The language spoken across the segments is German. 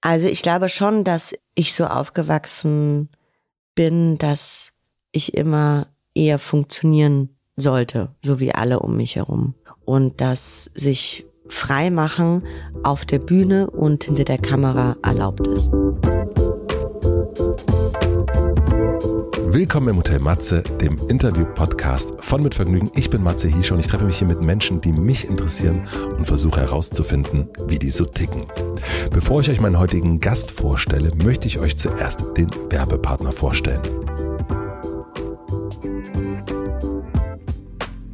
Also ich glaube schon, dass ich so aufgewachsen bin, dass ich immer eher funktionieren sollte, so wie alle um mich herum. Und dass sich frei machen auf der Bühne und hinter der Kamera erlaubt ist. Willkommen im Hotel Matze, dem Interview-Podcast von Mit Vergnügen. Ich bin Matze Hiesch und ich treffe mich hier mit Menschen, die mich interessieren und versuche herauszufinden, wie die so ticken. Bevor ich euch meinen heutigen Gast vorstelle, möchte ich euch zuerst den Werbepartner vorstellen.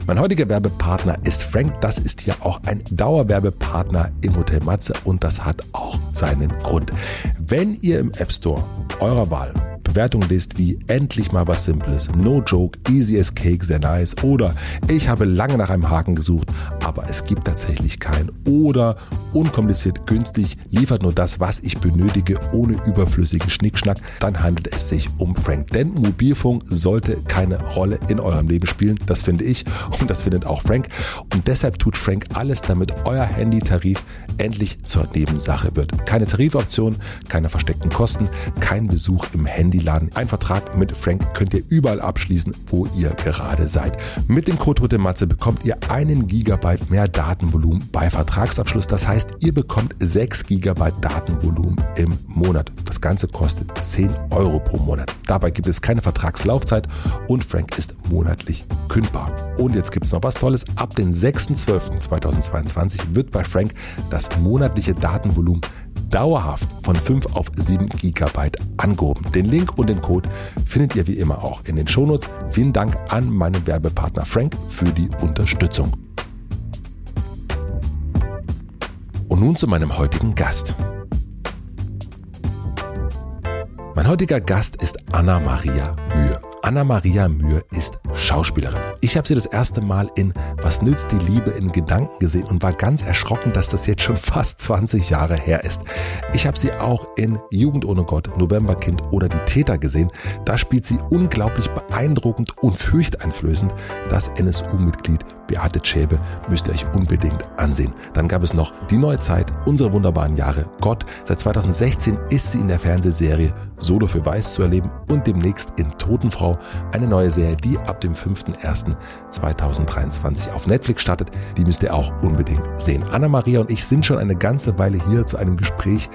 Mein heutiger Werbepartner ist Frank. Das ist ja auch ein Dauerwerbepartner im Hotel Matze und das hat auch seinen Grund. Wenn ihr im App Store eurer Wahl Bewertungen lest wie endlich mal was Simples, no joke, easy as cake, sehr nice. Oder ich habe lange nach einem Haken gesucht, aber es gibt tatsächlich keinen. Oder unkompliziert günstig, liefert nur das, was ich benötige, ohne überflüssigen Schnickschnack, dann handelt es sich um Frank. Denn Mobilfunk sollte keine Rolle in eurem Leben spielen, das finde ich und das findet auch Frank. Und deshalb tut Frank alles, damit euer Handytarif endlich zur Nebensache wird. Keine Tarifoption, keine versteckten Kosten, kein Besuch im Handyladen. Ein Vertrag mit Frank könnt ihr überall abschließen, wo ihr gerade seid. Mit dem Code Rote Matze bekommt ihr einen Gigabyte mehr Datenvolumen bei Vertragsabschluss. Das heißt, ihr bekommt 6 Gigabyte Datenvolumen im Monat. Das Ganze kostet 10 Euro pro Monat. Dabei gibt es keine Vertragslaufzeit und Frank ist monatlich kündbar. Und jetzt gibt es noch was Tolles. Ab dem 6.12.2022 wird bei Frank das monatliche Datenvolumen dauerhaft von 5 auf 7 Gigabyte angehoben. Den Link und den Code findet ihr wie immer auch in den Shownotes. Vielen Dank an meinen Werbepartner Frank für die Unterstützung. Und nun zu meinem heutigen Gast. Mein heutiger Gast ist Anna Maria Mühe. Anna-Maria Mühe ist Schauspielerin. Ich habe sie das erste Mal in Was nützt die Liebe in Gedanken gesehen und war ganz erschrocken, dass das jetzt schon fast 20 Jahre her ist. Ich habe sie auch in Jugend ohne Gott, Novemberkind oder Die Täter gesehen. Da spielt sie unglaublich beeindruckend und fürchteinflößend. Das NSU-Mitglied Beate Zschäpe müsst ihr euch unbedingt ansehen. Dann gab es noch Die neue Zeit, unsere wunderbaren Jahre, Gott. Seit 2016 ist sie in der Fernsehserie Solo für Weiß zu erleben und demnächst in Totenfrau, eine neue Serie, die ab dem 5.1.2023 auf Netflix startet. Die müsst ihr auch unbedingt sehen. Anna-Maria und ich sind schon eine ganze Weile hier zu einem Gespräch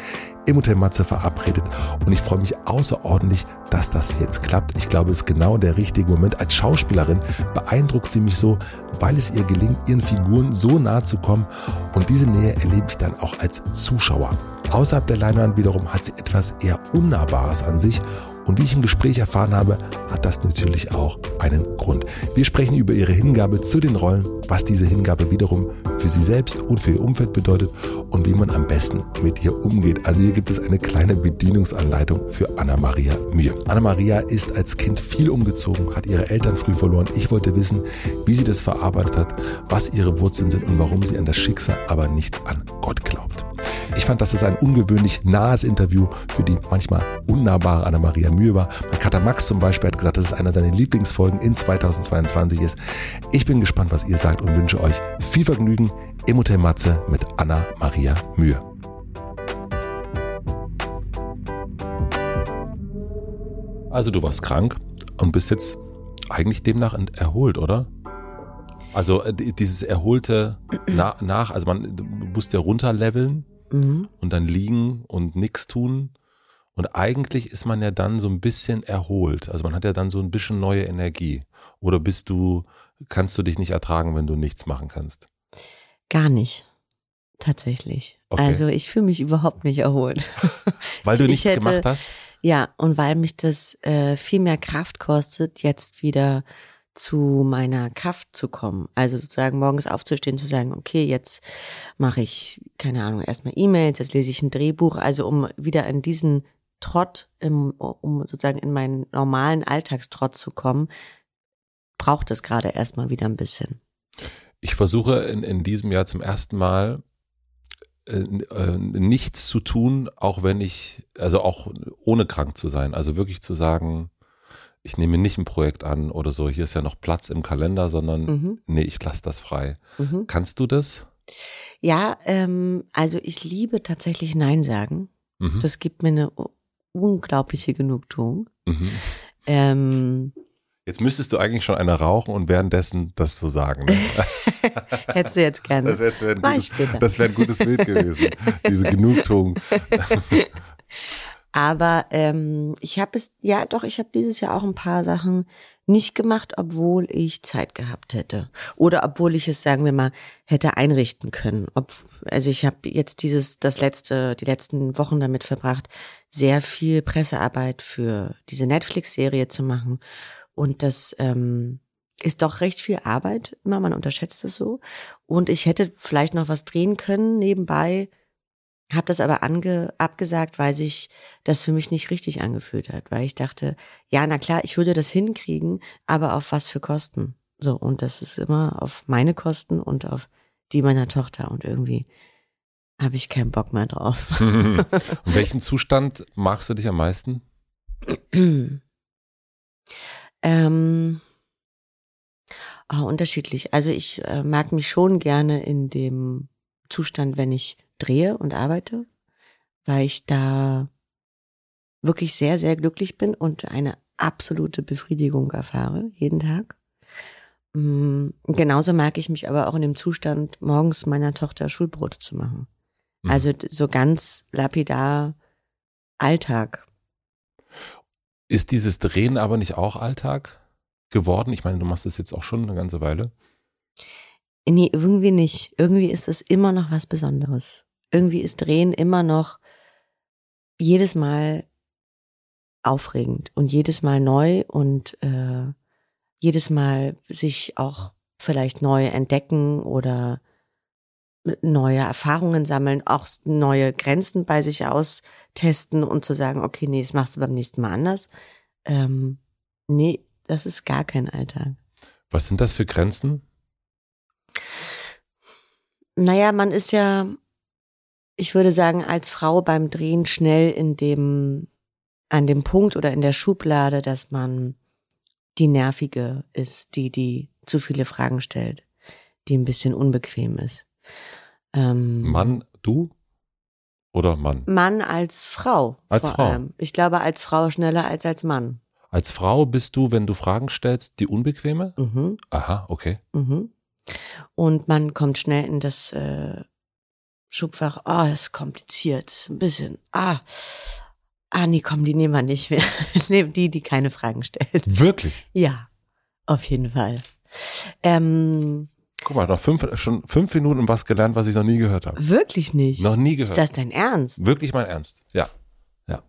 im Hotel Matze verabredet und ich freue mich außerordentlich, dass das jetzt klappt. Ich glaube, es ist genau der richtige Moment. Als Schauspielerin beeindruckt sie mich so, weil es ihr gelingt, ihren Figuren so nahe zu kommen und diese Nähe erlebe ich dann auch als Zuschauer. Außerhalb der Leinwand wiederum hat sie etwas eher Unnahbares an sich und wie ich im Gespräch erfahren habe, hat das natürlich auch einen Grund. Wir sprechen über ihre Hingabe zu den Rollen, was diese Hingabe wiederum für sie selbst und für ihr Umfeld bedeutet und wie man am besten mit ihr umgeht. Also hier gibt es eine kleine Bedienungsanleitung für Anna-Maria Mühe. Anna-Maria ist als Kind viel umgezogen, hat ihre Eltern früh verloren. Ich wollte wissen, wie sie das verarbeitet hat, was ihre Wurzeln sind und warum sie an das Schicksal, aber nicht an Gott glaubt. Ich fand, dass es ein ungewöhnlich nahes Interview für die manchmal unnahbare Anna-Maria Mühe war. Mein Kater Max zum Beispiel hat gesagt, dass es einer seiner Lieblingsfolgen in 2022 ist. Ich bin gespannt, was ihr sagt und wünsche euch viel Vergnügen im Hotel Matze mit Anna-Maria Mühe. Also du warst krank und bist jetzt eigentlich demnach erholt, oder? Also äh, dieses erholte nach, also man musste ja runterleveln mhm. und dann liegen und nichts tun. Und eigentlich ist man ja dann so ein bisschen erholt. Also man hat ja dann so ein bisschen neue Energie. Oder bist du, kannst du dich nicht ertragen, wenn du nichts machen kannst? Gar nicht. Tatsächlich. Okay. Also ich fühle mich überhaupt nicht erholt. Weil du nichts hätte, gemacht hast? Ja, und weil mich das äh, viel mehr Kraft kostet, jetzt wieder zu meiner Kraft zu kommen. Also sozusagen morgens aufzustehen, zu sagen, okay, jetzt mache ich, keine Ahnung, erstmal E-Mails, jetzt lese ich ein Drehbuch, also um wieder in diesen Trott, im, um sozusagen in meinen normalen Alltagstrott zu kommen, braucht es gerade erstmal wieder ein bisschen. Ich versuche in, in diesem Jahr zum ersten Mal äh, äh, nichts zu tun, auch wenn ich, also auch ohne krank zu sein. Also wirklich zu sagen, ich nehme nicht ein Projekt an oder so, hier ist ja noch Platz im Kalender, sondern mhm. nee, ich lasse das frei. Mhm. Kannst du das? Ja, ähm, also ich liebe tatsächlich Nein sagen. Mhm. Das gibt mir eine unglaubliche Genugtuung. Mhm. Ähm, Jetzt müsstest du eigentlich schon eine rauchen und währenddessen das so sagen. Ne? Hättest du jetzt gerne. Das wäre wär ein, wär ein gutes Bild gewesen. Diese Genugtuung. Aber ähm, ich habe es, ja doch, ich habe dieses Jahr auch ein paar Sachen nicht gemacht, obwohl ich Zeit gehabt hätte. Oder obwohl ich es, sagen wir mal, hätte einrichten können. Ob, also ich habe jetzt dieses, das letzte, die letzten Wochen damit verbracht, sehr viel Pressearbeit für diese Netflix-Serie zu machen. Und das ähm, ist doch recht viel Arbeit, immer, man unterschätzt es so. Und ich hätte vielleicht noch was drehen können nebenbei, habe das aber ange, abgesagt, weil sich das für mich nicht richtig angefühlt hat, weil ich dachte, ja, na klar, ich würde das hinkriegen, aber auf was für Kosten? So, und das ist immer auf meine Kosten und auf die meiner Tochter und irgendwie habe ich keinen Bock mehr drauf. In welchem Zustand magst du dich am meisten? ähm, ah, unterschiedlich. Also ich äh, mag mich schon gerne in dem Zustand, wenn ich drehe und arbeite, weil ich da wirklich sehr, sehr glücklich bin und eine absolute Befriedigung erfahre, jeden Tag. Mm, Genauso mag ich mich aber auch in dem Zustand, morgens meiner Tochter Schulbrote zu machen. Mhm. Also so ganz lapidar Alltag. Ist dieses Drehen aber nicht auch Alltag geworden? Ich meine, du machst das jetzt auch schon eine ganze Weile. Nee, irgendwie nicht. Irgendwie ist es immer noch was Besonderes. Irgendwie ist Drehen immer noch jedes Mal aufregend und jedes Mal neu und äh, jedes Mal sich auch vielleicht neu entdecken oder neue Erfahrungen sammeln, auch neue Grenzen bei sich austesten und zu sagen, okay, nee, das machst du beim nächsten Mal anders. Ähm, nee, das ist gar kein Alltag. Was sind das für Grenzen? Naja, man ist ja, ich würde sagen, als Frau beim Drehen schnell in dem, an dem Punkt oder in der Schublade, dass man die Nervige ist, die, die zu viele Fragen stellt, die ein bisschen unbequem ist. Ähm, Mann, du oder Mann? Mann als Frau. Als vor Frau. allem. Ich glaube, als Frau schneller als als Mann. Als Frau bist du, wenn du Fragen stellst, die unbequeme? Mhm. Aha, okay. Mhm. Und man kommt schnell in das äh, Schubfach, oh, das ist kompliziert, ein bisschen, ah, ah, nee, komm, die nehmen wir nicht mehr. Nehmen die, die keine Fragen stellt. Wirklich? Ja, auf jeden Fall. Ähm, Guck mal, noch fünf, schon fünf Minuten was gelernt, was ich noch nie gehört habe. wirklich nicht. Noch nie ist gehört. das dein Ernst? Wirklich mein Ernst. Ja. Ja.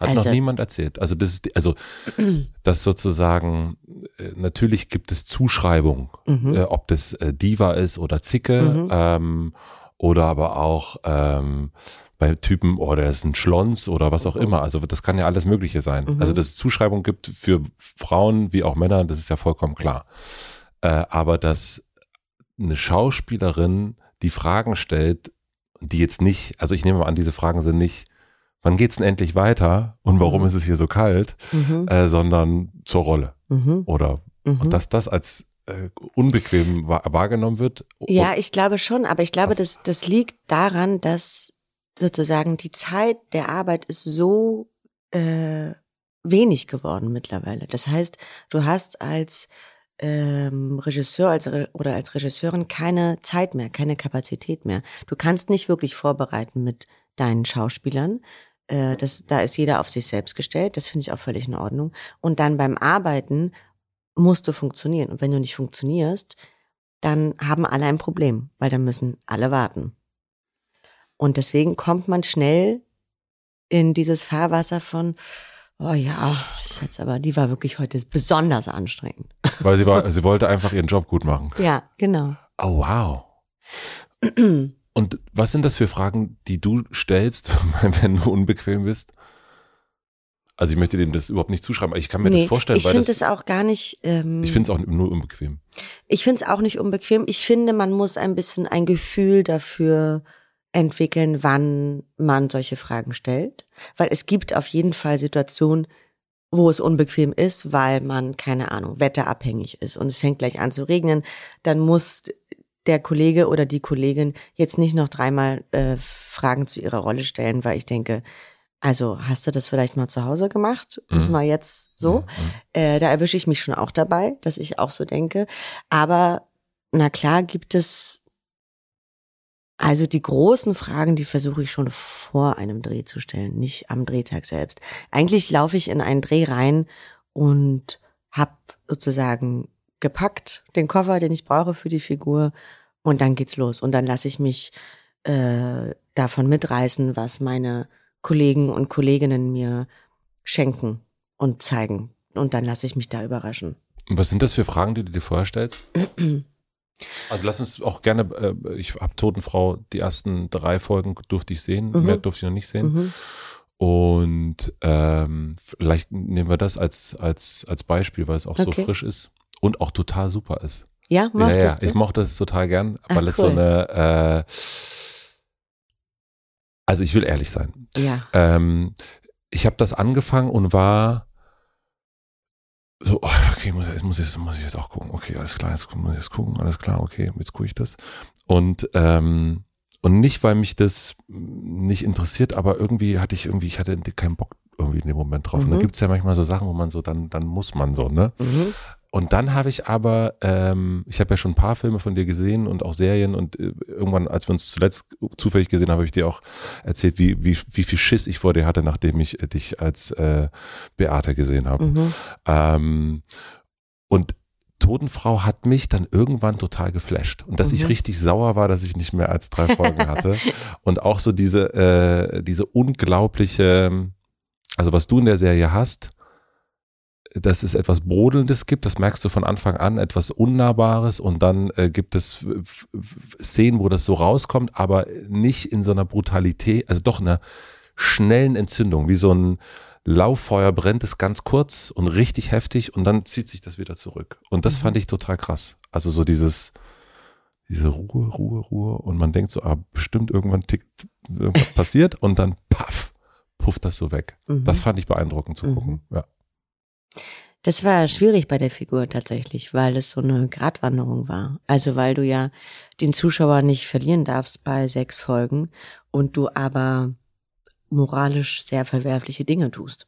Hat noch Also- niemand erzählt. Also das ist, also, das sozusagen, äh, natürlich gibt es Zuschreibung, Mhm. äh, ob das äh, Diva ist oder Zicke, Mhm. ähm, oder aber auch, ähm, bei Typen, oh, der ist ein Schlons oder was auch immer. Also das kann ja alles Mögliche sein. Mhm. Also dass es Zuschreibung gibt für Frauen wie auch Männer, das ist ja vollkommen klar. Äh, aber dass eine Schauspielerin die Fragen stellt, die jetzt nicht, also ich nehme mal an, diese Fragen sind nicht, wann geht's denn endlich weiter und warum Mhm. ist es hier so kalt, Mhm. äh, sondern zur Rolle. Mhm. Oder Mhm. und dass das als äh, unbequem wa- wahrgenommen wird. Ja, ich glaube schon, aber ich glaube, das, das liegt daran, dass sozusagen die Zeit der Arbeit ist so äh, wenig geworden mittlerweile. Das heißt, du hast als ähm, Regisseur als, Re- oder als Regisseurin keine Zeit mehr, keine Kapazität mehr. Du kannst nicht wirklich vorbereiten mit deinen Schauspielern. Äh, das, da ist jeder auf sich selbst gestellt. Das finde ich auch völlig in Ordnung. Und dann beim Arbeiten musst du funktionieren. Und wenn du nicht funktionierst, dann haben alle ein Problem, weil dann müssen alle warten. Und deswegen kommt man schnell in dieses Fahrwasser von, oh ja, Schatz, aber die war wirklich heute besonders anstrengend. Weil sie war, sie wollte einfach ihren Job gut machen. Ja, genau. Oh wow. Und was sind das für Fragen, die du stellst, wenn du unbequem bist? Also ich möchte dem das überhaupt nicht zuschreiben, aber ich kann mir das vorstellen, ich finde es auch gar nicht. Ähm, ich finde es auch nur unbequem. Ich finde es auch nicht unbequem. Ich finde, man muss ein bisschen ein Gefühl dafür entwickeln, wann man solche Fragen stellt. Weil es gibt auf jeden Fall Situationen, wo es unbequem ist, weil man, keine Ahnung, wetterabhängig ist und es fängt gleich an zu regnen. Dann muss der Kollege oder die Kollegin jetzt nicht noch dreimal äh, Fragen zu ihrer Rolle stellen, weil ich denke, also hast du das vielleicht mal zu Hause gemacht? Muss Mhm. mal jetzt so. Mhm. Äh, da erwische ich mich schon auch dabei, dass ich auch so denke. Aber na klar gibt es also die großen Fragen, die versuche ich schon vor einem Dreh zu stellen, nicht am Drehtag selbst. Eigentlich laufe ich in einen Dreh rein und hab sozusagen gepackt den Koffer, den ich brauche für die Figur und dann geht's los und dann lasse ich mich äh, davon mitreißen, was meine Kollegen und Kolleginnen mir schenken und zeigen und dann lasse ich mich da überraschen. Was sind das für Fragen, die du dir vorher stellst? Also lass uns auch gerne, äh, ich habe Totenfrau, die ersten drei Folgen durfte ich sehen, Mhm. mehr durfte ich noch nicht sehen. Mhm. Und ähm, vielleicht nehmen wir das als, als, als Beispiel, weil es auch so Okay. frisch ist und auch total super ist. Ja, ja, mochtest ja, ich du? mochte es total gern, weil es so eine, äh, also ich will ehrlich sein. Ja. Ähm, ich habe das angefangen und war so, oh, okay, muss, jetzt muss, ich, jetzt- muss ich jetzt auch gucken. Okay, alles klar, jetzt muss ich jetzt gucken, alles klar, okay, jetzt gucke ich das. Und ähm, und nicht, weil mich das nicht interessiert, aber irgendwie hatte ich irgendwie, ich hatte keinen Bock irgendwie in dem Moment drauf. Und da Mhm. gibt's ja manchmal so Sachen, wo man so, dann, dann muss man so, ne? Mhm. Und dann habe ich aber, ähm, ich habe ja schon ein paar Filme von dir gesehen und auch Serien und äh, irgendwann, als wir uns zuletzt zufällig gesehen haben, habe ich dir auch erzählt, wie, wie, wie viel Schiss ich vor dir hatte, nachdem ich äh, dich als äh, Beate gesehen habe. Mhm. Ähm, und Totenfrau hat mich dann irgendwann total geflasht. Und dass ich Mhm. richtig sauer war, dass ich nicht mehr als drei Folgen hatte. und auch so diese, äh, diese unglaubliche, also was du in der Serie hast, dass es etwas Brodelndes gibt, das merkst du von Anfang an, etwas Unnahbares und dann äh, gibt es Szenen, wo das so rauskommt, aber nicht in so einer Brutalität, also doch einer schnellen Entzündung, wie so ein Lauffeuer brennt es ganz kurz und richtig heftig und dann zieht sich das wieder zurück. Und das Mhm. fand ich total krass. Also so dieses, diese Ruhe, Ruhe, Ruhe und man denkt so, ah, bestimmt irgendwann tickt, irgendwas passiert und dann paff, pufft das so weg. Mhm. Das fand ich beeindruckend zu Mhm. gucken. Ja. Das war schwierig bei der Figur tatsächlich, weil es so eine Gratwanderung war. Also weil du ja den Zuschauer nicht verlieren darfst bei sechs Folgen und du aber moralisch sehr verwerfliche Dinge tust.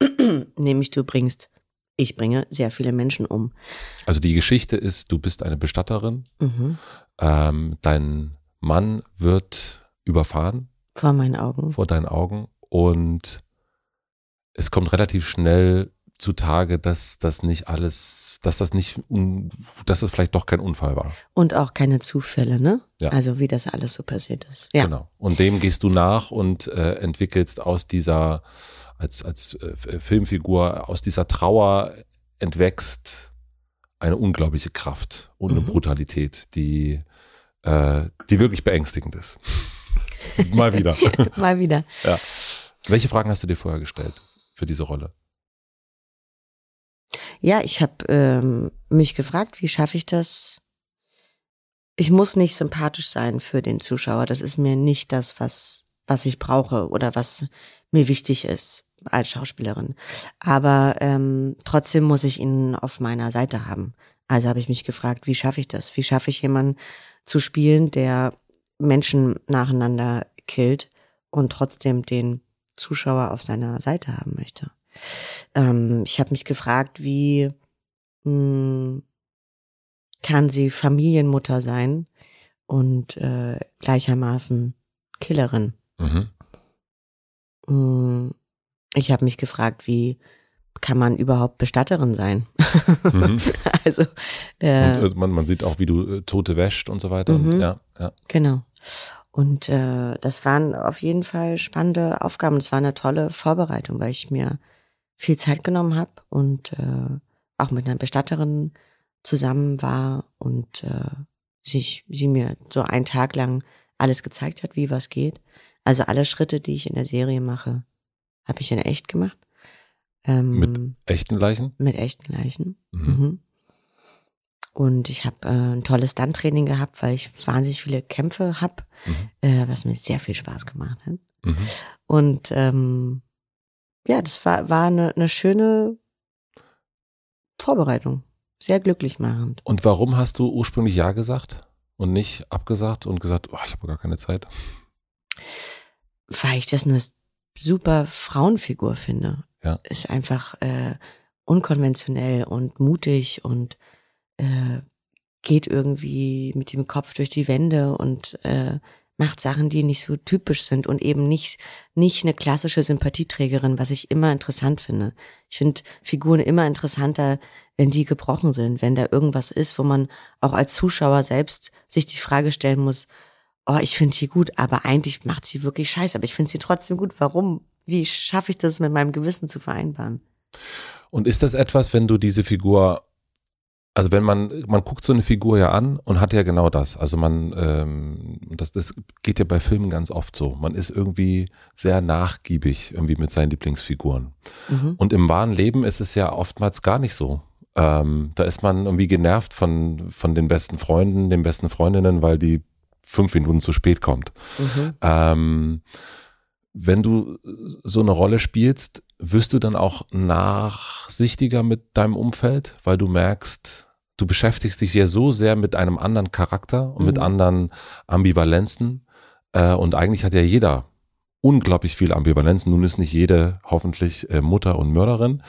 Nämlich du bringst, ich bringe sehr viele Menschen um. Also die Geschichte ist, du bist eine Bestatterin, Mhm. ähm, dein Mann wird überfahren Vor meinen Augen. vor deinen Augen und es kommt relativ schnell zutage, dass das nicht alles, dass das nicht, dass das vielleicht doch kein Unfall war. Und auch keine Zufälle, ne? Ja. Also wie das alles so passiert ist. Ja. Genau. Und dem gehst du nach und äh, entwickelst aus dieser, als, als äh, F- Filmfigur, aus dieser Trauer entwächst eine unglaubliche Kraft und eine Mhm. Brutalität, die, äh, die wirklich beängstigend ist. Mal wieder. Mal wieder. ja. Welche Fragen hast du dir vorher gestellt für diese Rolle? Ja, ich habe ähm, mich gefragt, wie schaffe ich das? Ich muss nicht sympathisch sein für den Zuschauer. Das ist mir nicht das, was was ich brauche oder was mir wichtig ist als Schauspielerin. Aber ähm, trotzdem muss ich ihn auf meiner Seite haben. Also habe ich mich gefragt, wie schaffe ich das? Wie schaffe ich jemanden zu spielen, der Menschen nacheinander killt und trotzdem den Zuschauer auf seiner Seite haben möchte? Ähm, ich habe mich gefragt, wie mh, kann sie Familienmutter sein und äh, gleichermaßen Killerin. Mhm. Mh, ich habe mich gefragt, wie kann man überhaupt Bestatterin sein? Mhm. also äh, Und äh, man, man sieht auch, wie du äh, Tote wäscht und so weiter. Und, Mhm. ja, ja. Genau. Und äh, das waren auf jeden Fall spannende Aufgaben. Es war eine tolle Vorbereitung, weil ich mir viel Zeit genommen habe und äh, auch mit einer Bestatterin zusammen war und äh, sich, sie mir so einen Tag lang alles gezeigt hat, wie was geht. Also alle Schritte, die ich in der Serie mache, habe ich in echt gemacht. Ähm, Mit Echten Leichen? mit echten Leichen. Mhm. Mhm. Und ich habe äh, ein tolles Stunt-Training gehabt, weil ich wahnsinnig viele Kämpfe hab, Mhm. äh, was mir sehr viel Spaß gemacht hat. Mhm. Und ähm, ja, das war, war eine, eine schöne Vorbereitung. Sehr glücklich machend. Und warum hast du ursprünglich Ja gesagt? und nicht abgesagt und gesagt, oh, ich habe gar keine Zeit? Weil ich das eine super Frauenfigur finde. Ja. Ist einfach äh, unkonventionell und mutig und äh, geht irgendwie mit dem Kopf durch die Wände und äh, macht Sachen, die nicht so typisch sind und eben nicht, nicht eine klassische Sympathieträgerin, was ich immer interessant finde. Ich finde Figuren immer interessanter, wenn die gebrochen sind, wenn da irgendwas ist, wo man auch als Zuschauer selbst sich die Frage stellen muss, oh, ich finde sie gut, aber eigentlich macht sie wirklich scheiße, aber ich finde sie trotzdem gut. Warum? Wie schaffe ich das mit meinem Gewissen zu vereinbaren? Und ist das etwas, wenn du diese Figur also wenn man, man guckt so eine Figur ja an und hat ja genau das. Also man, ähm, das, das geht ja bei Filmen ganz oft so. Man ist irgendwie sehr nachgiebig irgendwie mit seinen Lieblingsfiguren. Mhm. Und im wahren Leben ist es ja oftmals gar nicht so. Ähm, da ist man irgendwie genervt von, von den besten Freunden, den besten Freundinnen, weil die fünf Minuten zu spät kommt. Mhm. Ähm, wenn du so eine Rolle spielst, wirst du dann auch nachsichtiger mit deinem Umfeld, weil du merkst, du beschäftigst dich ja so sehr mit einem anderen Charakter und mhm. mit anderen Ambivalenzen. Äh, und eigentlich hat ja jeder unglaublich viel Ambivalenzen. Nun ist nicht jede hoffentlich äh, Mutter und Mörderin.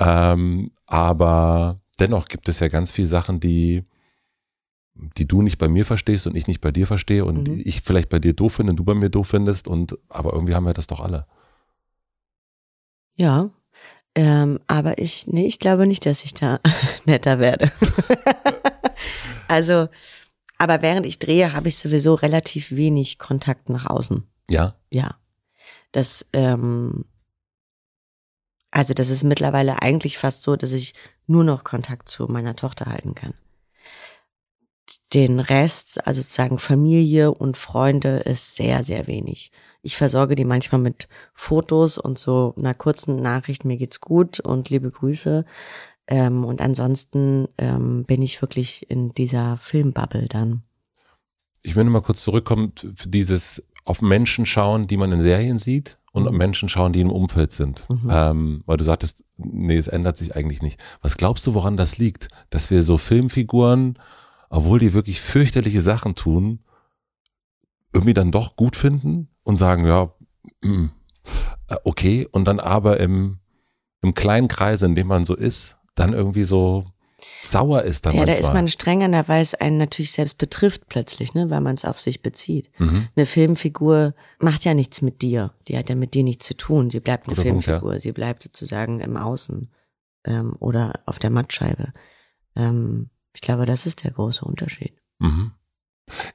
Ähm, aber dennoch gibt es ja ganz viele Sachen, die, die du nicht bei mir verstehst und ich nicht bei dir verstehe und mhm. ich vielleicht bei dir doof finde und du bei mir doof findest. Und aber irgendwie haben wir das doch alle. Ja, ähm, aber ich, nee, ich glaube nicht, dass ich da netter werde. also, aber während ich drehe, habe ich sowieso relativ wenig Kontakt nach außen. Ja. Ja. Das, ähm, also das ist mittlerweile eigentlich fast so, dass ich nur noch Kontakt zu meiner Tochter halten kann. Den Rest, also sozusagen Familie und Freunde, ist sehr, sehr wenig. Ich versorge die manchmal mit Fotos und so einer kurzen Nachricht, mir geht's gut und liebe Grüße. Ähm, und ansonsten ähm, bin ich wirklich in dieser Filmbubble dann. Ich will nur mal kurz zurückkommen für dieses auf Menschen schauen, die man in Serien sieht und mhm. Menschen schauen, die im Umfeld sind. Mhm. Ähm, weil du sagtest, nee, es ändert sich eigentlich nicht. Was glaubst du, woran das liegt? Dass wir so Filmfiguren, obwohl die wirklich fürchterliche Sachen tun, irgendwie dann doch gut finden? Und sagen, ja, mh, mm, äh, okay, und dann aber im, im kleinen Kreis, in dem man so ist, dann irgendwie so sauer ist dann Ja, manchmal. da ist man strenger, weil es einen natürlich selbst betrifft plötzlich, ne, weil man es auf sich bezieht. Mhm. Eine Filmfigur macht ja nichts mit dir. Die hat ja mit dir nichts zu tun. Sie bleibt eine Guter Filmfigur. Punkt, ja. Sie bleibt sozusagen im Außen ähm, oder auf der Mattscheibe. Ähm, ich glaube, das ist der große Unterschied. Mhm.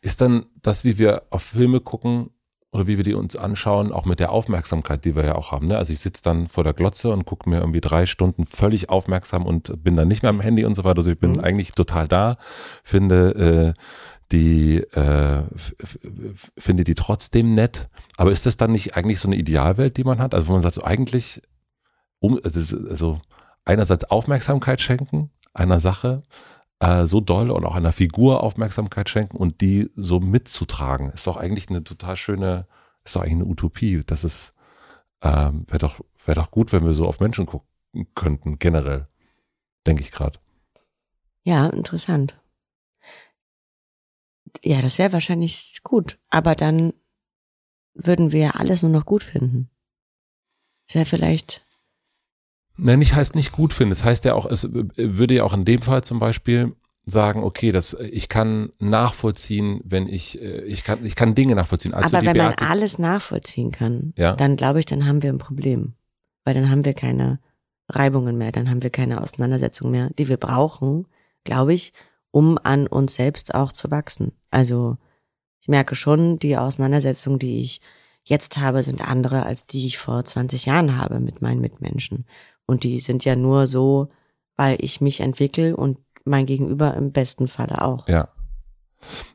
Ist dann das, wie wir auf Filme gucken, oder wie wir die uns anschauen, auch mit der Aufmerksamkeit, die wir ja auch haben. Ne? Also ich sitze dann vor der Glotze und gucke mir irgendwie drei Stunden völlig aufmerksam und bin dann nicht mehr am Handy und so weiter. Also ich bin mhm. eigentlich total da, finde äh, die äh, finde die trotzdem nett. Aber ist das dann nicht eigentlich so eine Idealwelt, die man hat? Also wo man sagt, so eigentlich um, also einerseits Aufmerksamkeit schenken einer Sache, äh, so doll und auch einer Figur Aufmerksamkeit schenken und die so mitzutragen, ist doch eigentlich eine total schöne, ist doch eigentlich eine Utopie. Das ist, ähm, wäre doch, wäre doch gut, wenn wir so auf Menschen gucken könnten, generell. Denke ich gerade. Ja, interessant. Ja, das wäre wahrscheinlich gut, aber dann würden wir alles nur noch gut finden. Ist ja vielleicht Nein, nicht heißt nicht gut finden. Es heißt ja auch, es würde ja auch in dem Fall zum Beispiel sagen, okay, das, ich kann nachvollziehen, wenn ich, äh, ich kann, ich kann Dinge nachvollziehen. Also Aber wenn Beate, man alles nachvollziehen kann, ja? dann glaube ich, dann haben wir ein Problem. Weil dann haben wir keine Reibungen mehr, dann haben wir keine Auseinandersetzung mehr, die wir brauchen, glaube ich, um an uns selbst auch zu wachsen. Also ich merke schon, die Auseinandersetzung, die ich jetzt habe, sind andere, als die ich vor 20 Jahren habe mit meinen Mitmenschen. Und die sind ja nur so, weil ich mich entwickle und mein Gegenüber im besten Falle auch. Ja.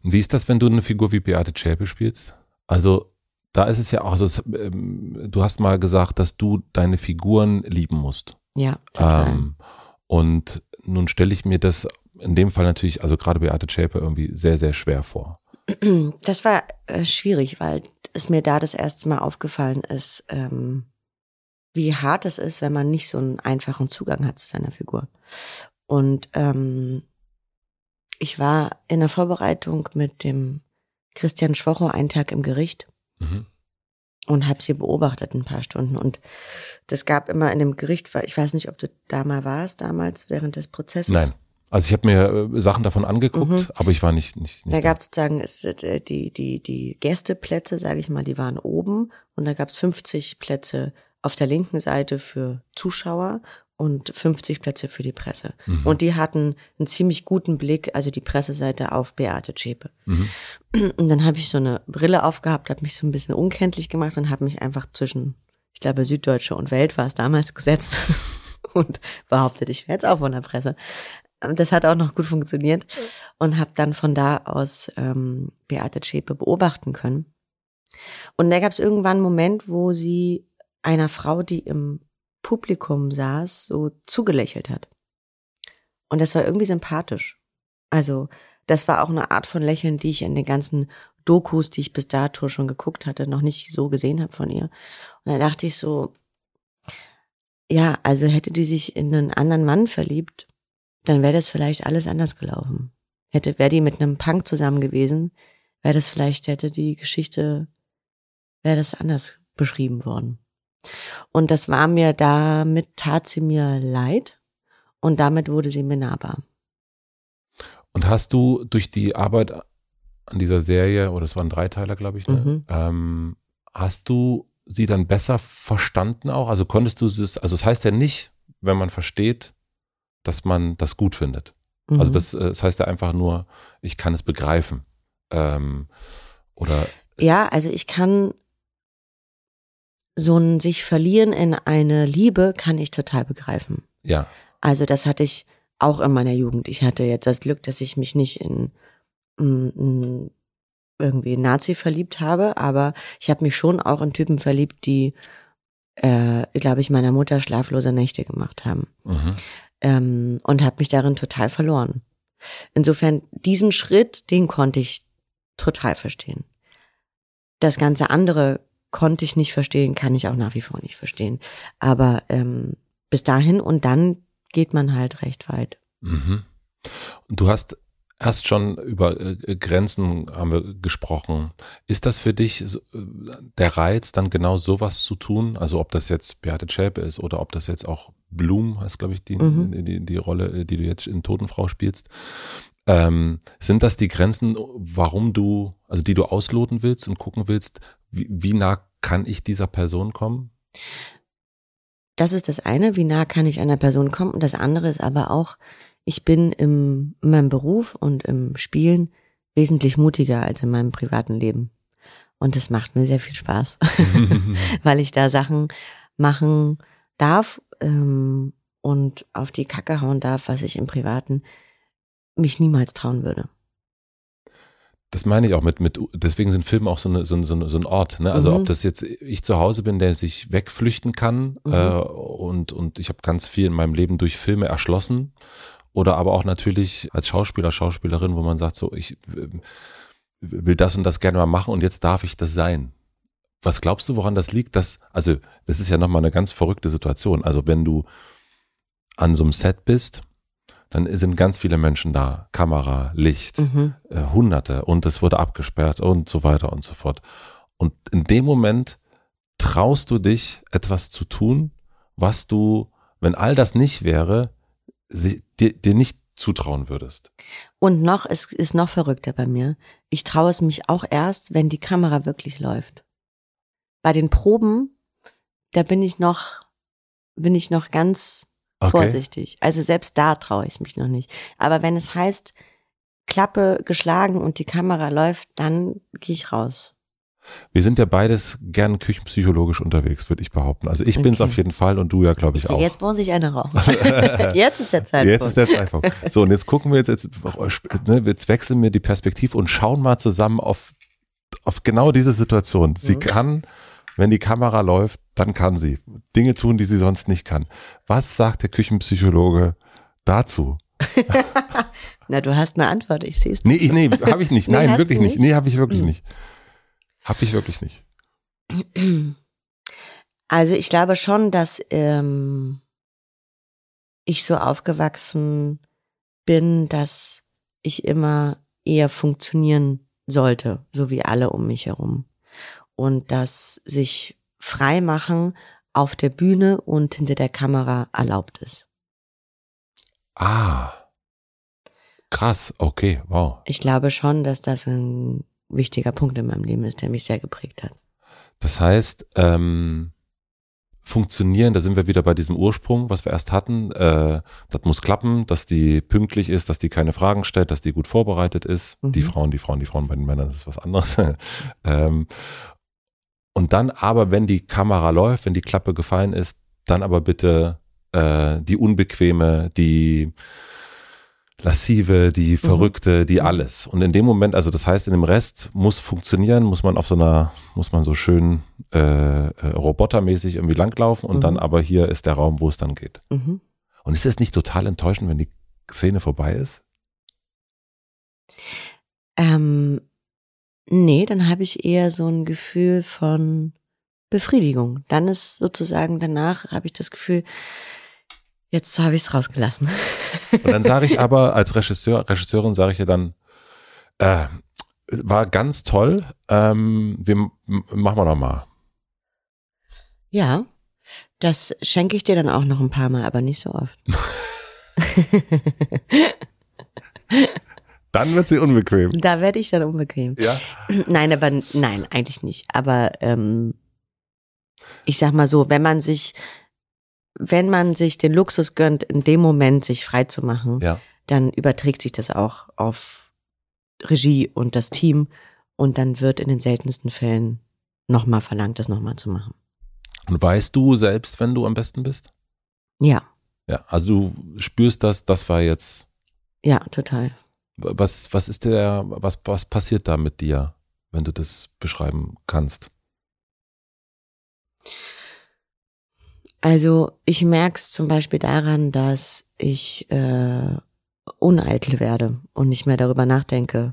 Wie ist das, wenn du eine Figur wie Beate Zschäpe spielst? Also da ist es ja auch so, ähm, du hast mal gesagt, dass du deine Figuren lieben musst. Ja, total. Ähm, und nun stelle ich mir das in dem Fall natürlich, also gerade Beate Zschäpe irgendwie sehr, sehr schwer vor. Das war äh, schwierig, weil es mir da das erste Mal aufgefallen ist, ähm, wie hart es ist, wenn man nicht so einen einfachen Zugang hat zu seiner Figur. Und ähm, ich war in der Vorbereitung mit dem Christian Schwocho einen Tag im Gericht Mhm. und habe sie beobachtet ein paar Stunden. Und das gab immer in dem Gericht, ich weiß nicht, ob du da mal warst damals während des Prozesses. Nein. Also ich habe mir äh, Sachen davon angeguckt, aber ich war nicht nicht, nicht Da gab es sozusagen es, äh, die, die, die Gästeplätze, sage ich mal, die waren oben und da gab es 50 Plätze auf der linken Seite für Zuschauer und 50 Plätze für die Presse. Und die hatten einen ziemlich guten Blick, also die Presseseite auf Beate Zschäpe. Und dann habe ich so eine Brille aufgehabt, habe mich so ein bisschen unkenntlich gemacht und habe mich einfach zwischen, ich glaube, Süddeutsche und Welt war es damals gesetzt und behauptet, ich wäre jetzt auch von der Presse. Das hat auch noch gut funktioniert und habe dann von da aus ähm, Beate Zschäpe beobachten können. Und da gab es irgendwann einen Moment, wo sie einer Frau, die im Publikum saß, so zugelächelt hat. Und das war irgendwie sympathisch. Also das war auch eine Art von Lächeln, die ich in den ganzen Dokus, die ich bis dato schon geguckt hatte, noch nicht so gesehen habe von ihr. Und da dachte ich so, ja, also hätte die sich in einen anderen Mann verliebt, dann wäre das vielleicht alles anders gelaufen. Hätte, wäre die mit einem Punk zusammen gewesen, wäre das vielleicht, hätte die Geschichte, wäre das anders beschrieben worden. Und das war mir, damit tat sie mir leid und damit wurde sie mir nahbar. Und hast du durch die Arbeit an dieser Serie, oder es waren Dreiteiler, glaube ich, ne? Mhm. ähm, hast du sie dann besser verstanden auch? Also konntest du es, also es heißt ja nicht, wenn man versteht, dass man das gut findet. Also Mhm. das, äh, das heißt ja einfach nur, ich kann es begreifen. Ähm, oder Ja, also ich kann so ein sich verlieren in eine Liebe kann ich total begreifen. ja, Also das hatte ich auch in meiner Jugend. Ich hatte jetzt das Glück, dass ich mich nicht in, in, in irgendwie Nazi verliebt habe, aber ich habe mich schon auch in Typen verliebt, die, äh, glaube ich, meiner Mutter schlaflose Nächte gemacht haben. mhm. ähm, und habe mich darin total verloren. Insofern, diesen Schritt, den konnte ich total verstehen. Das ganze andere konnte ich nicht verstehen, kann ich auch nach wie vor nicht verstehen. Aber ähm, bis dahin und dann geht man halt recht weit. Mhm. Du hast erst schon über äh, Grenzen haben wir gesprochen. Ist das für dich äh, der Reiz, dann genau sowas zu tun? Also ob das jetzt Beate Zschäpe ist oder ob das jetzt auch Blum heißt, glaube ich, die, Mhm. die, die Rolle, die du jetzt in Totenfrau spielst. Ähm, sind das die Grenzen, warum du, also die du ausloten willst und gucken willst, wie, wie nah kann ich dieser Person kommen? Das ist das eine, wie nah kann ich einer Person kommen. Und das andere ist aber auch, ich bin im, in meinem Beruf und im Spielen wesentlich mutiger als in meinem privaten Leben. Und das macht mir sehr viel Spaß, weil ich da Sachen machen darf ähm, und auf die Kacke hauen darf, was ich im Privaten mich niemals trauen würde. Das meine ich auch mit, mit deswegen sind Filme auch so, eine, so, ein- so, ein- so ein Ort. Ne? Also Mhm. ob das jetzt ich zu Hause bin, der sich wegflüchten kann Mhm. äh, und, und ich habe ganz viel in meinem Leben durch Filme erschlossen. Oder aber auch natürlich als Schauspieler, Schauspielerin, wo man sagt, so, ich äh, will das und das gerne mal machen und jetzt darf ich das sein. Was glaubst du, woran das liegt? Dass, also, das ist ja nochmal eine ganz verrückte Situation. Also, wenn du an so einem Set bist, dann sind ganz viele Menschen da. Kamera, Licht, Mhm. äh, Hunderte und es wurde abgesperrt und so weiter und so fort. Und in dem Moment traust du dich, etwas zu tun, was du, wenn all das nicht wäre, si- dir, dir nicht zutrauen würdest. Und noch, es ist noch verrückter bei mir. Ich traue es mich auch erst, wenn die Kamera wirklich läuft. Bei den Proben, da bin ich noch, bin ich noch ganz Okay. vorsichtig. Also selbst da traue ich es mich noch nicht. Aber wenn es heißt, Klappe geschlagen und die Kamera läuft, dann gehe ich raus. Wir sind ja beides gern küchenpsychologisch unterwegs, würde ich behaupten. Also ich bin's Okay. auf jeden Fall und du ja, glaube ich, Ich, auch. jetzt muss ich eine rauchen. jetzt ist der Zeitpunkt. Jetzt ist der Zeitpunkt. So, und jetzt gucken wir jetzt, jetzt, ne, jetzt wechseln wir die Perspektive und schauen mal zusammen auf, auf genau diese Situation. Sie Mhm. kann, wenn die Kamera läuft, dann kann sie Dinge tun, die sie sonst nicht kann. Was sagt der Küchenpsychologe dazu? Na, du hast eine Antwort, ich sehe es. Nee, ich, nee, habe ich nicht. Nee, Nein, hast wirklich nicht. nicht? Nee, habe ich wirklich Hm. nicht. Habe ich wirklich nicht. Also ich glaube schon, dass ähm, ich so aufgewachsen bin, dass ich immer eher funktionieren sollte, so wie alle um mich herum. Und dass sich frei machen auf der Bühne und hinter der Kamera erlaubt ist. Ah. Krass, okay, wow. Ich glaube schon, dass das ein wichtiger Punkt in meinem Leben ist, der mich sehr geprägt hat. Das heißt, ähm, funktionieren, da sind wir wieder bei diesem Ursprung, was wir erst hatten. Äh, das muss klappen, dass die pünktlich ist, dass die keine Fragen stellt, dass die gut vorbereitet ist. Mhm. Die Frauen, die Frauen, die Frauen bei den Männern, das ist was anderes. ähm, und dann aber, wenn die Kamera läuft, wenn die Klappe gefallen ist, dann aber bitte äh, die unbequeme, die lassive, die mhm. verrückte, die mhm. alles. Und in dem Moment, also das heißt, in dem Rest muss funktionieren, muss man auf so einer, muss man so schön äh, äh, robotermäßig irgendwie langlaufen und mhm. dann aber hier ist der Raum, wo es dann geht. Mhm. Und ist es nicht total enttäuschend, wenn die Szene vorbei ist? Ähm, nee, dann habe ich eher so ein Gefühl von Befriedigung. Dann ist sozusagen danach habe ich das Gefühl, Jetzt habe ich es rausgelassen. Und dann sage ich aber als Regisseur, Regisseurin sage ich ja dann, äh, war ganz toll. Ähm, wir machen wir noch mal. Ja, das schenke ich dir dann auch noch ein paar Mal, aber nicht so oft. dann wird sie unbequem. Da werde ich dann unbequem. Ja. Nein, aber nein, eigentlich nicht. Aber ähm, ich sag mal so, wenn man sich wenn man sich den Luxus gönnt, in dem Moment sich frei zu machen, ja. dann überträgt sich das auch auf Regie und das Team und dann wird in den seltensten Fällen nochmal verlangt, das nochmal zu machen. Und weißt du selbst, wenn du am besten bist? Ja. Ja, also du spürst das, das war jetzt. Ja, total. Was, was ist der, was, was passiert da mit dir, wenn du das beschreiben kannst? Also ich merke es zum Beispiel daran, dass ich äh, uneitel werde und nicht mehr darüber nachdenke,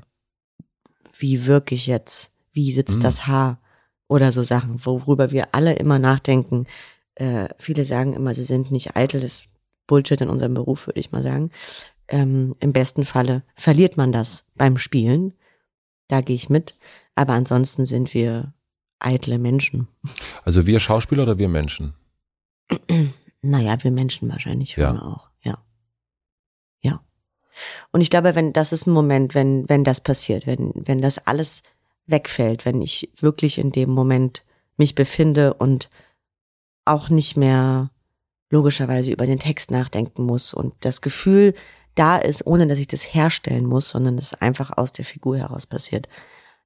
wie wirke ich jetzt, wie sitzt mhm. das Haar oder so Sachen, worüber wir alle immer nachdenken. Äh, viele sagen immer, sie sind nicht eitel, das ist Bullshit in unserem Beruf, würde ich mal sagen. Ähm, Im besten Falle verliert man das beim Spielen. Da gehe ich mit. Aber ansonsten sind wir eitle Menschen. Also wir Schauspieler oder wir Menschen? Naja, wir Menschen wahrscheinlich schon ja. auch, ja. Ja. Und ich glaube, wenn, das ist ein Moment, wenn, wenn das passiert, wenn, wenn das alles wegfällt, wenn ich wirklich in dem Moment mich befinde und auch nicht mehr logischerweise über den Text nachdenken muss und das Gefühl da ist, ohne dass ich das herstellen muss, sondern es einfach aus der Figur heraus passiert,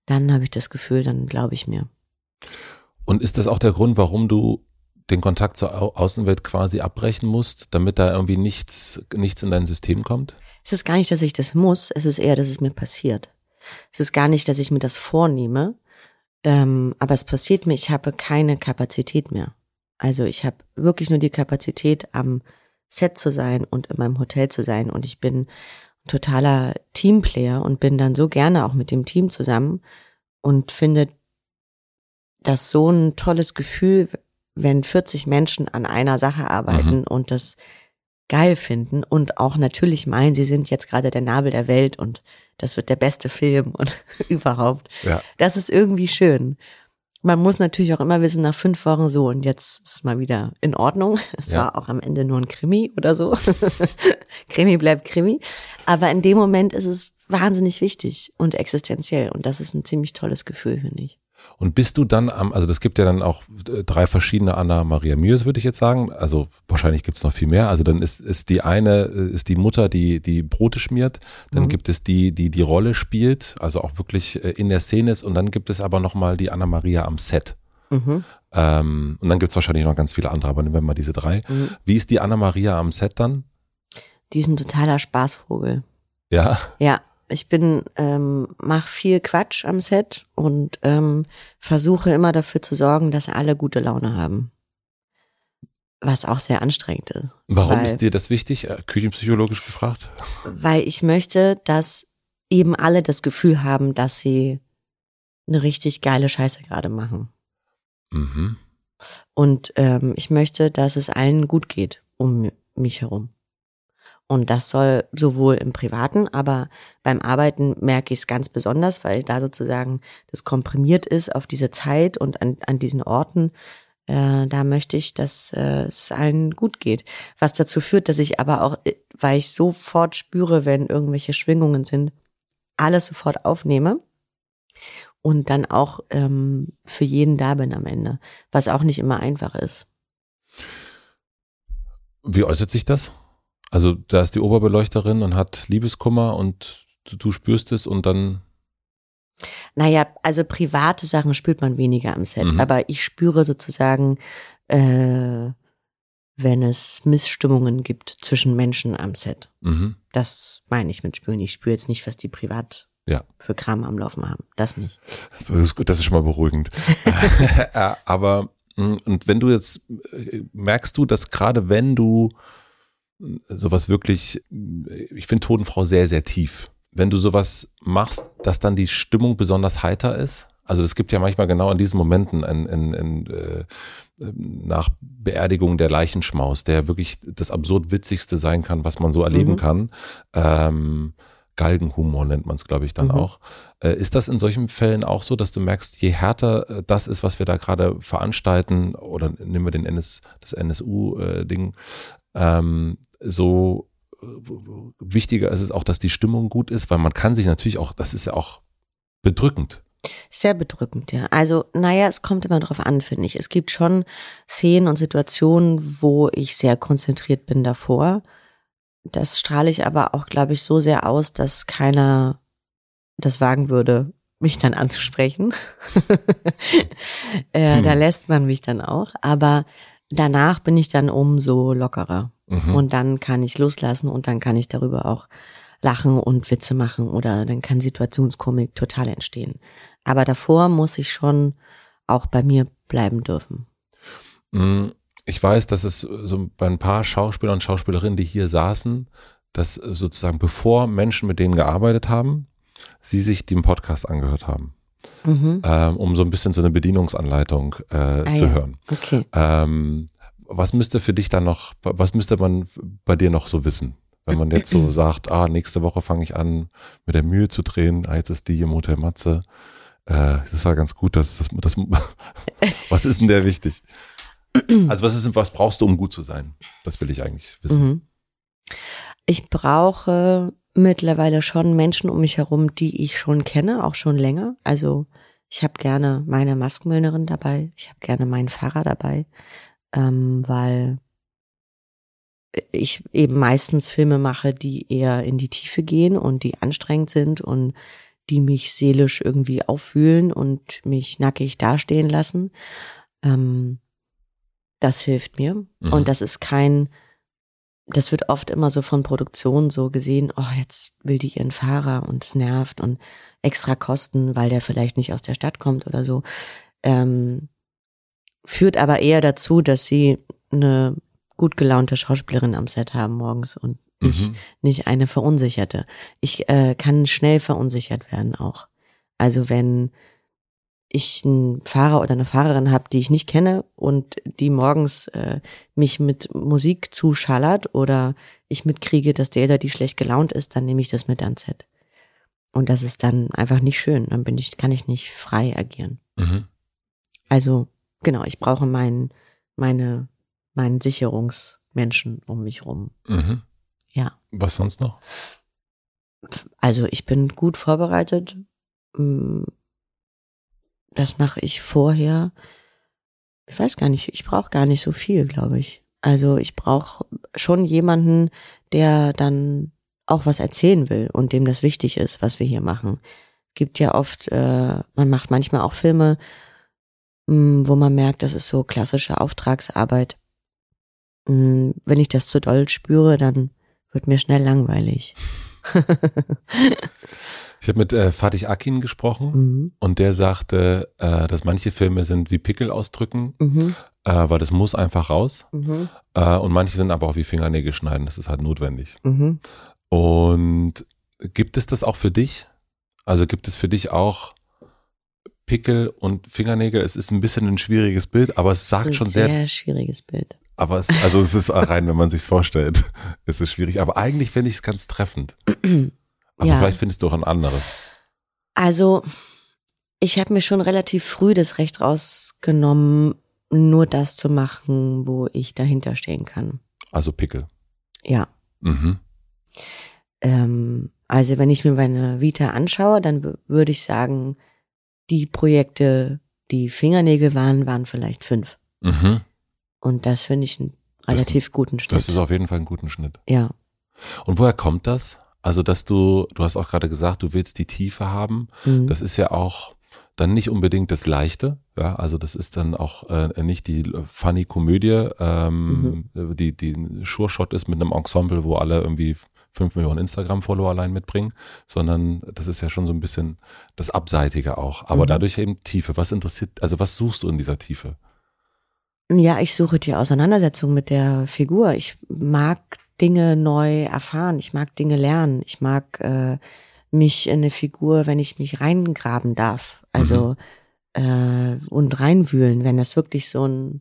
dann habe ich das Gefühl, dann glaube ich mir. Und ist das auch der Grund, warum du den Kontakt zur Außenwelt quasi abbrechen musst, damit da irgendwie nichts, nichts in dein System kommt? Es ist gar nicht, dass ich das muss, es ist eher, dass es mir passiert. Es ist gar nicht, dass ich mir das vornehme, ähm, aber es passiert mir, ich habe keine Kapazität mehr. Also ich habe wirklich nur die Kapazität, am Set zu sein und in meinem Hotel zu sein. Und ich bin ein totaler Teamplayer und bin dann so gerne auch mit dem Team zusammen und finde das so ein tolles Gefühl, wenn 40 Menschen an einer Sache arbeiten mhm. und das geil finden und auch natürlich meinen, sie sind jetzt gerade der Nabel der Welt und das wird der beste Film und überhaupt. Ja. Das ist irgendwie schön. Man muss natürlich auch immer wissen, nach fünf Wochen so und jetzt ist mal wieder in Ordnung. Es ja. war auch am Ende nur ein Krimi oder so. Krimi bleibt Krimi. Aber in dem Moment ist es wahnsinnig wichtig und existenziell und das ist ein ziemlich tolles Gefühl, finde ich. Und bist du dann am, also das gibt ja dann auch äh, drei verschiedene Anna Maria Mühes, würde ich jetzt sagen. Also wahrscheinlich gibt es noch viel mehr. Also dann ist, ist die eine, äh, ist die Mutter, die die Brote schmiert. Dann mhm. gibt es die, die die Rolle spielt, also auch wirklich äh, in der Szene ist. Und dann gibt es aber nochmal die Anna Maria am Set. Mhm. Ähm, und dann gibt es wahrscheinlich noch ganz viele andere, aber nehmen wir mal diese drei. Mhm. Wie ist die Anna Maria am Set dann? Die ist ein totaler Spaßvogel. Ja. Ja, ich bin, ähm, mach viel Quatsch am Set und ähm, versuche immer dafür zu sorgen, dass alle gute Laune haben. Was auch sehr anstrengend ist. Warum weil, ist dir das wichtig? Äh, küchenpsychologisch gefragt? Weil ich möchte, dass eben alle das Gefühl haben, dass sie eine richtig geile Scheiße gerade machen. Mhm. Und ähm, ich möchte, dass es allen gut geht um mich herum. Und das soll sowohl im Privaten, aber beim Arbeiten merke ich es ganz besonders, weil da sozusagen das komprimiert ist auf diese Zeit und an, an diesen Orten. Äh, da möchte ich, dass äh, es allen gut geht. Was dazu führt, dass ich aber auch, äh, weil ich sofort spüre, wenn irgendwelche Schwingungen sind, alles sofort aufnehme und dann auch ähm, für jeden da bin am Ende, was auch nicht immer einfach ist. Wie äußert sich das? Also da ist die Oberbeleuchterin und hat Liebeskummer und du, du spürst es und dann. Naja, also private Sachen spürt man weniger am Set, mhm. aber ich spüre sozusagen, äh, wenn es Missstimmungen gibt zwischen Menschen am Set. Mhm. Das meine ich mit spüren. Ich spüre jetzt nicht, was die privat ja. für Kram am Laufen haben. Das nicht. Das ist, gut, das ist schon mal beruhigend. Aber hm, und wenn du jetzt äh, merkst du, dass gerade wenn du sowas wirklich, ich finde Totenfrau sehr, sehr tief. Wenn du sowas machst, dass dann die Stimmung besonders heiter ist. Also es gibt ja manchmal genau in diesen Momenten ein, ein, ein, äh, nach Beerdigung der Leichenschmaus, der wirklich das absurd witzigste sein kann, was man so erleben mhm. kann. Ähm, Galgenhumor nennt man es, glaube ich, dann mhm. auch. Äh, ist das in solchen Fällen auch so, dass du merkst, je härter äh, das ist, was wir da gerade veranstalten, oder nehmen wir den NS, das NSU-Ding, äh, ähm, so äh, wichtiger ist es auch, dass die Stimmung gut ist, weil man kann sich natürlich auch, das ist ja auch bedrückend. Sehr bedrückend, ja. Also, naja, es kommt immer drauf an, finde ich. Es gibt schon Szenen und Situationen, wo ich sehr konzentriert bin davor das strahle ich aber auch, glaube ich, so sehr aus, dass keiner das wagen würde, mich dann anzusprechen. äh, hm. Da lässt man mich dann auch. Aber danach bin ich dann umso lockerer. Mhm. Und dann kann ich loslassen und dann kann ich darüber auch lachen und Witze machen oder dann kann Situationskomik total entstehen. Aber davor muss ich schon auch bei mir bleiben dürfen. Mhm ich weiß, dass es so bei ein paar Schauspieler und Schauspielerinnen, die hier saßen, dass sozusagen bevor Menschen mit denen gearbeitet haben, sie sich den Podcast angehört haben. Mhm. Ähm, um so ein bisschen so eine Bedienungsanleitung äh, ah, zu ja. hören. Okay. Ähm, was müsste für dich dann noch, was müsste man bei dir noch so wissen? Wenn man jetzt so sagt, ah, nächste Woche fange ich an, mit der Mühe zu drehen, ah, jetzt ist die im Hotel Matze. Äh, das ist ja ganz gut, dass das, das was ist denn der wichtig? Also was ist, was brauchst du, um gut zu sein? Das will ich eigentlich wissen. Mhm. Ich brauche mittlerweile schon Menschen um mich herum, die ich schon kenne, auch schon länger. Also ich habe gerne meine Maskenmüllnerin dabei, ich habe gerne meinen Fahrer dabei, ähm, weil ich eben meistens Filme mache, die eher in die Tiefe gehen und die anstrengend sind und die mich seelisch irgendwie auffühlen und mich nackig dastehen lassen. Ähm, das hilft mir. Mhm. Und das ist kein, das wird oft immer so von Produktion so gesehen, oh, jetzt will die ihren Fahrer und es nervt und extra Kosten, weil der vielleicht nicht aus der Stadt kommt oder so. Ähm, führt aber eher dazu, dass sie eine gut gelaunte Schauspielerin am Set haben morgens und nicht, mhm. nicht eine verunsicherte. Ich äh, kann schnell verunsichert werden auch. Also wenn ich einen Fahrer oder eine Fahrerin habe, die ich nicht kenne und die morgens äh, mich mit Musik zuschallert oder ich mitkriege, dass der oder die schlecht gelaunt ist, dann nehme ich das mit ans Set. Und das ist dann einfach nicht schön. Dann bin ich, kann ich nicht frei agieren. Mhm. Also, genau, ich brauche meinen, meine, meinen Sicherungsmenschen um mich rum. Mhm. Ja. Was sonst noch? Also, ich bin gut vorbereitet mm, das mache ich vorher. Ich weiß gar nicht, ich brauche gar nicht so viel, glaube ich. Also ich brauche schon jemanden, der dann auch was erzählen will und dem das wichtig ist, was wir hier machen. Gibt ja oft, äh, man macht manchmal auch Filme, hm, wo man merkt, das ist so klassische Auftragsarbeit. Mh, hm, wenn ich das zu doll spüre, dann wird mir schnell langweilig. Ich habe mit äh, Fatih Akin gesprochen mhm. und der sagte, äh, dass manche Filme sind wie Pickel ausdrücken, mhm. äh, weil das muss einfach raus. Mhm. Äh, und manche sind aber auch wie Fingernägel schneiden, das ist halt notwendig. Mhm. Und gibt es das auch für dich? Also gibt es für dich auch Pickel und Fingernägel? Es ist ein bisschen ein schwieriges Bild, aber es sagt schon sehr. Sehr schwieriges Bild. aber es, also es ist rein, wenn man sich's vorstellt, ist es schwierig. Aber eigentlich finde ich es ganz treffend. Aber Ja. vielleicht findest du auch ein anderes. Also, ich habe mir schon relativ früh das Recht rausgenommen, nur das zu machen, wo ich dahinter stehen kann. Also Pickel. Ja. Mhm. Ähm, also, wenn ich mir meine Vita anschaue, dann würde ich sagen, die Projekte, die Fingernägel waren, waren vielleicht fünf. Mhm. Und das finde ich einen relativ guten Schnitt. Das ist auf jeden Fall ein guter Schnitt. ja. Und woher kommt das? Also, dass du, du hast auch gerade gesagt, du willst die Tiefe haben. Mhm. Das ist ja auch dann nicht unbedingt das Leichte. Ja, also das ist dann auch äh, nicht die funny Komödie, ähm, die, die ein Sure-Shot ist mit einem Ensemble, wo alle irgendwie fünf Millionen Instagram-Follower allein mitbringen, sondern das ist ja schon so ein bisschen das Abseitige auch. Aber Mhm. dadurch eben Tiefe. Was interessiert, also was suchst du in dieser Tiefe? Ja, ich suche die Auseinandersetzung mit der Figur. Ich mag Dinge neu erfahren. Ich mag Dinge lernen. Ich mag äh, mich in eine Figur, wenn ich mich reingraben darf. Also äh, und reinwühlen, wenn das wirklich so ein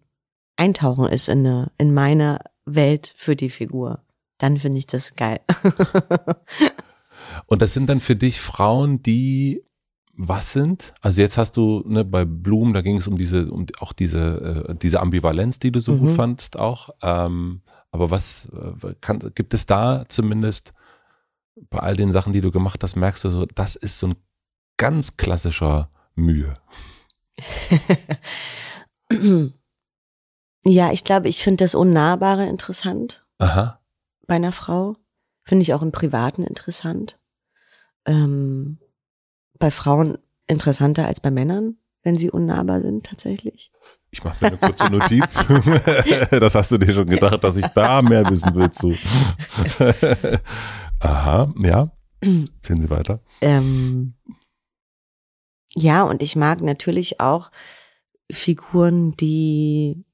Eintauchen ist in eine, in meine Welt für die Figur. Dann finde ich das geil. Und das sind dann für dich Frauen, die was sind? Also jetzt hast du ne, bei Bloom, da ging es um diese, um auch diese, äh, diese Ambivalenz, die du so gut Mhm. fandst auch. Ähm, aber was äh, kann, gibt es da zumindest bei all den Sachen, die du gemacht hast, merkst du so, das ist so ein ganz klassischer Mühe. ja, ich glaube, ich finde das Unnahbare interessant. Aha. Bei einer Frau. Finde ich auch im Privaten interessant. Ähm, bei Frauen interessanter als bei Männern, wenn sie unnahbar sind, tatsächlich. Ich mache mir eine kurze Notiz. das hast du dir schon gedacht, dass ich da mehr wissen will zu. Aha, ja. Ziehen Sie weiter. Ähm, ja, und ich mag natürlich auch Figuren, die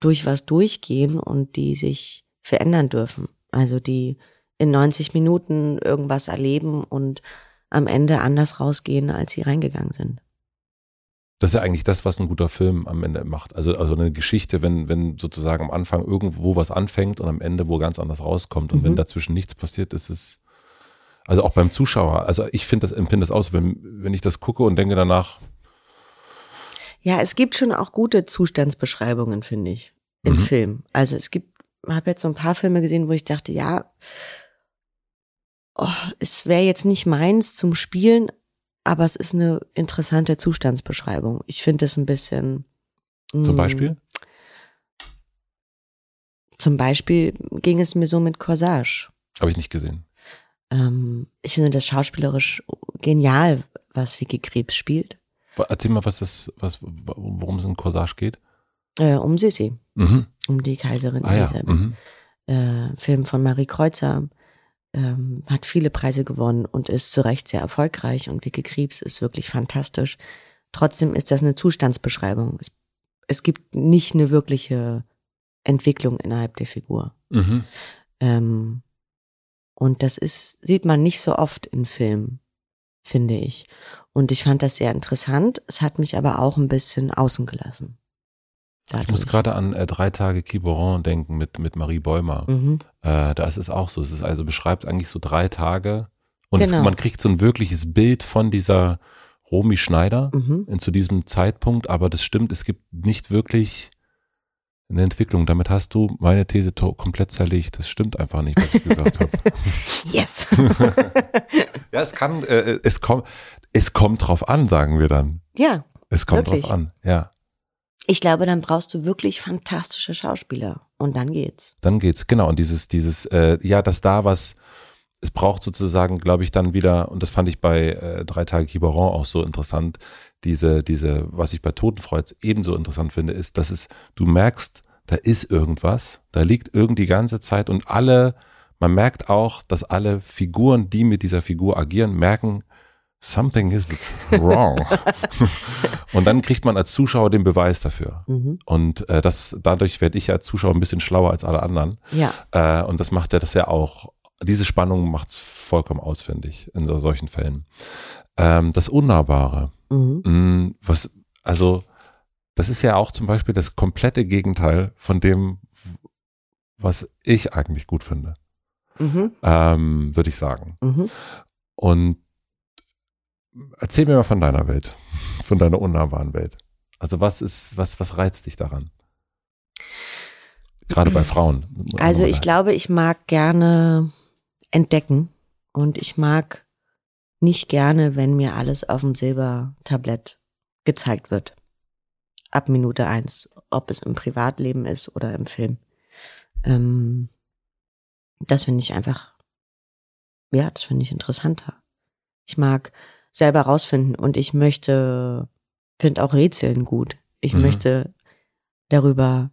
durch was durchgehen und die sich verändern dürfen. Also die in 90 Minuten irgendwas erleben und am Ende anders rausgehen, als sie reingegangen sind. Das ist ja eigentlich das, was ein guter Film am Ende macht. Also, also eine Geschichte, wenn, wenn sozusagen am Anfang irgendwo was anfängt und am Ende wo ganz anders rauskommt. Und Mhm. wenn dazwischen nichts passiert, ist es, also auch beim Zuschauer, also ich finde das, empfinde das aus, wenn, wenn ich das gucke und denke danach, Ja, es gibt schon auch gute Zustandsbeschreibungen, finde ich, im Mhm. Film. Also es gibt, habe jetzt so ein paar Filme gesehen, wo ich dachte, ja, oh, es wäre jetzt nicht meins zum Spielen, aber es ist eine interessante Zustandsbeschreibung. Ich finde das ein bisschen. zum mm, Beispiel, Zum Beispiel ging es mir so mit Corsage. habe ich nicht gesehen. Ähm, ich finde das schauspielerisch genial, was Vicky Krebs spielt. Erzähl mal, was das, was, worum es in Corsage geht. Äh, um Sissi, Mhm. um die Kaiserin Ah ja. Elisabeth. Mhm. äh, Film von Marie Kreuzer, ähm, hat viele Preise gewonnen und ist zu Recht sehr erfolgreich und Vicky Krebs ist wirklich fantastisch. Trotzdem ist das eine Zustandsbeschreibung. Es, es gibt nicht eine wirkliche Entwicklung innerhalb der Figur. Mhm. Ähm, und das ist, sieht man nicht so oft in Filmen, finde ich. Und ich fand das sehr interessant. Es hat mich aber auch ein bisschen außen gelassen. Ich muss gerade an äh, drei Tage Quiberon denken mit, mit Marie Bäumer. Mhm. Äh, da ist es auch so. Es ist also beschreibt eigentlich so drei Tage und es, Genau. man kriegt so ein wirkliches Bild von dieser Romy Schneider Mhm. in, zu diesem Zeitpunkt, aber das stimmt, es gibt nicht wirklich eine Entwicklung. Damit hast du meine These komplett zerlegt. Das stimmt einfach nicht, was ich gesagt habe. Yes. Ja, es kann, äh, es kommt, es kommt drauf an, sagen wir dann. ja, Es kommt Wirklich? drauf an, ja. Ich glaube, dann brauchst du wirklich fantastische Schauspieler. Und dann geht's. Dann geht's, genau. Und dieses, dieses, äh, ja, dass da was, es braucht sozusagen, glaube ich, dann wieder, und das fand ich bei äh, Drei Tage Quiberon auch so interessant, diese, diese, was ich bei Totenfreud ebenso interessant finde, ist, dass es, du merkst, da ist irgendwas, da liegt irgend die ganze Zeit und alle, man merkt auch, dass alle Figuren, die mit dieser Figur agieren, merken, something is wrong. und dann kriegt man als Zuschauer den Beweis dafür. Mhm. Und äh, das, dadurch werde ich als Zuschauer ein bisschen schlauer als alle anderen. Ja. Äh, und das macht er das ja auch. Diese Spannung macht's vollkommen aus, finde ich, in so, solchen Fällen. Ähm, das Unnahbare. Mhm. Mh, was, also, das ist ja auch zum Beispiel das komplette Gegenteil von dem, was ich eigentlich gut finde, Mhm. ähm, würde ich sagen. Mhm. Und erzähl mir mal von deiner Welt, von deiner unnahbaren Welt. Also was ist, was, was reizt dich daran? Gerade bei Frauen. Also ich glaube, ich mag gerne entdecken und ich mag nicht gerne, wenn mir alles auf dem Silbertablett gezeigt wird. Ab Minute eins, ob es im Privatleben ist oder im Film. Ähm, das finde ich einfach, ja, das finde ich interessanter. Ich mag selber rausfinden und ich möchte, finde auch Rätseln gut. Ich Mhm. möchte darüber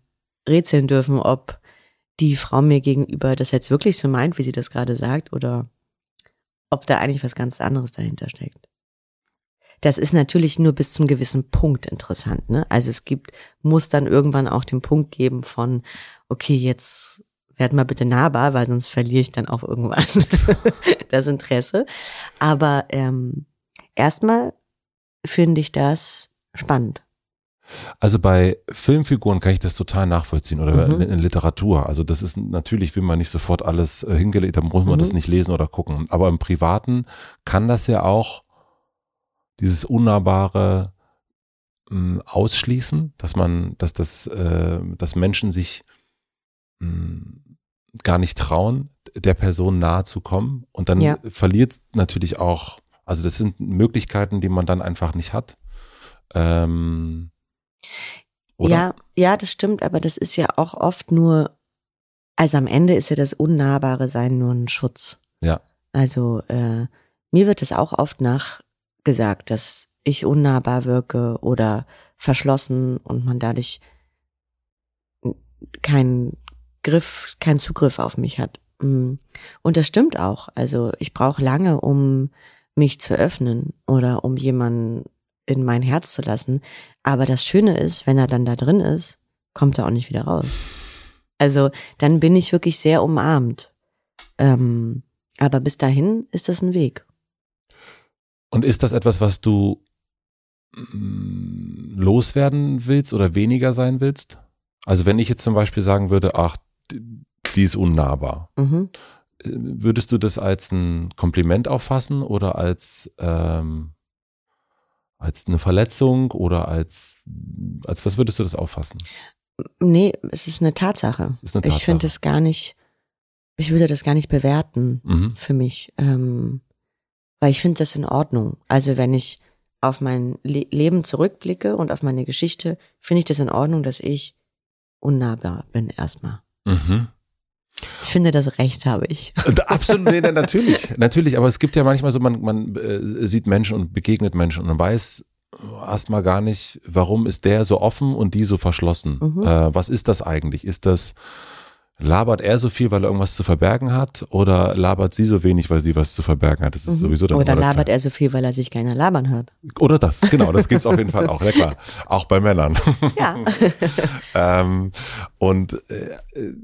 rätseln dürfen, ob die Frau mir gegenüber das jetzt wirklich so meint, wie sie das gerade sagt, oder ob da eigentlich was ganz anderes dahinter steckt. Das ist natürlich nur bis zum gewissen Punkt interessant. Ne? Also es gibt, muss dann irgendwann auch den Punkt geben von, okay, jetzt werd mal bitte nahbar, weil sonst verliere ich dann auch irgendwann das Interesse. Aber ähm, erstmal finde ich das spannend. Also bei Filmfiguren kann ich das total nachvollziehen oder Mhm. in, Literatur. Also das ist natürlich, will man nicht sofort alles äh, hingelegt, da muss man Mhm. das nicht lesen oder gucken. Aber im Privaten kann das ja auch dieses Unnahbare mh, ausschließen, dass man, dass das, äh, dass Menschen sich mh, gar nicht trauen, der Person nahe zu kommen. Und dann Ja. verliert natürlich auch, also das sind Möglichkeiten, die man dann einfach nicht hat. Ähm, oder? Ja, ja, das stimmt, aber das ist ja auch oft nur, also am Ende ist ja das Unnahbare sein nur ein Schutz. Ja. Also äh, mir wird es auch oft nachgesagt, dass ich unnahbar wirke oder verschlossen und man dadurch keinen Griff, keinen Zugriff auf mich hat. Mm. Und das stimmt auch. Also ich brauche lange, um mich zu öffnen oder um jemanden in mein Herz zu lassen. Aber das Schöne ist, wenn er dann da drin ist, kommt er auch nicht wieder raus. Also dann bin ich wirklich sehr umarmt. Ähm, aber bis dahin ist das ein Weg. Und ist das etwas, was du mm, loswerden willst oder weniger sein willst? Also wenn ich jetzt zum Beispiel sagen würde, ach, die die ist unnahbar, Mhm. Würdest du das als ein Kompliment auffassen oder als ähm, als eine Verletzung oder als als was würdest du das auffassen? Nee, es ist eine Tatsache. Ist eine Ich finde Tatsache. es gar nicht, ich würde das gar nicht bewerten Mhm. für mich. Ähm, weil ich finde das in Ordnung. Also wenn ich auf mein Le Leben zurückblicke und auf meine Geschichte, finde ich das in Ordnung, dass ich unnahbar bin erstmal. Mhm. Ich finde, das Recht habe ich. Absolut, nee, nee, natürlich, natürlich, aber es gibt ja manchmal so, man, man äh, sieht Menschen und begegnet Menschen und man weiß erstmal gar nicht, warum ist der so offen und die so verschlossen. Mhm. Äh, was ist das eigentlich? Ist das, labert er so viel, weil er irgendwas zu verbergen hat oder labert sie so wenig, weil sie was zu verbergen hat? Das ist sowieso dann Mhm. Oder labert er so viel, weil er sich keiner labern hört. Oder das, genau, das gibt's auf jeden Fall auch, ja klar. Auch bei Männern. Ja. ähm, und äh,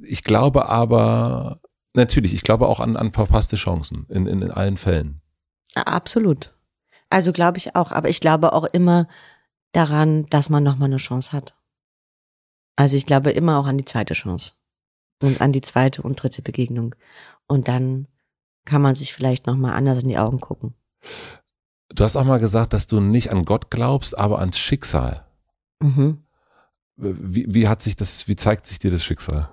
ich glaube aber, natürlich, ich glaube auch an, an verpasste Chancen in, in, in allen Fällen. Absolut. Also glaube ich auch. Aber ich glaube auch immer daran, dass man nochmal eine Chance hat. Also ich glaube immer auch an die zweite Chance. Und an die zweite und dritte Begegnung. Und dann kann man sich vielleicht nochmal anders in die Augen gucken. Du hast auch mal gesagt, dass du nicht an Gott glaubst, aber ans Schicksal. Mhm. Wie, wie hat sich das, wie zeigt sich dir das Schicksal?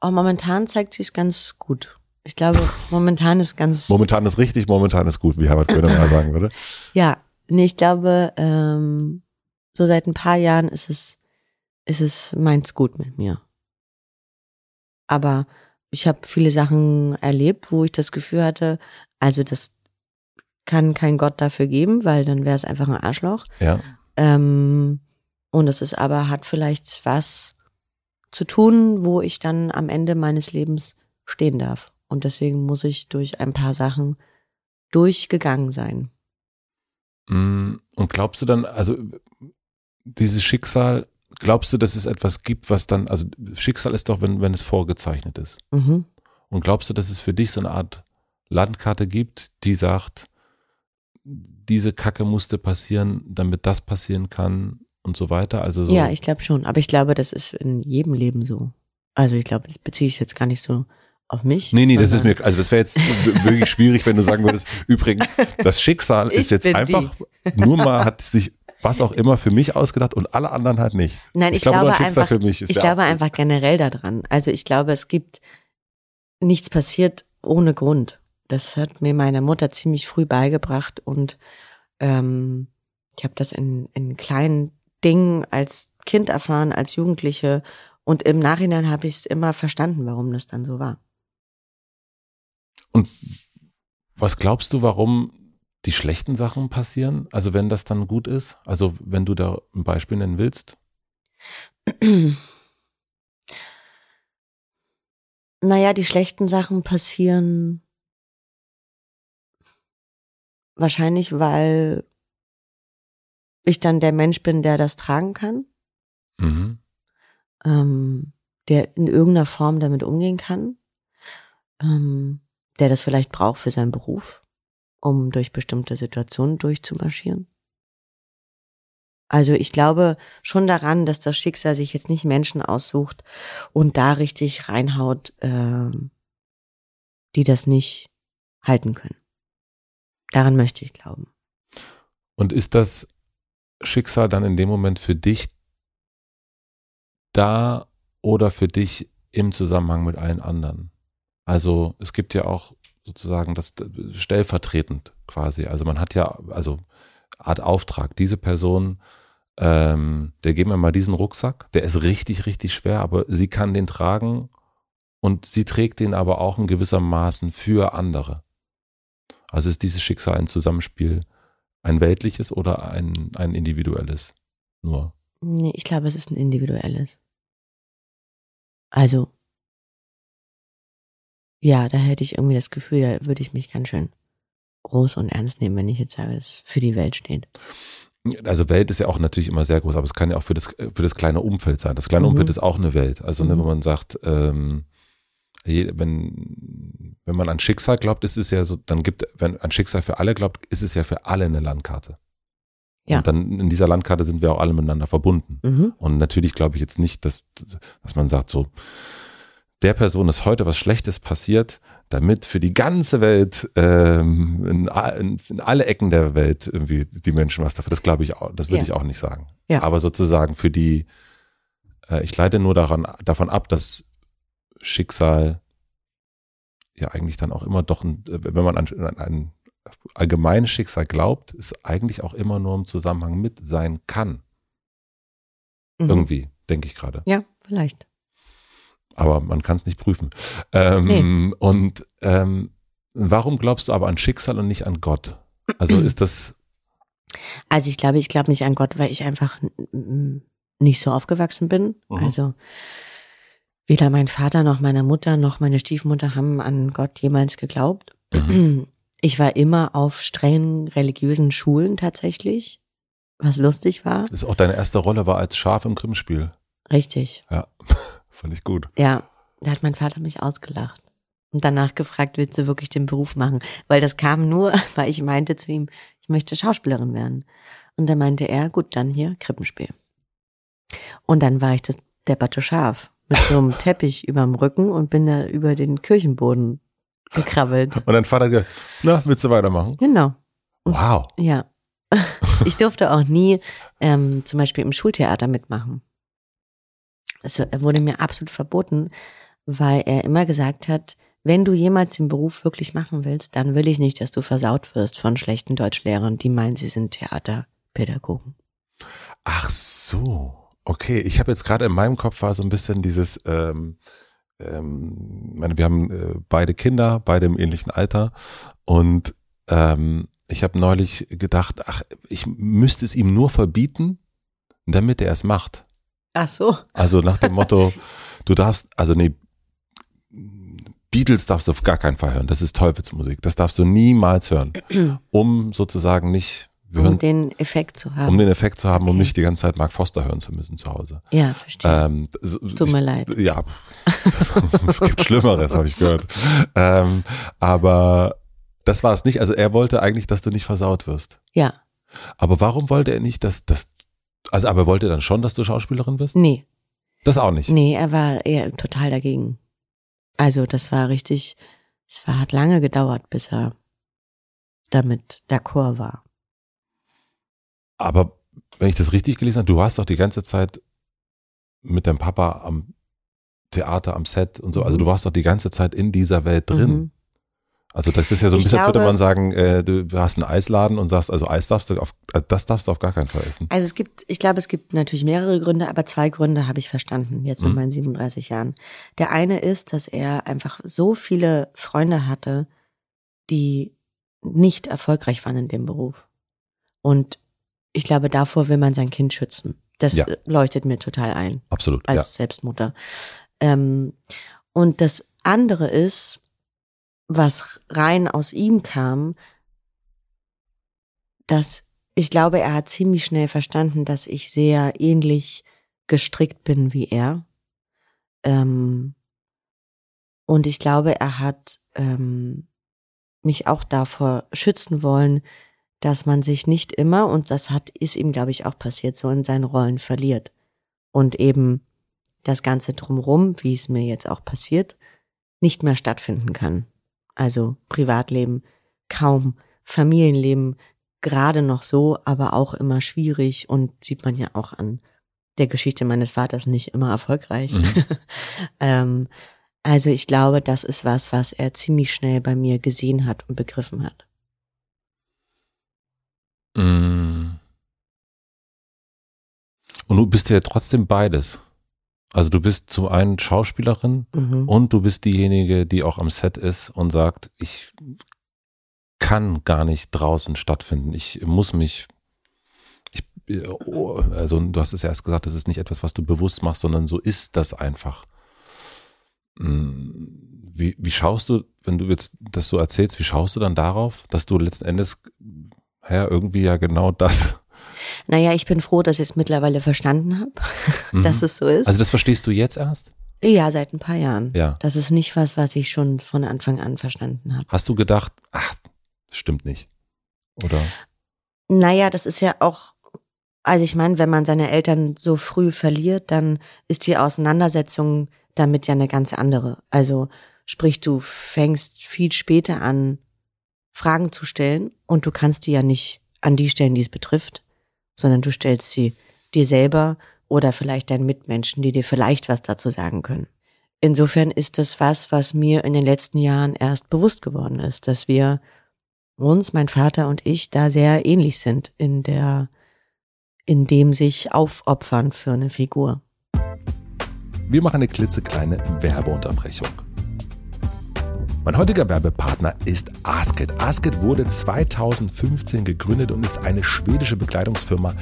Oh, momentan zeigt sich ganz gut. Ich glaube, momentan ist ganz. Momentan ist richtig, momentan ist gut, wie Herbert Grönemeyer sagen würde. Ja, nee, ich glaube, ähm, so seit ein paar Jahren ist es, ist es meins gut mit mir. Aber ich habe viele Sachen erlebt, wo ich das Gefühl hatte, also das kann kein Gott dafür geben, weil dann wäre es einfach ein Arschloch. Ja. Ähm, und es ist aber, hat vielleicht was zu tun, wo ich dann am Ende meines Lebens stehen darf. Und deswegen muss ich durch ein paar Sachen durchgegangen sein. Mm, Und glaubst du dann, also dieses Schicksal, glaubst du, dass es etwas gibt, was dann, also Schicksal ist doch, wenn, wenn es vorgezeichnet ist. Mhm. Und glaubst du, dass es für dich so eine Art Landkarte gibt, die sagt, diese Kacke musste passieren, damit das passieren kann und so weiter? Also so, Ja, ich glaube schon. Aber ich glaube, das ist in jedem Leben so. Also ich glaube, das beziehe ich jetzt gar nicht so auf mich. Nee, nee, das ist mir, also das wäre jetzt wirklich schwierig, wenn du sagen würdest, übrigens, das Schicksal ist jetzt einfach die. nur mal, hat sich was auch immer für mich ausgedacht und alle anderen halt nicht. Nein, ich, ich glaube, glaube einfach, ich glaube einfach generell daran. Also ich glaube, es gibt nichts passiert ohne Grund. Das hat mir meine Mutter ziemlich früh beigebracht und ähm, ich habe das in, in kleinen Dingen als Kind erfahren, als Jugendliche und im Nachhinein habe ich es immer verstanden, warum das dann so war. Und was glaubst du, warum die schlechten Sachen passieren? Also wenn das dann gut ist? Also wenn du da ein Beispiel nennen willst? Naja, die schlechten Sachen passieren wahrscheinlich, weil ich dann der Mensch bin, der das tragen kann. Mhm. Ähm, der in irgendeiner Form damit umgehen kann. Ähm, der das vielleicht braucht für seinen Beruf, um durch bestimmte Situationen durchzumarschieren. Also ich glaube schon daran, dass das Schicksal sich jetzt nicht Menschen aussucht und da richtig reinhaut, äh, die das nicht halten können. Daran möchte ich glauben. Und ist das Schicksal dann in dem Moment für dich da oder für dich im Zusammenhang mit allen anderen? Also es gibt ja auch sozusagen das stellvertretend quasi. Also man hat ja, also Art Auftrag, diese Person, ähm, der geben wir mal diesen Rucksack, der ist richtig, richtig schwer, aber sie kann den tragen und sie trägt den aber auch in gewissermaßen für andere. Also ist dieses Schicksal ein Zusammenspiel ein weltliches oder ein, ein individuelles nur? Nee, ich glaube, es ist ein individuelles. Also ja, da hätte ich irgendwie das Gefühl, da würde ich mich ganz schön groß und ernst nehmen, wenn ich jetzt sage, dass es für die Welt steht. Also Welt ist ja auch natürlich immer sehr groß, aber es kann ja auch für das, für das kleine Umfeld sein. Das kleine mhm. Umfeld ist auch eine Welt. Also ne, mhm. ne, wenn man sagt, ähm, wenn, wenn man an Schicksal glaubt, ist es ja so, dann gibt, wenn an Schicksal für alle glaubt, ist es ja für alle eine Landkarte. Ja. Und dann in dieser Landkarte sind wir auch alle miteinander verbunden. Mhm. Und natürlich glaube ich jetzt nicht, dass, dass man sagt so, der Person ist heute was Schlechtes passiert, damit für die ganze Welt, ähm, in, in, in, alle Ecken der Welt irgendwie die Menschen was dafür. Das glaube ich auch, das würde ja. ich auch nicht sagen. Ja. Aber sozusagen für die, äh, ich leite nur daran, davon ab, dass Schicksal ja eigentlich dann auch immer doch, ein, wenn man an, an ein allgemeines Schicksal glaubt, ist eigentlich auch immer nur im Zusammenhang mit sein kann. Mhm. Irgendwie, denke ich gerade. Ja, vielleicht aber man kann es nicht prüfen. Ähm, nee. Und ähm, warum glaubst du aber an Schicksal und nicht an Gott? Also ist das. Also ich glaube, ich glaube nicht an Gott, weil ich einfach nicht so aufgewachsen bin. Mhm. Also weder mein Vater noch meine Mutter noch meine Stiefmutter haben an Gott jemals geglaubt. Mhm. Ich war immer auf strengen religiösen Schulen tatsächlich, was lustig war. Das ist auch deine erste Rolle war als Schaf im Grimmspiel. Richtig. Ja. Fand ich gut. Ja, da hat mein Vater mich ausgelacht und danach gefragt, willst du wirklich den Beruf machen? Weil das kam nur, weil ich meinte zu ihm, ich möchte Schauspielerin werden. Und da meinte er, gut, dann hier Krippenspiel. Und dann war ich das depperte Schaf mit so einem Teppich überm Rücken und bin da über den Kirchenboden gekrabbelt. Und dein Vater gesagt, na, willst du weitermachen? Genau. Wow. Ja. Ich durfte auch nie ähm, zum Beispiel im Schultheater mitmachen. Es wurde mir absolut verboten, weil er immer gesagt hat, wenn du jemals den Beruf wirklich machen willst, dann will ich nicht, dass du versaut wirst von schlechten Deutschlehrern, die meinen, sie sind Theaterpädagogen. Ach so, okay. Ich habe jetzt gerade in meinem Kopf war so ein bisschen dieses, ähm, ähm, meine, wir haben äh, beide Kinder, beide im ähnlichen Alter und ähm, ich habe neulich gedacht, ach, ich müsste es ihm nur verbieten, damit er es macht. Ach so. Also nach dem Motto, du darfst, also nee, Beatles darfst du auf gar keinen Fall hören. Das ist Teufelsmusik. Das darfst du niemals hören. Um sozusagen nicht um hören, den Effekt zu haben. Um den Effekt zu haben, okay. um nicht die ganze Zeit Mark Foster hören zu müssen zu Hause. Ja, verstehe. Ähm, so, tut mir leid. Ja, es gibt Schlimmeres, habe ich gehört. Ähm, aber das war es nicht. Also er wollte eigentlich, dass du nicht versaut wirst. Ja. Aber warum wollte er nicht, dass, dass also aber wollte er dann schon, dass du Schauspielerin bist? Nee. Das auch nicht. Nee, er war eher total dagegen. Also das war richtig, es war, hat lange gedauert, bis er damit d'accord war. Aber wenn ich das richtig gelesen habe, du warst doch die ganze Zeit mit deinem Papa am Theater, am Set und so. Also du warst doch die ganze Zeit in dieser Welt drin. Mhm. Also das ist ja so ein ich bisschen, als würde man sagen, äh, du hast einen Eisladen und sagst, also Eis darfst du auf, äh, das darfst du auf gar keinen Fall essen. Also es gibt, ich glaube, es gibt natürlich mehrere Gründe, aber zwei Gründe habe ich verstanden, jetzt mit mhm. meinen 37 Jahren. Der eine ist, dass er einfach so viele Freunde hatte, die nicht erfolgreich waren in dem Beruf. Und ich glaube, davor will man sein Kind schützen. Das ja. leuchtet mir total ein. Absolut. Als ja. Selbstmutter. Ähm, und das andere ist, was rein aus ihm kam, dass ich glaube, er hat ziemlich schnell verstanden, dass ich sehr ähnlich gestrickt bin wie er. Ähm, und ich glaube, er hat ähm, mich auch davor schützen wollen, dass man sich nicht immer, und das hat, ist ihm, glaube ich, auch passiert, so in seinen Rollen verliert. Und eben das Ganze drumrum, wie es mir jetzt auch passiert, nicht mehr stattfinden kann. Also Privatleben kaum, Familienleben gerade noch so, aber auch immer schwierig und sieht man ja auch an der Geschichte meines Vaters nicht immer erfolgreich. Mhm. ähm, also ich glaube, das ist was, was er ziemlich schnell bei mir gesehen hat und begriffen hat. Mm. Und du bist ja trotzdem beides. Also du bist zum einen Schauspielerin mhm. und du bist diejenige, die auch am Set ist und sagt, ich kann gar nicht draußen stattfinden. Ich muss mich, ich, also du hast es ja erst gesagt, das ist nicht etwas, was du bewusst machst, sondern so ist das einfach. Mm. Wie, wie schaust du, wenn du jetzt das so erzählst, wie schaust du dann darauf, dass du letzten Endes ja, irgendwie ja genau das. Naja, ich bin froh, dass ich es mittlerweile verstanden habe, mhm. dass es so ist. Also das verstehst du jetzt erst? Ja, seit ein paar Jahren. Ja. Das ist nicht was, was ich schon von Anfang an verstanden habe. Hast du gedacht, ach, stimmt nicht? Oder? Naja, das ist ja auch, also ich meine, wenn man seine Eltern so früh verliert, dann ist die Auseinandersetzung damit ja eine ganz andere. Also sprich, du fängst viel später an, Fragen zu stellen und du kannst die ja nicht an die stellen, die es betrifft, sondern du stellst sie dir selber oder vielleicht deinen Mitmenschen, die dir vielleicht was dazu sagen können. Insofern ist das was, was mir in den letzten Jahren erst bewusst geworden ist, dass wir uns, mein Vater und ich, da sehr ähnlich sind in der, in dem sich aufopfern für eine Figur. Wir machen eine klitzekleine Werbeunterbrechung. Mein heutiger Werbepartner ist Asket. Asket wurde 2015 gegründet und ist eine schwedische Bekleidungsfirma,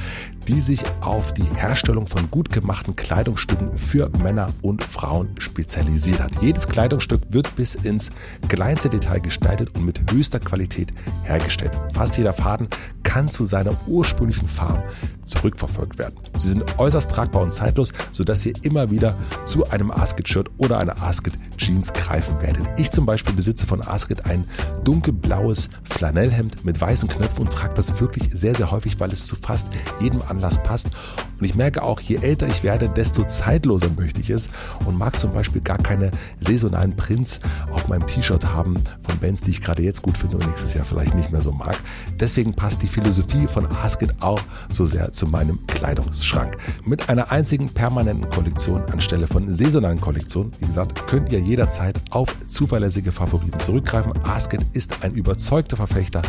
die sich auf die Herstellung von gut gemachten Kleidungsstücken für Männer und Frauen spezialisiert hat. Jedes Kleidungsstück wird bis ins kleinste Detail gestaltet und mit höchster Qualität hergestellt. Fast jeder Faden kann zu seiner ursprünglichen Farbe zurückverfolgt werden. Sie sind äußerst tragbar und zeitlos, sodass ihr immer wieder zu einem Asket-Shirt oder einer Asket-Jeans greifen werdet. Ich zum Beispiel besitze von Asket ein dunkelblaues Flanellhemd mit weißen Knöpfen und trage das wirklich sehr, sehr häufig, weil es zu fast jedem Anlass passt. Und ich merke auch, je älter ich werde, desto zeitloser möchte ich es und mag zum Beispiel gar keine saisonalen Prints auf meinem T-Shirt haben von Bands, die ich gerade jetzt gut finde und nächstes Jahr vielleicht nicht mehr so mag. Deswegen passt die Philosophie von Asket auch so sehr zu meinem Kleidungsschrank. Mit einer einzigen permanenten Kollektion anstelle von saisonalen Kollektionen, wie gesagt, könnt ihr jederzeit auf zuverlässige Favoriten zurückgreifen. Asket ist ein überzeugter Verfechter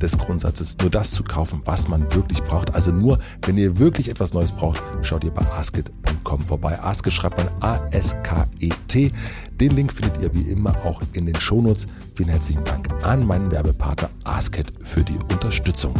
des Grundsatzes, nur das zu kaufen, was man wirklich braucht. Also nur, wenn ihr wirklich etwas Neues braucht, schaut ihr bei asket.com vorbei. Asket schreibt man A-S-K-E-T. Den Link findet ihr wie immer auch in den Shownotes. Vielen herzlichen Dank an meinen Werbepartner Asket für die Unterstützung.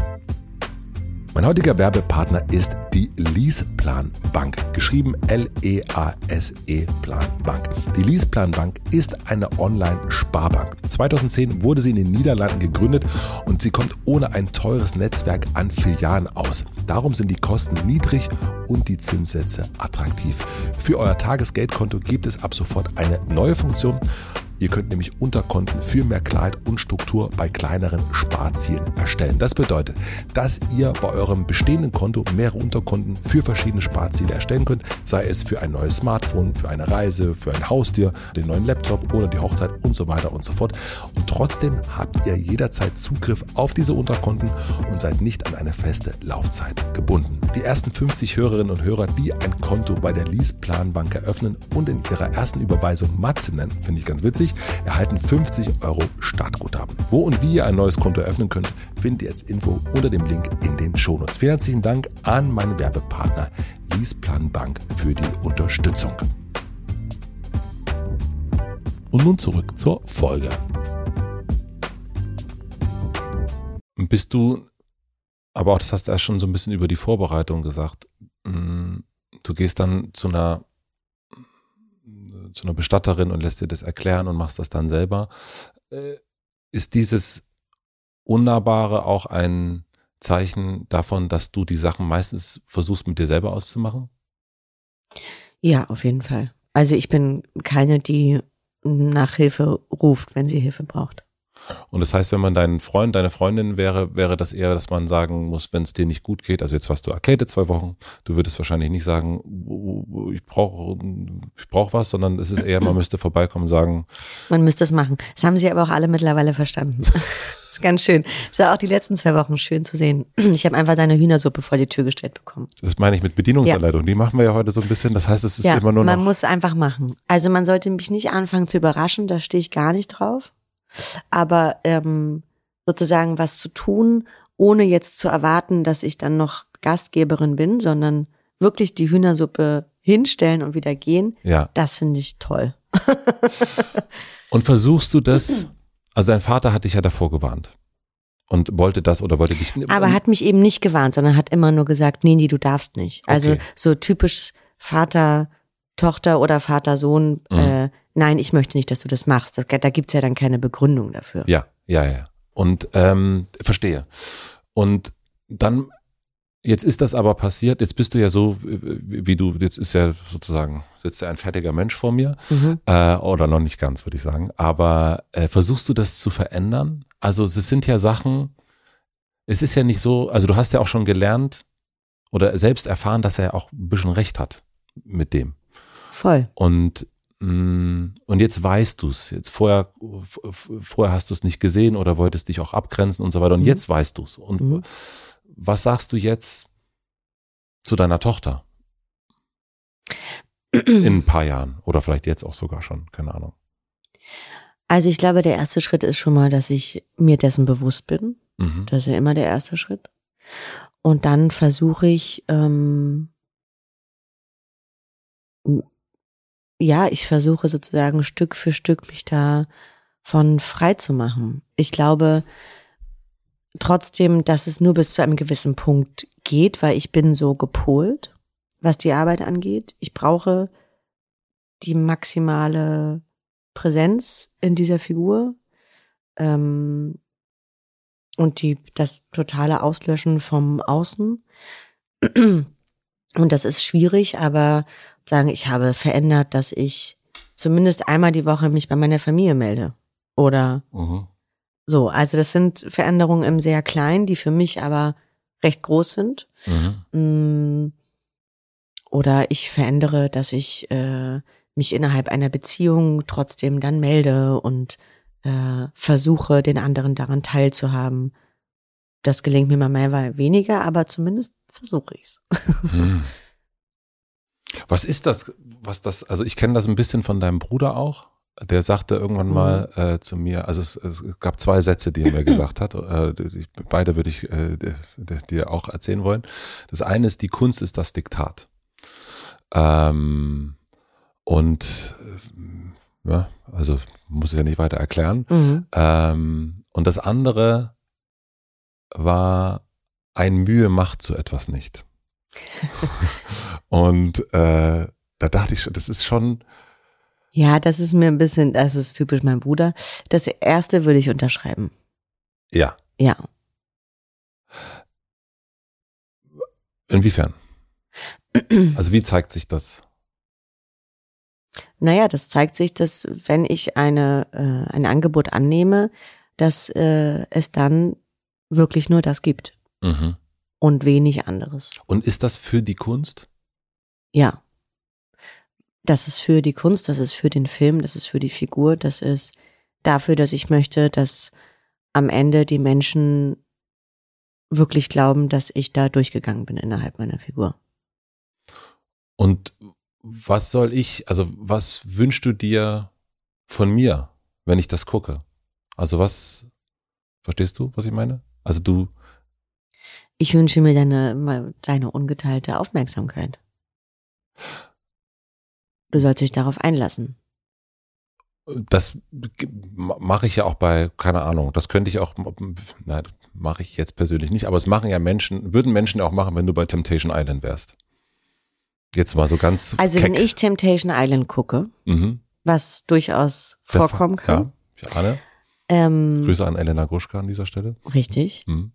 Mein heutiger Werbepartner ist die Leaseplan Bank, geschrieben L-E-A-S-E Plan Bank. Die Leaseplan Bank ist eine Online-Sparbank. 2010 wurde sie in den Niederlanden gegründet und sie kommt ohne ein teures Netzwerk an Filialen aus. Darum sind die Kosten niedrig und die Zinssätze attraktiv. Für euer Tagesgeldkonto gibt es ab sofort eine neue Funktion Ihr könnt nämlich Unterkonten für mehr Klarheit und Struktur bei kleineren Sparzielen erstellen. Das bedeutet, dass ihr bei eurem bestehenden Konto mehrere Unterkonten für verschiedene Sparziele erstellen könnt, sei es für ein neues Smartphone, für eine Reise, für ein Haustier, den neuen Laptop oder die Hochzeit und so weiter und so fort. Und trotzdem habt ihr jederzeit Zugriff auf diese Unterkonten und seid nicht an eine feste Laufzeit gebunden. Die ersten 50 Hörerinnen und Hörer, die ein Konto bei der Leaseplanbank eröffnen und in ihrer ersten Überweisung Matze nennen, finde ich ganz witzig, erhalten 50 Euro Startguthaben. Wo und wie ihr ein neues Konto eröffnen könnt, findet ihr als Info unter dem Link in den Shownotes. Vielen herzlichen Dank an meinen Werbepartner Leaseplanbank für die Unterstützung. Und nun zurück zur Folge. Bist du, aber auch das hast du erst schon so ein bisschen über die Vorbereitung gesagt, mm, du gehst dann zu einer zu einer Bestatterin und lässt dir das erklären und machst das dann selber. Äh, ist dieses Unnahbare auch ein Zeichen davon, dass du die Sachen meistens versuchst mit dir selber auszumachen? Ja, auf jeden Fall. Also ich bin keine, die nach Hilfe ruft, wenn sie Hilfe braucht. Und das heißt, wenn man dein Freund, deine Freundin wäre, wäre das eher, dass man sagen muss, wenn es dir nicht gut geht, also jetzt warst du erkältet zwei Wochen, du würdest wahrscheinlich nicht sagen, ich brauche ich brauch was, sondern es ist eher, man müsste vorbeikommen und sagen. Man müsste es machen. Das haben sie aber auch alle mittlerweile verstanden. Das ist ganz schön. Das war auch die letzten zwei Wochen schön zu sehen. Ich habe einfach deine Hühnersuppe vor die Tür gestellt bekommen. Das meine ich mit Bedienungsanleitung. Ja. Die machen wir ja heute so ein bisschen. Das heißt, es ist ja, immer nur noch. Man muss einfach machen. Also man sollte mich nicht anfangen zu überraschen, da stehe ich gar nicht drauf aber ähm, sozusagen was zu tun, ohne jetzt zu erwarten, dass ich dann noch Gastgeberin bin, sondern wirklich die Hühnersuppe hinstellen und wieder gehen, ja. das finde ich toll. und versuchst du das, also dein Vater hat dich ja davor gewarnt und wollte das oder wollte dich. Aber hat mich eben nicht gewarnt, sondern hat immer nur gesagt, nee, nee, du darfst nicht. Also Okay. so typisch Vater, Tochter oder Vater, Sohn, Mhm. äh, nein, ich möchte nicht, dass du das machst. Das, da gibt's ja dann keine Begründung dafür. Ja, ja, ja. Und ähm, verstehe. Und dann, jetzt ist das aber passiert, jetzt bist du ja so, wie du, jetzt ist ja sozusagen, sitzt ja ein fertiger Mensch vor mir, Mhm. äh, oder noch nicht ganz, würde ich sagen. Aber äh, versuchst du das zu verändern? Also es sind ja Sachen, es ist ja nicht so, also du hast ja auch schon gelernt oder selbst erfahren, dass er auch ein bisschen recht hat mit dem. Voll. Und und jetzt weißt du es. Jetzt vorher vorher hast du es nicht gesehen oder wolltest dich auch abgrenzen und so weiter. Und Mhm. jetzt weißt du es. Und Mhm. was sagst du jetzt zu deiner Tochter in ein paar Jahren oder vielleicht jetzt auch sogar schon? Keine Ahnung. Also ich glaube, der erste Schritt ist schon mal, dass ich mir dessen bewusst bin. Mhm. Das ist ja immer der erste Schritt. Und dann versuche ich, ähm, ja, ich versuche sozusagen Stück für Stück mich da von frei zu machen. Ich glaube trotzdem, dass es nur bis zu einem gewissen Punkt geht, weil ich bin so gepolt, was die Arbeit angeht. Ich brauche die maximale Präsenz in dieser Figur. Ähm, und die, das totale Auslöschen vom Außen. Und das ist schwierig, aber sagen, ich habe verändert, dass ich zumindest einmal die Woche mich bei meiner Familie melde. Oder Mhm. so. Also das sind Veränderungen im sehr kleinen, die für mich aber recht groß sind. Mhm. Mm, Oder ich verändere, dass ich äh, mich innerhalb einer Beziehung trotzdem dann melde und äh, versuche, den anderen daran teilzuhaben. Das gelingt mir mal mehr weniger, aber zumindest versuche ich's. Hm. Was ist das, was das, also ich kenne das ein bisschen von deinem Bruder auch. Der sagte irgendwann Mhm. mal äh, zu mir, also es, es gab zwei Sätze, die er mir gesagt hat. Äh, beide würde ich äh, dir- dir auch erzählen wollen. Das eine ist, die Kunst ist das Diktat. Ähm, und äh, ja, also muss ich ja nicht weiter erklären. Mhm. Ähm, und das andere war, ein Mühe macht so etwas nicht. und äh, da dachte ich schon, das ist schon, Ja, das ist mir ein bisschen, das ist typisch mein Bruder. Das erste würde ich unterschreiben. ja, Ja. inwiefern? Also wie zeigt sich das? Naja, das zeigt sich, dass wenn ich eine, äh, ein Angebot annehme, dass äh, es dann wirklich nur das gibt Mhm. Und wenig anderes. Und ist das für die Kunst? Ja. Das ist für die Kunst, das ist für den Film, das ist für die Figur, das ist dafür, dass ich möchte, dass am Ende die Menschen wirklich glauben, dass ich da durchgegangen bin innerhalb meiner Figur. Und was soll ich, also was wünschst du dir von mir, wenn ich das gucke? Also was, verstehst du, was ich meine? Also du, Ich wünsche mir deine, deine ungeteilte Aufmerksamkeit. Du sollst dich darauf einlassen. das mache ich ja auch bei, keine Ahnung, das könnte ich auch, nein, mache ich jetzt persönlich nicht, aber es machen ja Menschen, würden Menschen auch machen, wenn du bei Temptation Island wärst. Jetzt mal so ganz Also keck. wenn ich Temptation Island gucke, mhm. was durchaus vorkommen kann, Ja, ich ahne. ähm, Grüße an Elena Gruschka an dieser Stelle. richtig, Mhm.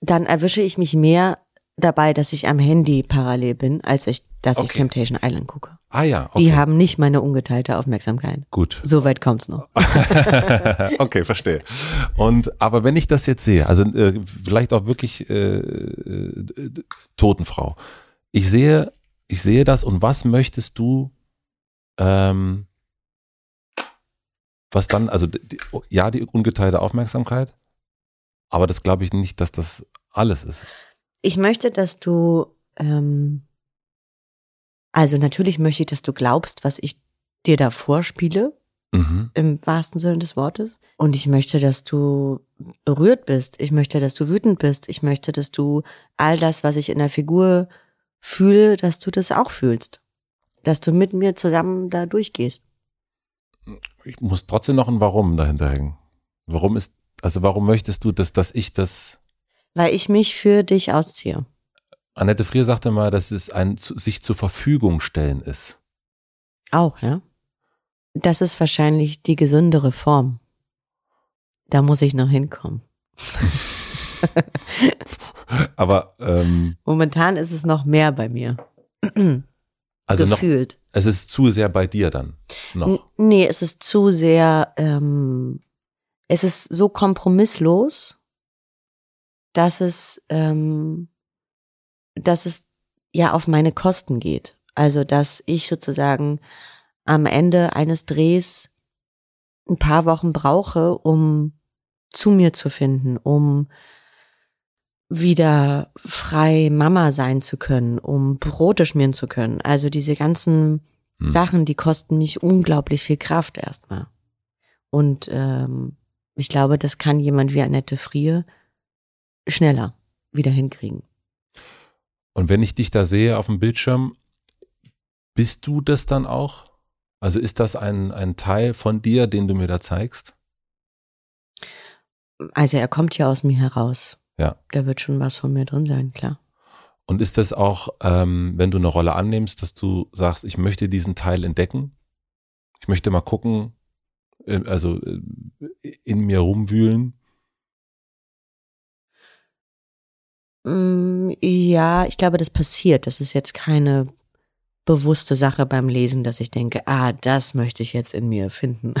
Dann erwische ich mich mehr dabei, dass ich am Handy parallel bin, als ich, dass ich Okay. Temptation Island gucke. Ah ja, okay, Die haben nicht meine ungeteilte Aufmerksamkeit. gut. So weit kommt's noch. okay, verstehe. Und aber wenn ich das jetzt sehe, also äh, vielleicht auch wirklich äh, äh, Totenfrau, ich sehe, ich sehe das und was möchtest du, ähm, was dann, also die, ja, die ungeteilte Aufmerksamkeit, aber das glaube ich nicht, dass das alles ist. Ich möchte, dass du, ähm, also natürlich möchte ich, dass du glaubst, was ich dir da vorspiele, Mhm. im wahrsten Sinne des Wortes. Und ich möchte, dass du berührt bist. Ich möchte, dass du wütend bist. Ich möchte, dass du all das, was ich in der Figur fühle, dass du das auch fühlst. Dass du mit mir zusammen da durchgehst. Ich muss trotzdem noch ein Warum dahinter hängen. Warum ist, also warum möchtest du, dass, dass ich das Weil ich mich für dich ausziehe. Annette Frier sagte mal, dass es ein sich zur Verfügung stellen ist. Auch, ja? Das ist wahrscheinlich die gesündere Form. Da muss ich noch hinkommen. Aber ähm, Momentan ist es noch mehr bei mir. also noch, Gefühlt. es ist zu sehr bei dir dann N noch. nee, es ist zu sehr, ähm, es ist so kompromisslos, dass es, ähm, dass es ja auf meine Kosten geht. Also, dass ich sozusagen am Ende eines Drehs ein paar Wochen brauche, um zu mir zu finden, um wieder frei Mama sein zu können, um Brote schmieren zu können. Also diese ganzen Hm. Sachen, die kosten mich unglaublich viel Kraft erstmal. Und ähm, ich glaube, das kann jemand wie Annette Frier schneller wieder hinkriegen. Und wenn ich dich da sehe auf dem Bildschirm, bist du das dann auch? Also ist das ein, ein Teil von dir, den du mir da zeigst? Also er kommt ja aus mir heraus. Ja. Da wird schon was von mir drin sein, klar. Und ist das auch, ähm, wenn du eine Rolle annimmst, dass du sagst, ich möchte diesen Teil entdecken? Ich möchte mal gucken, also äh, in mir rumwühlen. Mm, Ja, ich glaube, das passiert. Das ist jetzt keine bewusste Sache beim Lesen, dass ich denke, ah, das möchte ich jetzt in mir finden.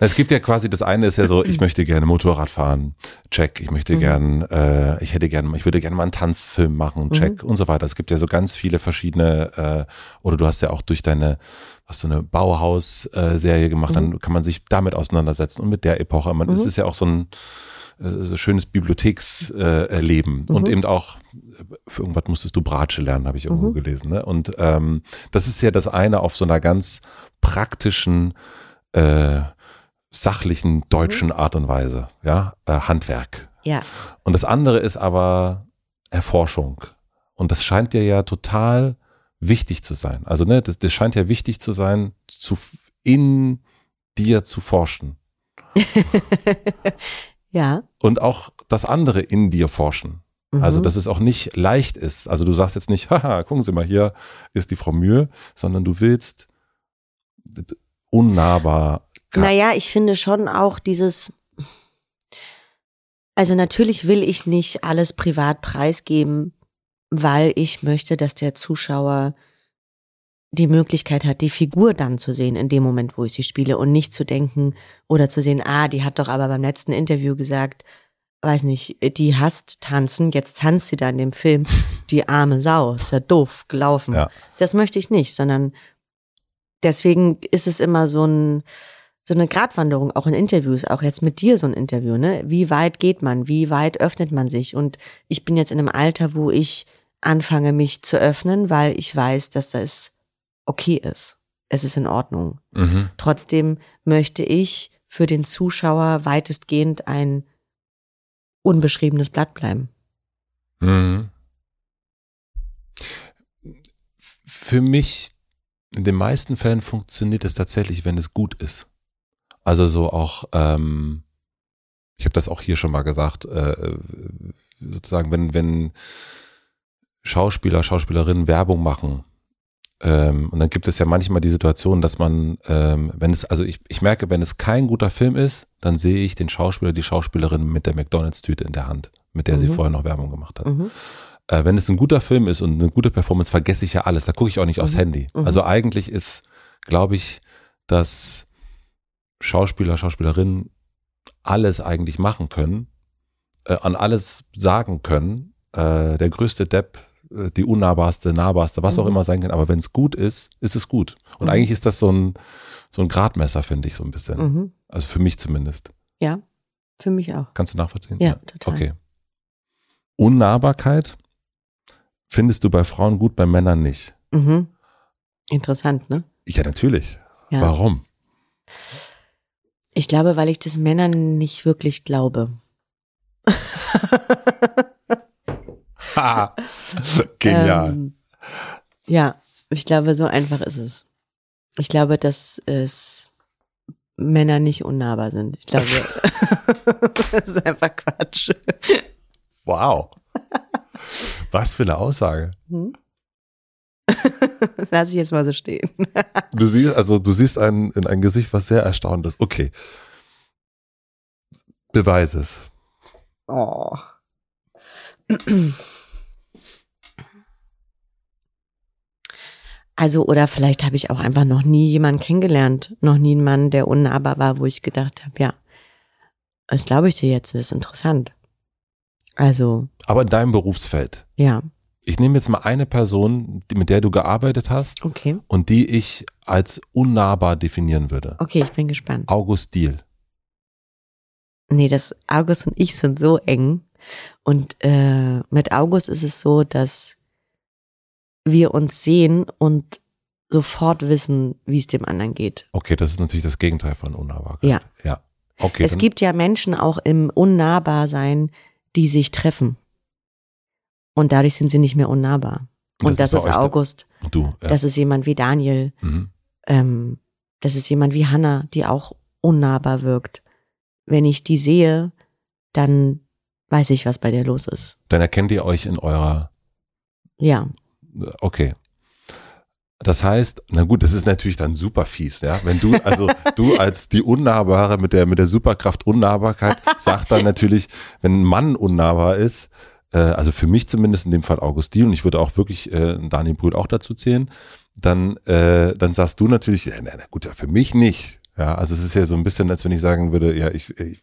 Es gibt ja quasi, das eine ist ja so, ich möchte gerne Motorrad fahren, check, ich möchte Mhm. gern, äh, ich hätte gerne, ich würde gerne mal einen Tanzfilm machen, check und so weiter. Es gibt ja so ganz viele verschiedene, äh, oder du hast ja auch durch deine, hast du eine Bauhaus-Serie gemacht, dann kann man sich damit auseinandersetzen und mit der Epoche. Man, Es ist ja auch so ein äh, so schönes Bibliothekserleben äh, Leben. und eben auch für irgendwas musstest du Bratsche lernen, habe ich irgendwo gelesen. Ne? Und ähm, das ist ja das eine auf so einer ganz praktischen äh, sachlichen deutschen Art und Weise, ja, äh, Handwerk. ja. Und das andere ist aber Erforschung. Und das scheint dir ja total wichtig zu sein. Also, ne, das, das scheint ja wichtig zu sein, zu, in dir zu forschen. Ja. Und auch das andere in dir forschen. Also, Mhm. dass es auch nicht leicht ist. Also, du sagst jetzt nicht, haha, gucken Sie mal, hier ist die Frau Mühe, sondern du willst unnahbar. Naja, ich finde schon auch dieses, also natürlich will ich nicht alles privat preisgeben, weil ich möchte, dass der Zuschauer die Möglichkeit hat, die Figur dann zu sehen in dem Moment, wo ich sie spiele und nicht zu denken oder zu sehen, ah, die hat doch aber beim letzten Interview gesagt, weiß nicht, die hasst tanzen, jetzt tanzt sie da in dem Film, die arme Sau, ist ja doof gelaufen. Ja. Das möchte ich nicht, sondern deswegen ist es immer so ein, so eine Gratwanderung, auch in Interviews, auch jetzt mit dir so ein Interview, ne? Wie weit geht man? Wie weit öffnet man sich? Und ich bin jetzt in einem Alter, wo ich anfange, mich zu öffnen, weil ich weiß, dass das okay ist. Es ist in Ordnung. Mhm. Trotzdem möchte ich für den Zuschauer weitestgehend ein unbeschriebenes Blatt bleiben. Mhm. Für mich, in den meisten Fällen funktioniert es tatsächlich, wenn es gut ist. Also so auch, ähm, ich habe das auch hier schon mal gesagt, äh, sozusagen, wenn, wenn Schauspieler, Schauspielerinnen Werbung machen, ähm, und dann gibt es ja manchmal die Situation, dass man, ähm, wenn es, also ich, ich merke, wenn es kein guter Film ist, dann sehe ich den Schauspieler, die Schauspielerin mit der McDonalds-Tüte in der Hand, mit der sie Mhm. vorher noch Werbung gemacht hat. Mhm. Äh, wenn es ein guter Film ist und eine gute Performance, vergesse ich ja alles. Da gucke ich auch nicht aufs Mhm. Handy. Mhm. Also eigentlich ist, glaube ich, dass Schauspieler, Schauspielerinnen alles eigentlich machen können, äh, an alles sagen können. Äh, der größte Depp, die unnahbarste, nahbarste, was auch Mhm. immer sein kann. Aber wenn es gut ist, ist es gut. Und Mhm. eigentlich ist das so ein, so ein Gradmesser, finde ich so ein bisschen. Mhm. Also für mich zumindest. Ja, für mich auch. Kannst du nachvollziehen? Ja, total. Okay. Unnahbarkeit findest du bei Frauen gut, bei Männern nicht. Mhm. Interessant, ne? Ja, natürlich. Ja. Warum? Ich glaube, weil ich das Männern nicht wirklich glaube. Genial. Ähm, ja, ich glaube, so einfach ist es. Ich glaube, dass es Männer nicht unnahbar sind. Ich glaube, das ist einfach Quatsch. wow. Was für eine Aussage. Hm? Lass ich jetzt mal so stehen. Du siehst, also du siehst ein, in ein Gesicht, was sehr erstaunt ist. Okay. Beweis es. Oh. Also, oder vielleicht habe ich auch einfach noch nie jemanden kennengelernt, noch nie einen Mann, der unnahbar war, wo ich gedacht habe, ja, das glaube ich dir jetzt, das ist interessant. Also, Aber in deinem Berufsfeld. ja, Ich nehme jetzt mal eine Person, mit der du gearbeitet hast okay. und die ich als unnahbar definieren würde. Okay, ich bin gespannt. August Diel. Nee, das August und ich sind so eng. Und äh, mit August ist es so, dass wir uns sehen und sofort wissen, wie es dem anderen geht. Okay, das ist natürlich das Gegenteil von unnahbarkeit. Ja. Ja. Okay. es gibt ja Menschen auch im Unnahbarsein, die sich treffen. Und dadurch sind sie nicht mehr unnahbar. Und das, bei ist der- August. Du. Ja. Das ist jemand wie Daniel. mhm. Ähm, das ist jemand wie Hannah, die auch unnahbar wirkt. Wenn ich die sehe, dann weiß ich, was bei der los ist. Dann erkennt ihr euch in eurer Ja. Okay. Das heißt, na gut, das ist natürlich dann super fies, ja. Wenn du, also du als die Unnahbare mit der, mit der Superkraft Unnahbarkeit, sagt dann natürlich, wenn ein Mann unnahbar ist, äh, also für mich zumindest in dem Fall August Diel, und ich würde auch wirklich äh, Daniel Brühl auch dazu zählen, dann, äh, dann sagst du natürlich, ja, na, na gut, ja, für mich nicht. Ja, also es ist ja so ein bisschen, als wenn ich sagen würde, ja, ich, ich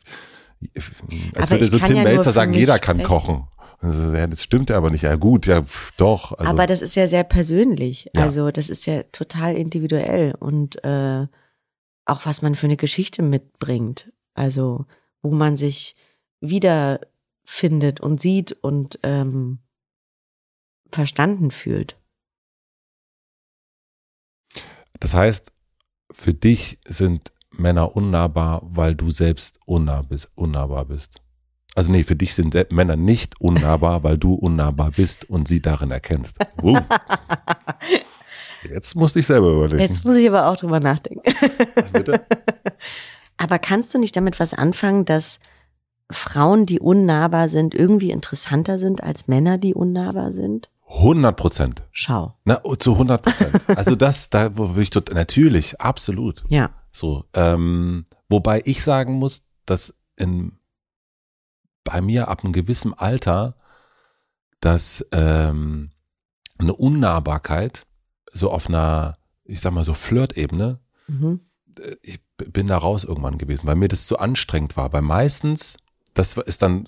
als Aber würde so Tim ja Melzer sagen, jeder kann sprechen. kochen. Also, ja, das stimmt ja aber nicht. Ja gut, ja pf, doch. Also, Aber das ist ja sehr persönlich. Ja. Also das ist ja total individuell und äh, auch was man für eine Geschichte mitbringt. Also wo man sich wiederfindet und sieht und ähm, verstanden fühlt. Das heißt, für dich sind Männer unnahbar, weil du selbst unnah bist, unnahbar bist. Also nee, für dich sind Männer nicht unnahbar, weil du unnahbar bist und sie darin erkennst. Uh. Jetzt musste ich selber überlegen. Jetzt muss ich aber auch drüber nachdenken. Bitte? Aber kannst du nicht damit was anfangen, dass Frauen, die unnahbar sind, irgendwie interessanter sind als Männer, die unnahbar sind? 100 Prozent. Schau. Na, zu 100 Prozent. Also das, da würde ich tot, natürlich, absolut. Ja. So, ähm, wobei ich sagen muss, dass in, bei mir ab einem gewissen Alter, dass ähm, eine Unnahbarkeit so auf einer, ich sag mal so Flirt-Ebene, Mhm. äh, ich bin da raus irgendwann gewesen, weil mir das zu anstrengend war. Weil meistens, das ist dann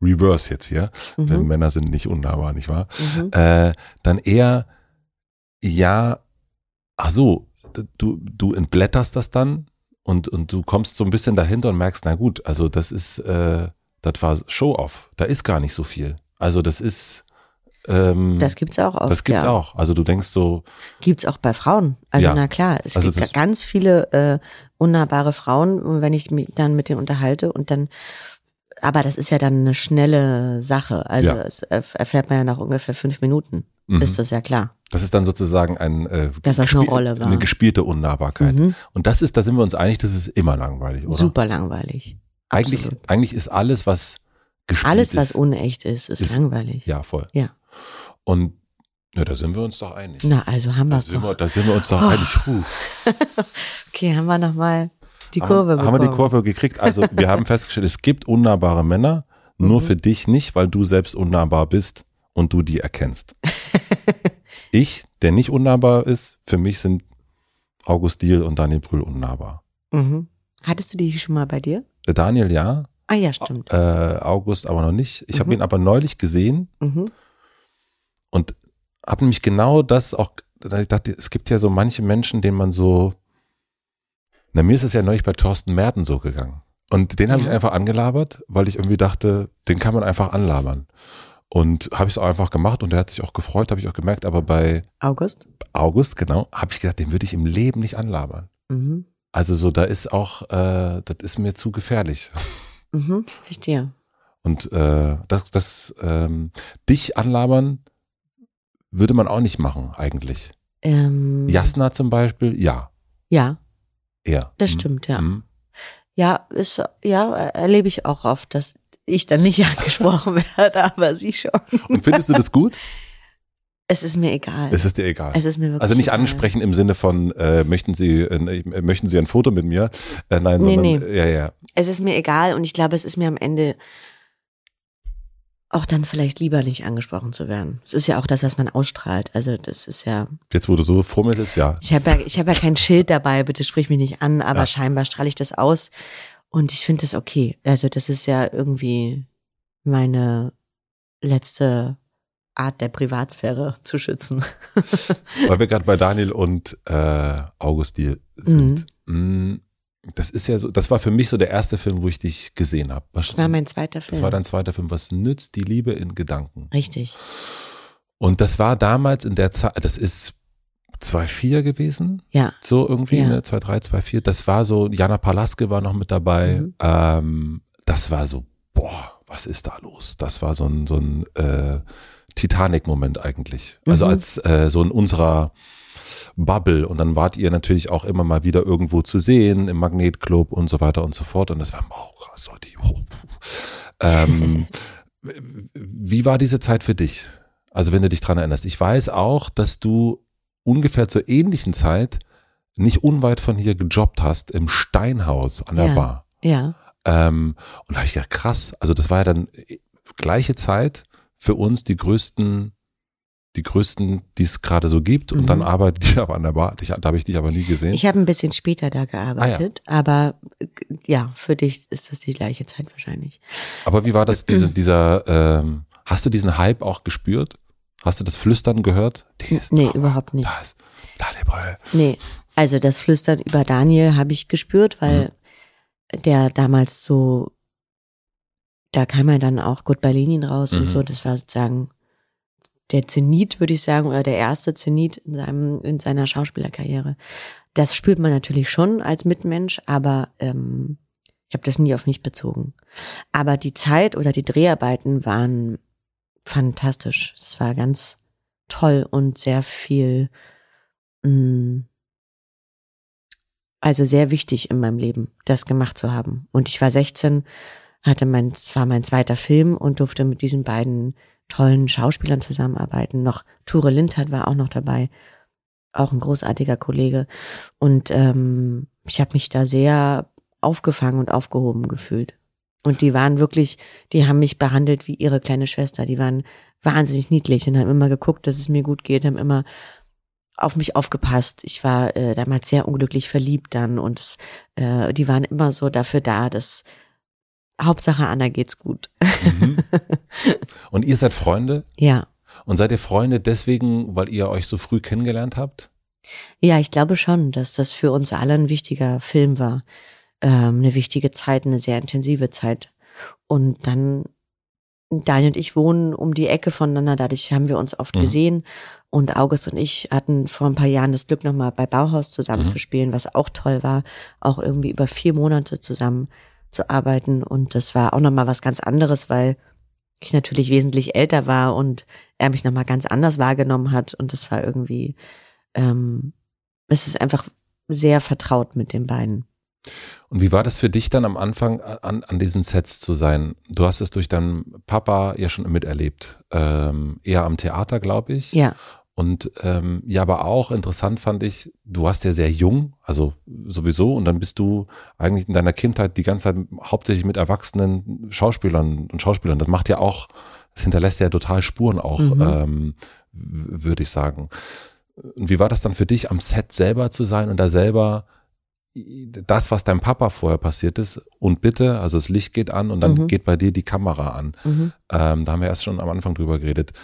Reverse jetzt hier, denn Mhm. Männer sind nicht unnahbar, nicht wahr? Mhm. Äh, dann eher, ja, ach so, du, du entblätterst das dann und, und du kommst so ein bisschen dahinter und merkst, na gut, also das ist, äh, das war Show-off, da ist gar nicht so viel. Also das ist, ähm, Das gibt's auch oft. das gibt's ja. auch. Also du denkst so, Gibt's auch bei Frauen. Also Ja. na klar, es Also gibt ganz viele äh, unnahbare Frauen, und wenn ich mich dann mit denen unterhalte und dann, aber das ist ja dann eine schnelle Sache. Also Ja. es erfährt man ja nach ungefähr fünf Minuten. mhm. Ist das ja klar. das ist dann sozusagen ein, äh, das eine Rolle war. eine gespielte Unnahbarkeit. Mhm. Und das ist, da sind wir uns einig, das ist immer langweilig, oder? Super langweilig. Eigentlich, Absolut. eigentlich ist alles, was gespielt Alles, ist. was unecht ist, ist, ist- langweilig. Ja, voll. Ja. Und ja, da sind wir uns doch einig. Na, also haben wir Da es sind, wir, doch. da sind wir uns doch Oh. einig. Puh. Okay, haben wir nochmal die Kurve haben, haben wir die bekommen. Kurve gekriegt? Also wir haben festgestellt, es gibt unnahbare Männer, nur Mhm. für dich nicht, weil du selbst unnahbar bist und du die erkennst. ich, der nicht unnahbar ist, für mich sind August Diel und Daniel Brühl unnahbar. Mhm. Hattest du die schon mal bei dir? Der Daniel ja, Ah ja, stimmt. äh, August aber noch nicht. Ich habe Mhm. ihn aber neulich gesehen Mhm. und habe nämlich genau das auch, ich dachte, es gibt ja so manche Menschen, denen man so, na mir ist es ja neulich bei Thorsten Merten so gegangen. Und den habe ich Ja. einfach angelabert, weil ich irgendwie dachte, den kann man einfach anlabern. Und habe ich es auch einfach gemacht und der hat sich auch gefreut, habe ich auch gemerkt, aber bei August? August, genau, habe ich gedacht, den würde ich im Leben nicht anlabern. Mhm. Also so, da ist auch, äh, das ist mir zu gefährlich. Mhm. Verstehe. Und äh, das, das ähm, dich anlabern würde man auch nicht machen, eigentlich. Ähm, Jasna zum Beispiel, ja, Ja, eher. das Mhm. stimmt, ja. Mhm. Ja, ist, ja, erlebe ich auch oft, dass ich dann nicht angesprochen werde, aber sie schon. Und findest du das gut? Es ist mir egal. Es ist dir egal. es ist mir wirklich Also nicht egal. ansprechen im Sinne von, äh, möchten Sie, äh, möchten Sie ein Foto mit mir? Äh, nein, Nee, sondern, nee. ja, ja. Es ist mir egal und ich glaube, es ist mir am Ende auch dann vielleicht lieber nicht angesprochen zu werden. Es ist ja auch das, was man ausstrahlt. Also das ist ja, Jetzt, wo du so vor mir sitzt, ja. ich habe ja, ich habe ja kein Schild dabei, bitte sprich mich nicht an, aber Ja. scheinbar strahle ich das aus und ich finde das okay. Also das ist ja irgendwie meine letzte Art der Privatsphäre zu schützen. Weil wir gerade bei Daniel und äh, August hier sind. Mm, Das ist ja so, das war für mich so der erste Film, wo ich dich gesehen habe. Das war mein zweiter Film. Das war dein zweiter Film. Was nützt die Liebe in Gedanken? Richtig. Und das war damals in der Zeit, das ist 2-4 gewesen, Ja. so irgendwie, Ja. ne? 2-3, 2-4. Das war so, Jana Palaske war noch mit dabei. Mhm. Ähm, das war so, boah, was ist da los? Das war so ein, so ein äh, Titanic-Moment eigentlich. Also Mhm. als äh, so in unserer Bubble und dann wart ihr natürlich auch immer mal wieder irgendwo zu sehen im Magnetclub und so weiter und so fort und das war auch so die ähm, wie war diese Zeit für dich? Also wenn du dich dran erinnerst. Ich weiß auch, dass du ungefähr zur ähnlichen Zeit nicht unweit von hier gejobbt hast im Steinhaus an der Ja. Bar. Ja. Ähm, und da habe ich gedacht, krass, also das war ja dann äh, gleiche Zeit für uns die größten, die größten, die es gerade so gibt. Und Mhm. dann arbeitet ich aber an der Bar. Ich, da habe ich dich aber nie gesehen. Ich habe ein bisschen später da gearbeitet, aber äh, ja, für dich ist das die gleiche Zeit wahrscheinlich. aber wie war das, diese, dieser, ähm, hast du diesen Hype auch gespürt? Hast du das Flüstern gehört? Die ist Nee, überhaupt nicht. Da ist Daniel. Nee, also das Flüstern über Daniel habe ich gespürt, weil Mhm. der damals so, da kam er dann auch Good Berlinin raus Mhm. und so, das war sozusagen der Zenit, würde ich sagen, oder der erste Zenit in, seinem, in seiner Schauspielerkarriere. Das spürt man natürlich schon als Mitmensch, aber ähm, ich habe das nie auf mich bezogen. Aber die Zeit oder die Dreharbeiten waren fantastisch. Es war ganz toll und sehr viel, mh, also sehr wichtig in meinem Leben, das gemacht zu haben. Und ich war 16, hatte mein, war mein zweiter Film und durfte mit diesen beiden tollen Schauspielern zusammenarbeiten. Noch Ture Lindhardt war auch noch dabei, auch ein großartiger Kollege. Und ähm, ich habe mich da sehr aufgefangen und aufgehoben gefühlt. Und die waren wirklich, die haben mich behandelt wie ihre kleine Schwester. Die waren wahnsinnig niedlich und haben immer geguckt, dass es mir gut geht, haben immer auf mich aufgepasst. Ich war äh, damals sehr unglücklich verliebt dann und es, äh, die waren immer so dafür da, dass Hauptsache Anna geht's gut. Mhm. Und ihr seid Freunde? Ja. Und seid ihr Freunde deswegen, weil ihr euch so früh kennengelernt habt? Ja, ich glaube schon, dass das für uns alle ein wichtiger Film war. Ähm, eine wichtige Zeit, eine sehr intensive Zeit. Und dann, Daniel und ich wohnen um die Ecke voneinander, dadurch haben wir uns oft mhm. gesehen. Und August und ich hatten vor ein paar Jahren das Glück, nochmal bei Bauhaus zusammen mhm. zu spielen, was auch toll war. Auch irgendwie über vier Monate zusammen zu arbeiten. Und das war auch nochmal was ganz anderes, weil ich natürlich wesentlich älter war und er mich nochmal ganz anders wahrgenommen hat. Und das war irgendwie, ähm, es ist einfach sehr vertraut mit den beiden. Und wie war das für dich dann am Anfang an, an diesen Sets zu sein? Du hast es durch deinen Papa ja schon miterlebt, ähm, eher am Theater, glaube ich. Ja. Und ähm, ja, aber auch interessant fand ich, du warst ja sehr jung, also sowieso, und dann bist du eigentlich in deiner Kindheit die ganze Zeit hauptsächlich mit erwachsenen Schauspielern und Schauspielern. Das macht ja auch, das hinterlässt ja total Spuren auch, mhm. ähm, würde ich sagen. Und wie war das dann für dich, am Set selber zu sein und da selber das, was deinem Papa vorher passiert ist, und bitte, also das Licht geht an und dann mhm. geht bei dir die Kamera an. Mhm. Ähm, da haben wir erst schon am Anfang drüber geredet.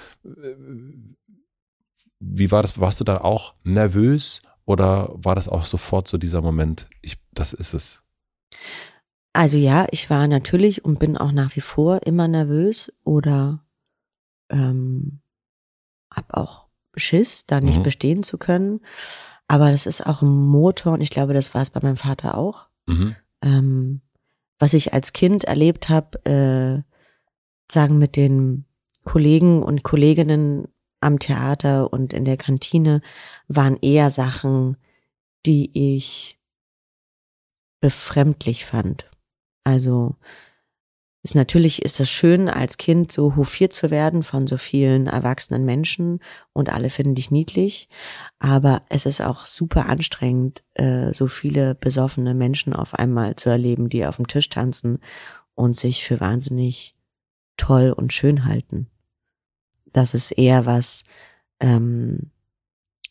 Wie war das? Warst du da auch nervös oder war das auch sofort so dieser Moment, ich, das ist es? Also ja, ich war natürlich und bin auch nach wie vor immer nervös oder ähm, hab auch Schiss, da nicht mhm. bestehen zu können. Aber das ist auch ein Motor und ich glaube, das war es bei meinem Vater auch. Mhm. Ähm, was ich als Kind erlebt habe, äh, sagen mit den Kollegen und Kolleginnen am Theater und in der Kantine, waren eher Sachen, die ich befremdlich fand. Also ist natürlich ist es schön, als Kind so hofiert zu werden von so vielen erwachsenen Menschen und alle finden dich niedlich. Aber es ist auch super anstrengend, äh, so viele besoffene Menschen auf einmal zu erleben, die auf dem Tisch tanzen und sich für wahnsinnig toll und schön halten. Das ist eher was, ähm,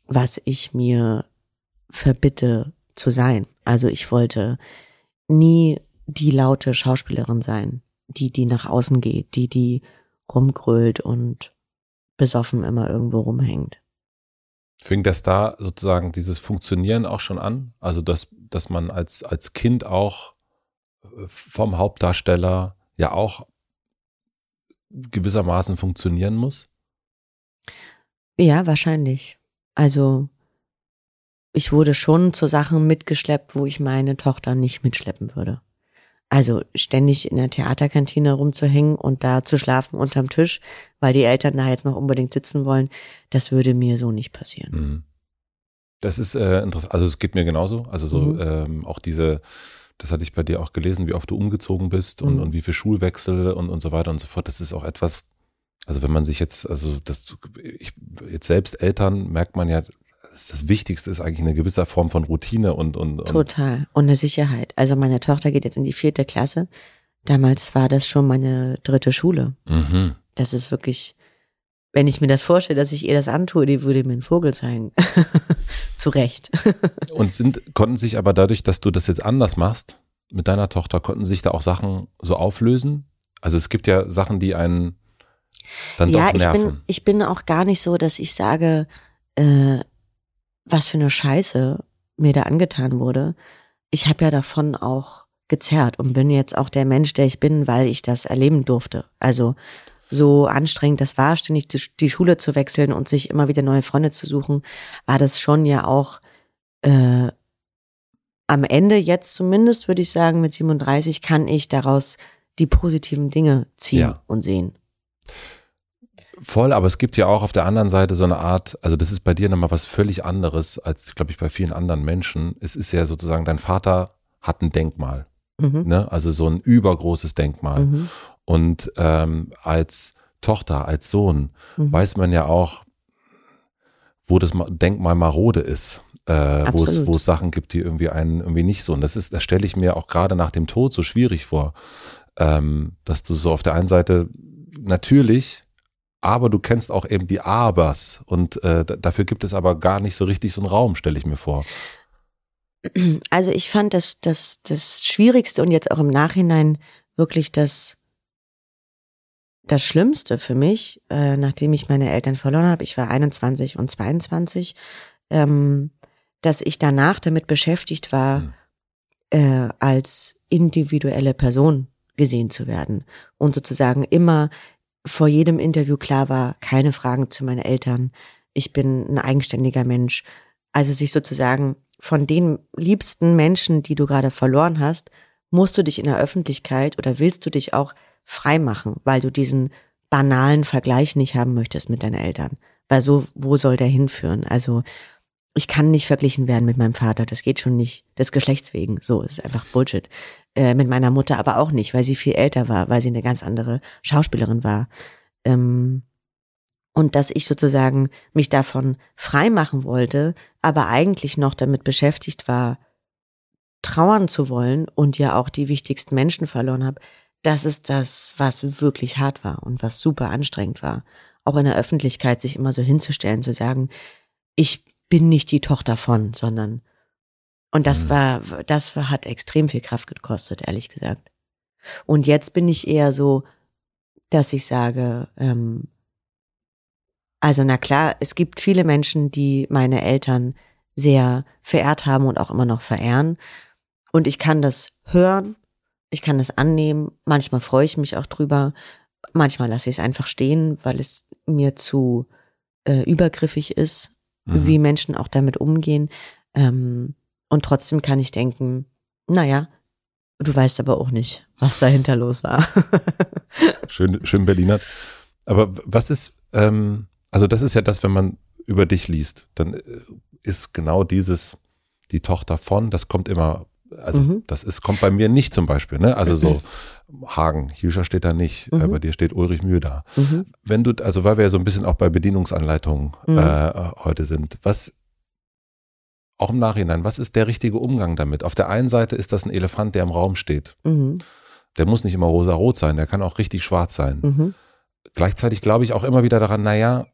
was ich mir verbitte zu sein. Also ich wollte nie die laute Schauspielerin sein die, die nach außen geht, die, die rumgrölt und besoffen immer irgendwo rumhängt. Fing das da sozusagen dieses Funktionieren auch schon an? Also, dass, dass man als, als Kind auch äh, vom Hauptdarsteller ja auch gewissermaßen funktionieren muss? Ja, wahrscheinlich. Also, ich wurde schon zu Sachen mitgeschleppt, wo ich meine Tochter nicht mitschleppen würde. Also ständig in der Theaterkantine rumzuhängen und da zu schlafen unterm Tisch, weil die Eltern da jetzt noch unbedingt sitzen wollen, das würde mir so nicht passieren. Mhm. Das ist äh, interessant. Also es geht mir genauso. Also so mhm. ähm, auch diese, das hatte ich bei dir auch gelesen, wie oft du umgezogen bist und, mhm. und wie viel Schulwechsel und, und so weiter und so fort. Das ist auch etwas, also wenn man sich jetzt, also das, ich, jetzt selbst Eltern merkt man ja, das Wichtigste ist eigentlich eine gewisse Form von Routine und, und, und Total. Und eine Sicherheit. Also meine Tochter geht jetzt in die vierte Klasse. Damals war das schon meine dritte Schule. Mhm. Das ist wirklich, wenn ich mir das vorstelle, dass ich ihr das antue, die würde mir einen Vogel zeigen. Zu Recht. und sind, konnten sich aber dadurch, dass du das jetzt anders machst, mit deiner Tochter, konnten sich da auch Sachen so auflösen? Also es gibt ja Sachen, die einen dann ja, doch nerven. Ich bin, ich bin auch gar nicht so, dass ich sage, äh, was für eine Scheiße mir da angetan wurde. Ich habe ja davon auch gezerrt und bin jetzt auch der Mensch, der ich bin, weil ich das erleben durfte. Also so anstrengend das war, ständig die Schule zu wechseln und sich immer wieder neue Freunde zu suchen, war das schon ja auch äh, am Ende jetzt zumindest, würde ich sagen, mit 37 kann ich daraus die positiven Dinge ziehen ja. und sehen. Voll, aber es gibt ja auch auf der anderen Seite so eine Art, also das ist bei dir nochmal was völlig anderes als, glaube ich, bei vielen anderen Menschen. Es ist ja sozusagen, dein Vater hat ein Denkmal, mhm. ne? also so ein übergroßes Denkmal. Mhm. Und ähm, als Tochter, als Sohn mhm. weiß man ja auch, wo das Denkmal marode ist. Äh, wo es wo es Sachen gibt, die irgendwie einen irgendwie nicht so. Und das ist, das stelle ich mir auch gerade nach dem Tod so schwierig vor, ähm, dass du so auf der einen Seite natürlich aber du kennst auch eben die Abers und äh, dafür gibt es aber gar nicht so richtig so einen Raum, stelle ich mir vor. Also ich fand das, das, das Schwierigste und jetzt auch im Nachhinein wirklich das, das Schlimmste für mich, äh, nachdem ich meine Eltern verloren habe, ich war 21 und 22, ähm, dass ich danach damit beschäftigt war, mhm. äh, als individuelle Person gesehen zu werden und sozusagen immer vor jedem Interview klar war, keine Fragen zu meinen Eltern, ich bin ein eigenständiger Mensch. Also sich sozusagen von den liebsten Menschen, die du gerade verloren hast, musst du dich in der Öffentlichkeit oder willst du dich auch frei machen, weil du diesen banalen Vergleich nicht haben möchtest mit deinen Eltern. Weil so, wo soll der hinführen? Also, ich kann nicht verglichen werden mit meinem Vater. Das geht schon nicht des Geschlechts wegen. So, ist einfach Bullshit. Äh, mit meiner Mutter aber auch nicht, weil sie viel älter war, weil sie eine ganz andere Schauspielerin war. Ähm, und dass ich sozusagen mich davon frei machen wollte, aber eigentlich noch damit beschäftigt war, trauern zu wollen und ja auch die wichtigsten Menschen verloren habe, das ist das, was wirklich hart war und was super anstrengend war. Auch in der Öffentlichkeit sich immer so hinzustellen, zu sagen, ich bin nicht die Tochter von, sondern und das mhm. war, das hat extrem viel Kraft gekostet, ehrlich gesagt. Und jetzt bin ich eher so, dass ich sage, ähm, also na klar, es gibt viele Menschen, die meine Eltern sehr verehrt haben und auch immer noch verehren. Und ich kann das hören, ich kann das annehmen. Manchmal freue ich mich auch drüber. Manchmal lasse ich es einfach stehen, weil es mir zu äh, übergriffig ist, mhm. wie Menschen auch damit umgehen. Ähm, und trotzdem kann ich denken, naja, du weißt aber auch nicht, was dahinter los war. schön, schön Berliner. Aber was ist, ähm, also das ist ja das, wenn man über dich liest, dann äh, ist genau dieses, die Tochter von, das kommt immer, also mhm. das ist, kommt bei mir nicht zum Beispiel, ne? Also so Hagen, Hilscher steht da nicht, mhm. äh, bei dir steht Ulrich Mühe da. Mhm. Wenn du, also weil wir ja so ein bisschen auch bei Bedienungsanleitungen mhm. äh, heute sind, was auch im Nachhinein, was ist der richtige Umgang damit? Auf der einen Seite ist das ein Elefant, der im Raum steht. Mhm. Der muss nicht immer rosa-rot sein, der kann auch richtig schwarz sein. Mhm. Gleichzeitig glaube ich auch immer wieder daran, naja,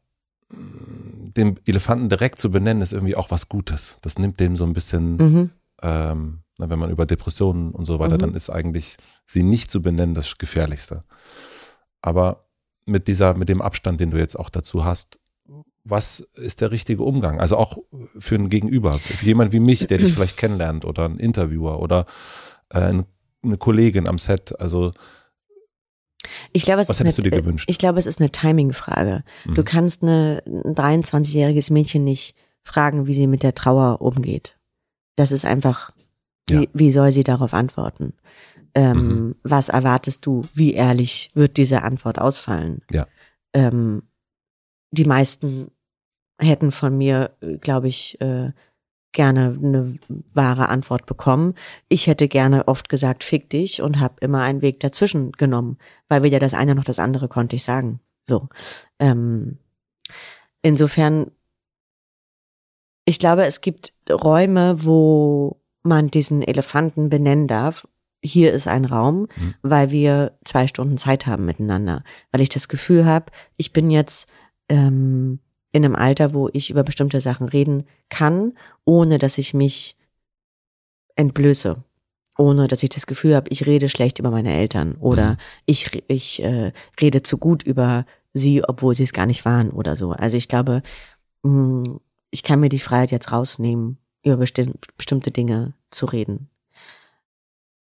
den Elefanten direkt zu benennen, ist irgendwie auch was Gutes. Das nimmt dem so ein bisschen. Ähm, wenn man über Depressionen und so weiter, mhm. dann ist eigentlich sie nicht zu benennen das Gefährlichste. Aber mit dieser, mit dem Abstand, den du jetzt auch dazu hast, was ist der richtige Umgang? Also auch für ein Gegenüber, für jemand wie mich, der dich vielleicht kennenlernt oder ein Interviewer oder äh, eine Kollegin am Set. Also ich glaube, es Was ist hättest eine, du dir gewünscht? Ich glaube, es ist eine Timing-Frage. Mhm. Du kannst eine, ein 23-jähriges Mädchen nicht fragen, wie sie mit der Trauer umgeht. Das ist einfach, ja. wie, wie soll sie darauf antworten? Ähm, mhm. Was erwartest du? Wie ehrlich wird diese Antwort ausfallen? Ja. Ähm, die meisten hätten von mir, glaube ich, äh, gerne eine wahre Antwort bekommen. Ich hätte gerne oft gesagt, fick dich und habe immer einen Weg dazwischen genommen, weil weder das eine noch das andere konnte ich sagen. So. Ähm, insofern, ich glaube, es gibt Räume, wo man diesen Elefanten benennen darf. Hier ist ein Raum, mhm. weil wir zwei Stunden Zeit haben miteinander, weil ich das Gefühl habe, ich bin jetzt ähm, in einem Alter, wo ich über bestimmte Sachen reden kann, ohne dass ich mich entblöße, ohne dass ich das Gefühl habe, ich rede schlecht über meine Eltern oder mhm. ich, ich äh, rede zu gut über sie, obwohl sie es gar nicht waren oder so. Also ich glaube, mh, hm, ich kann mir die Freiheit jetzt rausnehmen, über besti bestimmte Dinge zu reden.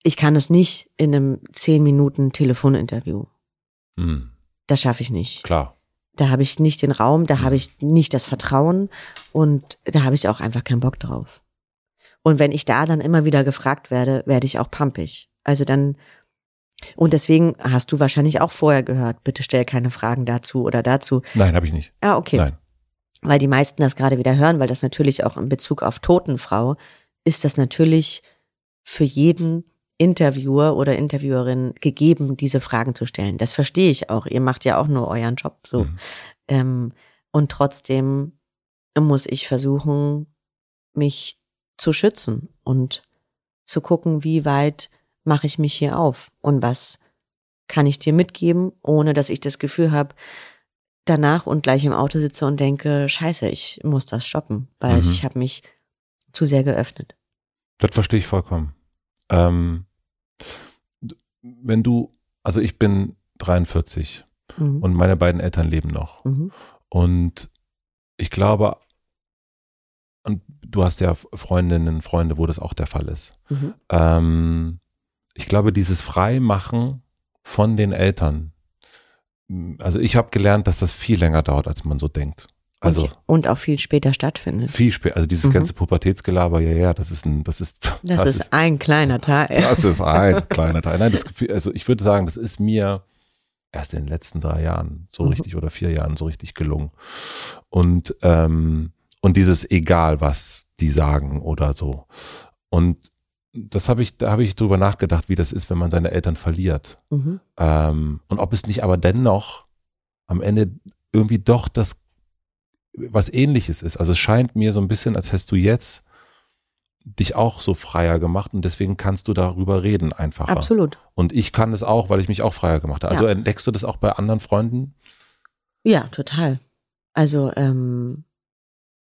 Ich kann es nicht in einem zehn Minuten Telefoninterview. Mhm. Das schaffe ich nicht. Klar. Da habe ich nicht den Raum, da habe mhm. ich nicht das Vertrauen und da habe ich auch einfach keinen Bock drauf. Und wenn ich da dann immer wieder gefragt werde, werde ich auch pampig. Also dann, und deswegen hast du wahrscheinlich auch vorher gehört, bitte stell keine Fragen dazu oder dazu. Nein, habe ich nicht. Ah, okay. Nein. Weil die meisten das gerade wieder hören, weil das natürlich auch in Bezug auf Totenfrau ist das natürlich für jeden Interviewer oder Interviewerin gegeben, diese Fragen zu stellen. Das verstehe ich auch. Ihr macht ja auch nur euren Job so. Mhm. Ähm, und trotzdem muss ich versuchen, mich zu schützen und zu gucken, wie weit mache ich mich hier auf und was kann ich dir mitgeben, ohne dass ich das Gefühl habe, danach und gleich im Auto sitze und denke, scheiße, ich muss das stoppen, weil Mhm. ich habe mich zu sehr geöffnet. Das verstehe ich vollkommen. Ähm, wenn du, also ich bin 43 Mhm. und meine beiden Eltern leben noch. Mhm. Und ich glaube, und du hast ja Freundinnen, Freunde, wo das auch der Fall ist. Mhm. Ähm, ich glaube, dieses Freimachen von den Eltern, also ich habe gelernt, dass das viel länger dauert, als man so denkt. Also und, und auch viel später stattfindet. viel später, also dieses Mhm. ganze Pubertätsgelaber, ja, ja, das ist ein, das ist, Das, ist ein kleiner Teil. das ist ein kleiner Teil. Nein, das Gefühl, also ich würde sagen, das ist mir erst in den letzten drei Jahren so Mhm. richtig oder vier Jahren so richtig gelungen. Und, ähm, und dieses egal was die sagen oder so. Und das habe ich, da habe ich drüber nachgedacht, wie das ist, wenn man seine Eltern verliert. Mhm. Ähm, und ob es nicht aber dennoch am Ende irgendwie doch das was ähnliches ist. Also es scheint mir so ein bisschen, als hättest du jetzt dich auch so freier gemacht und deswegen kannst du darüber reden einfacher. Absolut. Und ich kann es auch, weil ich mich auch freier gemacht habe. Also Ja. entdeckst du das auch bei anderen Freunden? Ja, total. Also ähm,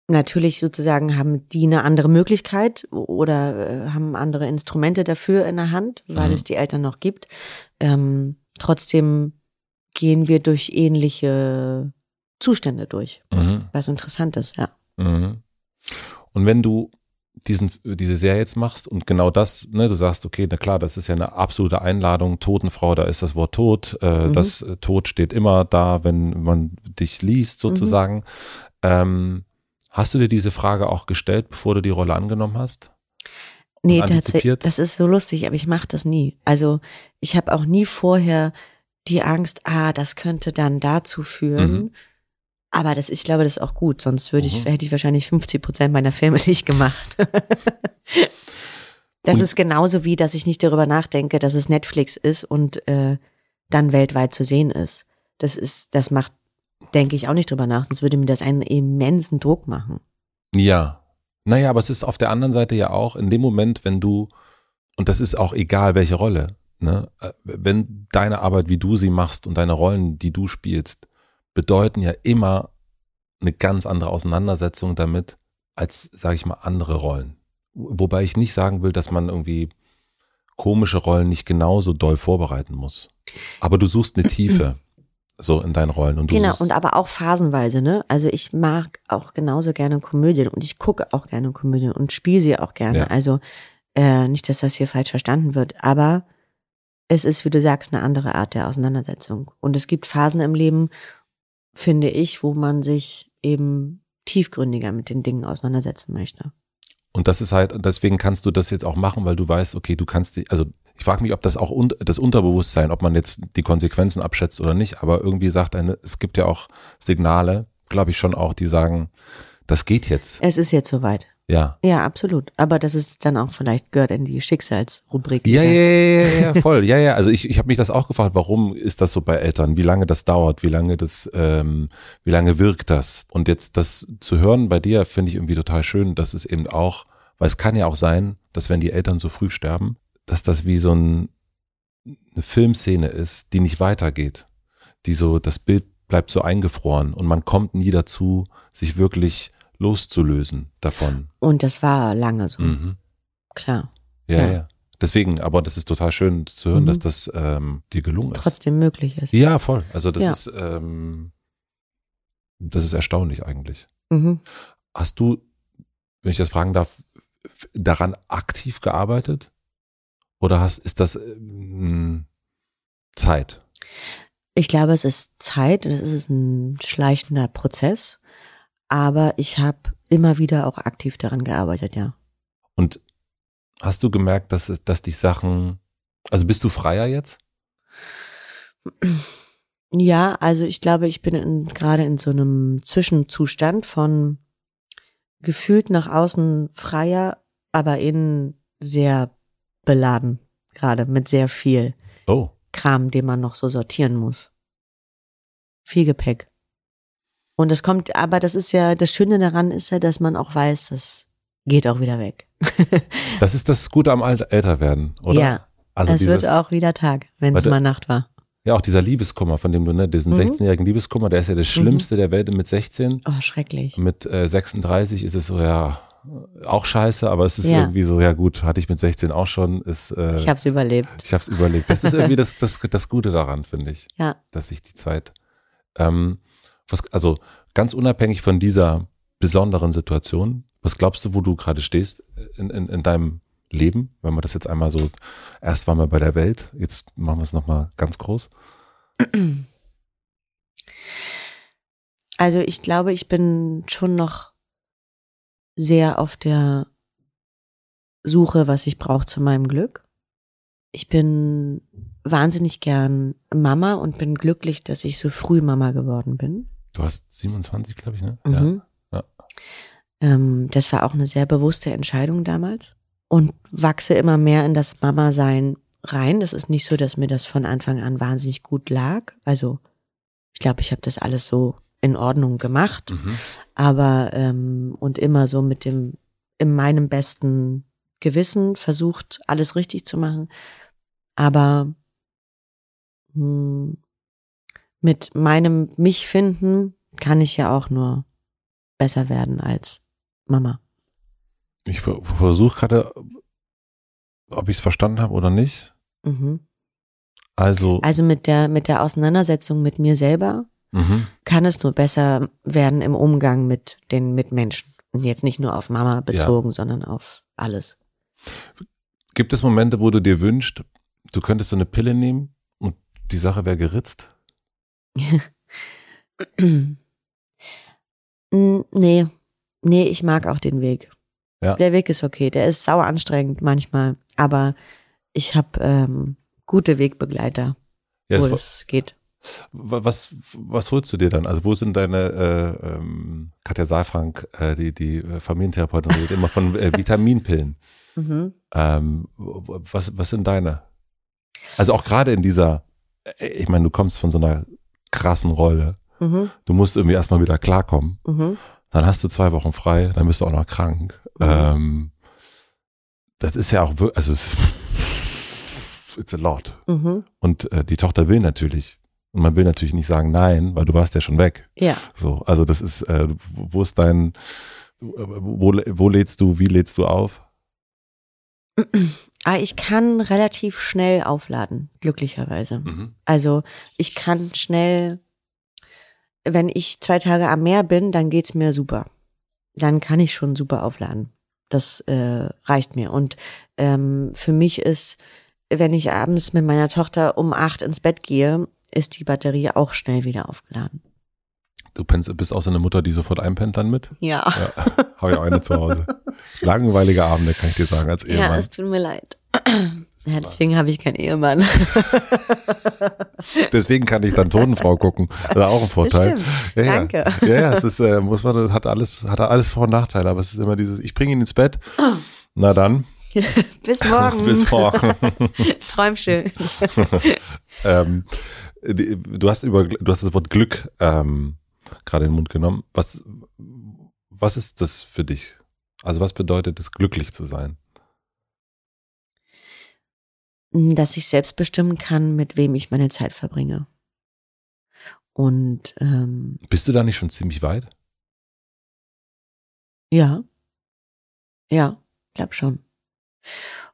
natürlich sozusagen haben die eine andere Möglichkeit oder äh, haben andere Instrumente dafür in der Hand, weil Mhm. es die Eltern noch gibt. Ähm, trotzdem gehen wir durch ähnliche Zustände durch, Mhm. was interessant ist, ja. Mhm. Und wenn du diesen, diese Serie jetzt machst und genau das, ne, du sagst, okay, na klar, das ist ja eine absolute Einladung, Totenfrau, da ist das Wort Tod, äh, Mhm. das äh, Tod steht immer da, wenn man dich liest sozusagen. Ähm, hast du dir diese Frage auch gestellt, bevor du die Rolle angenommen hast? Nee, tatsächlich, das ist so lustig, aber ich mache das nie. Also ich habe auch nie vorher die Angst, ah, das könnte dann dazu führen. Mhm. Aber das, ich glaube, das ist auch gut, sonst würde ich, Mhm. hätte ich wahrscheinlich 50 Prozent meiner Filme nicht gemacht. das Und- ist genauso wie, dass ich nicht darüber nachdenke, dass es Netflix ist und äh, dann weltweit zu sehen ist. Das ist, das macht, denke ich auch nicht drüber nach, sonst würde mir das einen immensen Druck machen. Ja. Naja, aber es ist auf der anderen Seite ja auch in dem Moment, wenn du, und das ist auch egal, welche Rolle, ne, äh, wenn deine Arbeit, wie du sie machst und deine Rollen, die du spielst, bedeuten ja immer eine ganz andere Auseinandersetzung damit, als, sage ich mal, andere Rollen. Wobei ich nicht sagen will, dass man irgendwie komische Rollen nicht genauso doll vorbereiten muss. Aber du suchst eine Tiefe so in deinen Rollen. Und du Genau, und aber auch phasenweise, ne? Also ich mag auch genauso gerne Komödien und ich gucke auch gerne Komödien und spiele sie auch gerne. Ja. Also äh, nicht, dass das hier falsch verstanden wird, aber es ist, wie du sagst, eine andere Art der Auseinandersetzung. Und es gibt Phasen im Leben, finde ich, wo man sich eben tiefgründiger mit den Dingen auseinandersetzen möchte. Und das ist halt, deswegen kannst du das jetzt auch machen, weil du weißt, okay, du kannst die, also ich frage mich, ob das auch un, das Unterbewusstsein, ob man jetzt die Konsequenzen abschätzt oder nicht, aber irgendwie sagt eine, es gibt ja auch Signale, glaube ich schon auch, die sagen, das geht jetzt. Es ist jetzt soweit. Ja. Ja, absolut. Aber das ist dann auch vielleicht gehört in die Schicksalsrubrik. Ja, ja, ja, ja, ja, voll. Ja, ja. Also ich, ich habe mich das auch gefragt, warum ist das so bei Eltern? Wie lange das dauert? Wie lange das, ähm, wie lange wirkt das? Und jetzt das zu hören bei dir finde ich irgendwie total schön, dass es eben auch, weil es kann ja auch sein, dass wenn die Eltern so früh sterben, dass das wie so ein, eine Filmszene ist, die nicht weitergeht. Die so, das Bild bleibt so eingefroren und man kommt nie dazu, sich wirklich loszulösen davon. Und das war lange so, Mhm. klar. Ja, ja, Ja. Deswegen, aber das ist total schön zu hören, Mhm. dass das ähm, dir gelungen ist. Trotzdem möglich ist. Ja, voll. Also das Ja. ist ähm, das ist erstaunlich eigentlich. Mhm. Hast du, wenn ich das fragen darf, daran aktiv gearbeitet? Oder hast, ist das ähm, Zeit? Ich glaube, es ist Zeit und es ist ein schleichender Prozess, aber ich habe immer wieder auch aktiv daran gearbeitet, ja. Und hast du gemerkt, dass, dass die Sachen, also bist du freier jetzt? Ja, also ich glaube, ich bin in, gerade in so einem Zwischenzustand von gefühlt nach außen freier, aber innen sehr beladen, gerade mit sehr viel Oh. Kram, den man noch so sortieren muss. Viel Gepäck. Und das kommt, aber das ist ja, das Schöne daran ist ja, dass man auch weiß, das geht auch wieder weg. Das ist das Gute am Älterwerden, oder? Ja, also es wird auch wieder Tag, wenn es mal Nacht war. Ja, auch dieser Liebeskummer, von dem du, ne, diesen Mhm. 16-jährigen Liebeskummer, der ist ja das Schlimmste der Welt mit 16. Oh, schrecklich. Mit äh, 36 ist es so, ja, auch scheiße, aber es ist Ja. irgendwie so, ja gut, hatte ich mit 16 auch schon, ist, äh, Ich habe es überlebt. ich hab's überlegt. Das ist irgendwie das, das, das Gute daran, finde ich, Ja. dass sich die Zeit, ähm, was, also ganz unabhängig von dieser besonderen Situation, was glaubst du, wo du gerade stehst in, in, in deinem Leben, wenn man das jetzt einmal so, erst waren wir bei der Welt, jetzt machen wir es nochmal ganz groß. Also ich glaube, ich bin schon noch sehr auf der Suche, was ich brauche zu meinem Glück. Ich bin wahnsinnig gern Mama und bin glücklich, dass ich so früh Mama geworden bin. Du hast 27, glaube ich, ne? Mhm. Ja. Ähm, das war auch eine sehr bewusste Entscheidung damals und wachse immer mehr in das Mama-Sein rein. Das ist nicht so, dass mir das von Anfang an wahnsinnig gut lag. Also ich glaube, ich habe das alles so in Ordnung gemacht, Mhm. aber ähm, und immer so mit dem in meinem besten Gewissen versucht, alles richtig zu machen. Aber hm, mit meinem mich finden kann ich ja auch nur besser werden als Mama. Ich versuche gerade, ob ich es verstanden habe oder nicht. Mhm. Also, Also mit der mit der Auseinandersetzung mit mir selber mhm. kann es nur besser werden im Umgang mit den Mitmenschen. Und jetzt nicht nur auf Mama bezogen, sondern auf alles. gibt es Momente, wo du dir wünschst, du könntest so eine Pille nehmen und die Sache wäre geritzt? Nee, nee, ich mag auch den Weg. Ja. Der Weg ist okay. Der ist sauer anstrengend manchmal, aber ich habe ähm, gute Wegbegleiter, Ja, wo das geht. Wa- was, was holst du dir dann? Also wo sind deine, äh, ähm, Katja Saalfrank, äh, die, die äh, Familientherapeutin, redet immer von äh, Vitaminpillen. Mhm. Ähm, was, was sind deine? Also auch gerade in dieser, äh, ich meine, du kommst von so einer krassen Rolle. Mhm. Du musst irgendwie erstmal wieder klarkommen. Mhm. Dann hast du zwei Wochen frei, dann bist du auch noch krank. Mhm. Ähm, das ist ja auch wirklich, also es ist, it's a lot. Mhm. Und äh, die Tochter will natürlich. Und man will natürlich nicht sagen nein, weil du warst ja schon weg. Ja. So, also das ist, äh, wo ist dein, wo, wo lädst du, wie lädst du auf? Ah, ich kann relativ schnell aufladen, glücklicherweise. Mhm. Also ich kann schnell, wenn ich zwei Tage am Meer bin, dann geht's mir super. Dann kann ich schon super aufladen. Das äh, reicht mir. Und ähm, für mich ist, wenn ich abends mit meiner Tochter um acht ins Bett gehe, ist die Batterie auch schnell wieder aufgeladen. Du pennst, bist auch so eine Mutter, die sofort einpennt dann mit? Ja. Ja, habe ich auch eine zu Hause. Langweilige Abende, kann ich dir sagen, als Ja, Ehemann. es tut mir leid. Ja, deswegen habe ich keinen Ehemann. Deswegen kann ich dann Tonenfrau gucken. Das ist auch ein Vorteil. Ja, ja. Danke. Ja, ja, es ist, äh, muss man, hat alles, hat alles Vor- und Nachteile, aber es ist immer dieses, ich bringe ihn ins Bett. Na dann, Bis morgen. bis morgen. Träum schön. ähm, du hast über, du hast das Wort Glück ähm, gerade in den Mund genommen. Was, was ist das für dich? Also was bedeutet es, glücklich zu sein? dass ich selbst bestimmen kann, mit wem ich meine Zeit verbringe. Und ähm, Bist du da nicht schon ziemlich weit? ja, ja, glaub schon.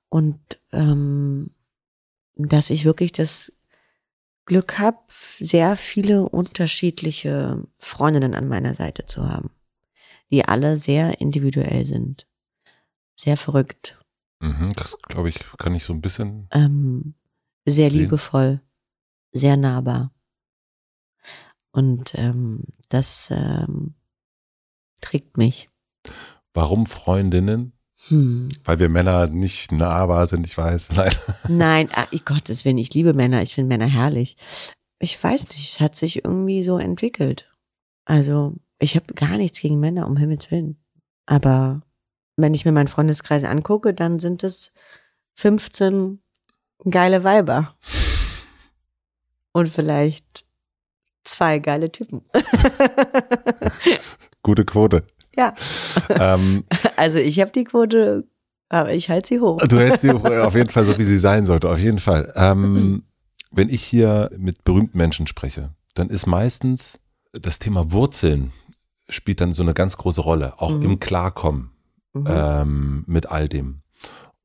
Und ähm, dass ich wirklich das Glück habe, sehr viele unterschiedliche Freundinnen an meiner Seite zu haben, die alle sehr individuell sind, sehr verrückt, Mhm, das glaube ich, kann ich so ein bisschen. ähm, sehr Sehen. liebevoll, sehr nahbar. Und ähm, das ähm, trägt mich. Warum Freundinnen? Hm. Weil wir Männer nicht nahbar sind, ich weiß. Nein. Nein, ich Gottes Willen, ich liebe Männer, ich finde Männer herrlich. Ich weiß nicht, es hat sich irgendwie so entwickelt. Also, ich habe gar nichts gegen Männer, um Himmels Willen. Aber wenn ich mir meinen Freundeskreis angucke, dann sind es 15 geile Weiber. Und vielleicht zwei geile Typen. Gute Quote. Ja, ähm, also ich habe die Quote, aber ich halte sie hoch. du hältst sie auf jeden Fall so, wie sie sein sollte, auf jeden Fall. Ähm, wenn ich hier mit berühmten Menschen spreche, dann ist meistens das Thema Wurzeln spielt dann so eine ganz große Rolle, auch mhm. im Klarkommen mhm. ähm, mit all dem.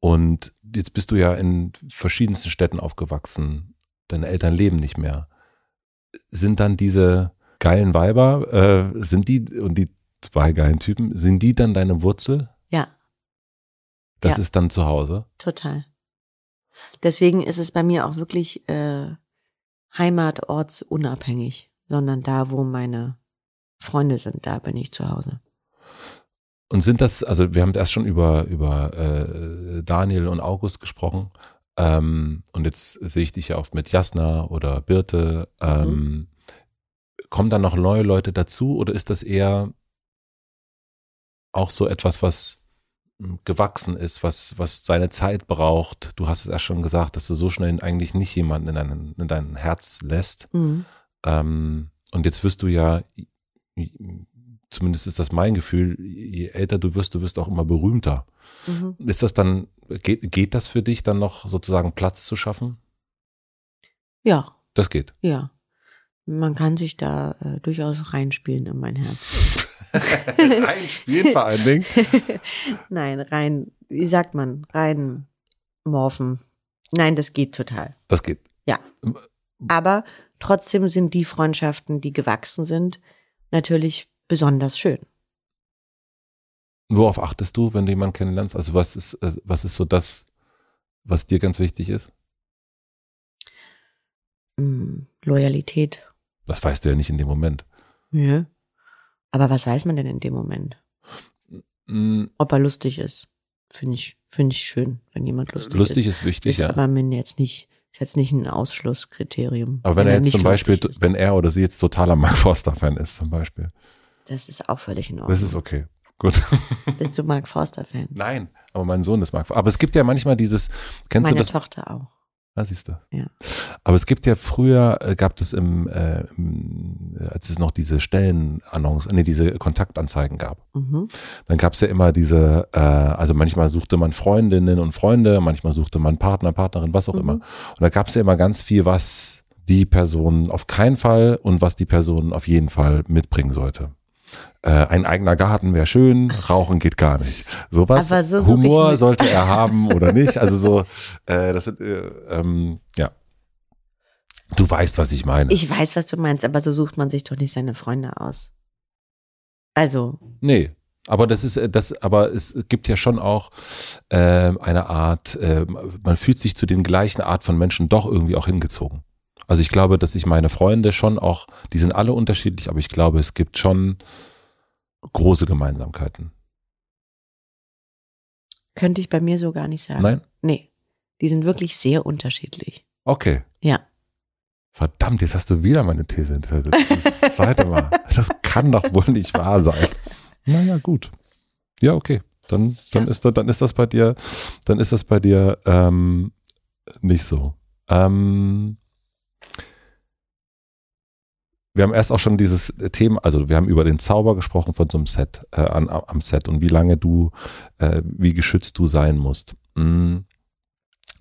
Und jetzt bist du ja in verschiedensten Städten aufgewachsen, deine Eltern leben nicht mehr. Sind dann diese geilen Weiber, äh, sind die und die zwei geilen Typen, sind die dann deine Wurzel? Ja. Das ja. ist dann zu Hause? Total. Deswegen ist es bei mir auch wirklich äh, heimatortsunabhängig, sondern da, wo meine Freunde sind, da bin ich zu Hause. Und sind das, also wir haben erst schon über, über äh, Daniel und August gesprochen. Ähm, und jetzt sehe ich dich ja oft mit Jasna oder Birte. Ähm, mhm. Kommen dann noch neue Leute dazu oder ist das eher auch so etwas, was gewachsen ist, was, was seine Zeit braucht. Du hast es erst schon gesagt, dass du so schnell eigentlich nicht jemanden in dein, in dein Herz lässt. Mhm. Ähm, und jetzt wirst du ja, zumindest ist das mein Gefühl, je älter du wirst, du wirst auch immer berühmter. Mhm. Ist das dann, geht, geht das für dich dann noch sozusagen Platz zu schaffen? Ja. Das geht. Ja. Man kann sich da äh, durchaus reinspielen in mein Herz. reinspielen vor allen Dingen? Nein, rein, wie sagt man, rein morphen. Nein, das geht total. Das geht. Ja. Aber trotzdem sind die Freundschaften, die gewachsen sind, natürlich besonders schön. Worauf achtest du, wenn du jemanden kennenlernst? Also was ist, äh, was ist so das, was dir ganz wichtig ist? Mm, Loyalität. Das weißt du ja nicht in dem Moment. Ja. Aber was weiß man denn in dem Moment? Mm. Ob er lustig ist. Finde ich, finde ich schön, wenn jemand lustig, lustig ist. ist wichtig, ist ja. aber mir jetzt nicht, ist jetzt nicht ein Ausschlusskriterium. Aber wenn, wenn er jetzt zum Beispiel, wenn er oder sie jetzt totaler Mark Forster-Fan ist, zum Beispiel. Das ist auch völlig in Ordnung. Das ist okay. Gut. Bist du Mark Forster-Fan? Nein, aber mein Sohn ist Mark Forster. Aber es gibt ja manchmal dieses, kennst Meine du das? Meine Tochter auch. Ah, siehst du. Ja. Aber es gibt ja früher, äh, gab es im, äh, im, als es noch diese Stellenannonce, nee, diese Kontaktanzeigen gab. Mhm. Dann gab es ja immer diese, äh, also manchmal suchte man Freundinnen und Freunde, manchmal suchte man Partner, Partnerin, was auch mhm. immer. Und da gab es ja immer ganz viel, was die Person auf keinen Fall und was die Person auf jeden Fall mitbringen sollte äh, ein eigener Garten wäre schön, Rauchen geht gar nicht. Sowas. So Humor sollte er haben oder nicht. Also so, äh, das sind, äh, ähm, ja. Du weißt, was ich meine. Ich weiß, was du meinst, aber so sucht man sich doch nicht seine Freunde aus. Also. Nee. Aber das ist, äh, das, aber es gibt ja schon auch äh, eine Art, äh, man fühlt sich zu den gleichen Art von Menschen doch irgendwie auch hingezogen. Also ich glaube, dass ich meine Freunde schon auch, die sind alle unterschiedlich, aber ich glaube, es gibt schon große Gemeinsamkeiten. Könnte ich bei mir so gar nicht sagen. Nein? Nee. Die sind wirklich sehr unterschiedlich. Okay. Ja. Verdammt, jetzt hast du wieder meine These ist das zweite Mal. Das kann doch wohl nicht wahr sein. Naja, gut. Ja, okay. Dann, dann, ja. ist, das, dann ist das bei dir, dann ist das bei dir ähm, nicht so. Ähm, wir haben erst auch schon dieses Thema, also wir haben über den Zauber gesprochen von so einem Set, äh, an, am Set und wie lange du, äh, wie geschützt du sein musst. Hm.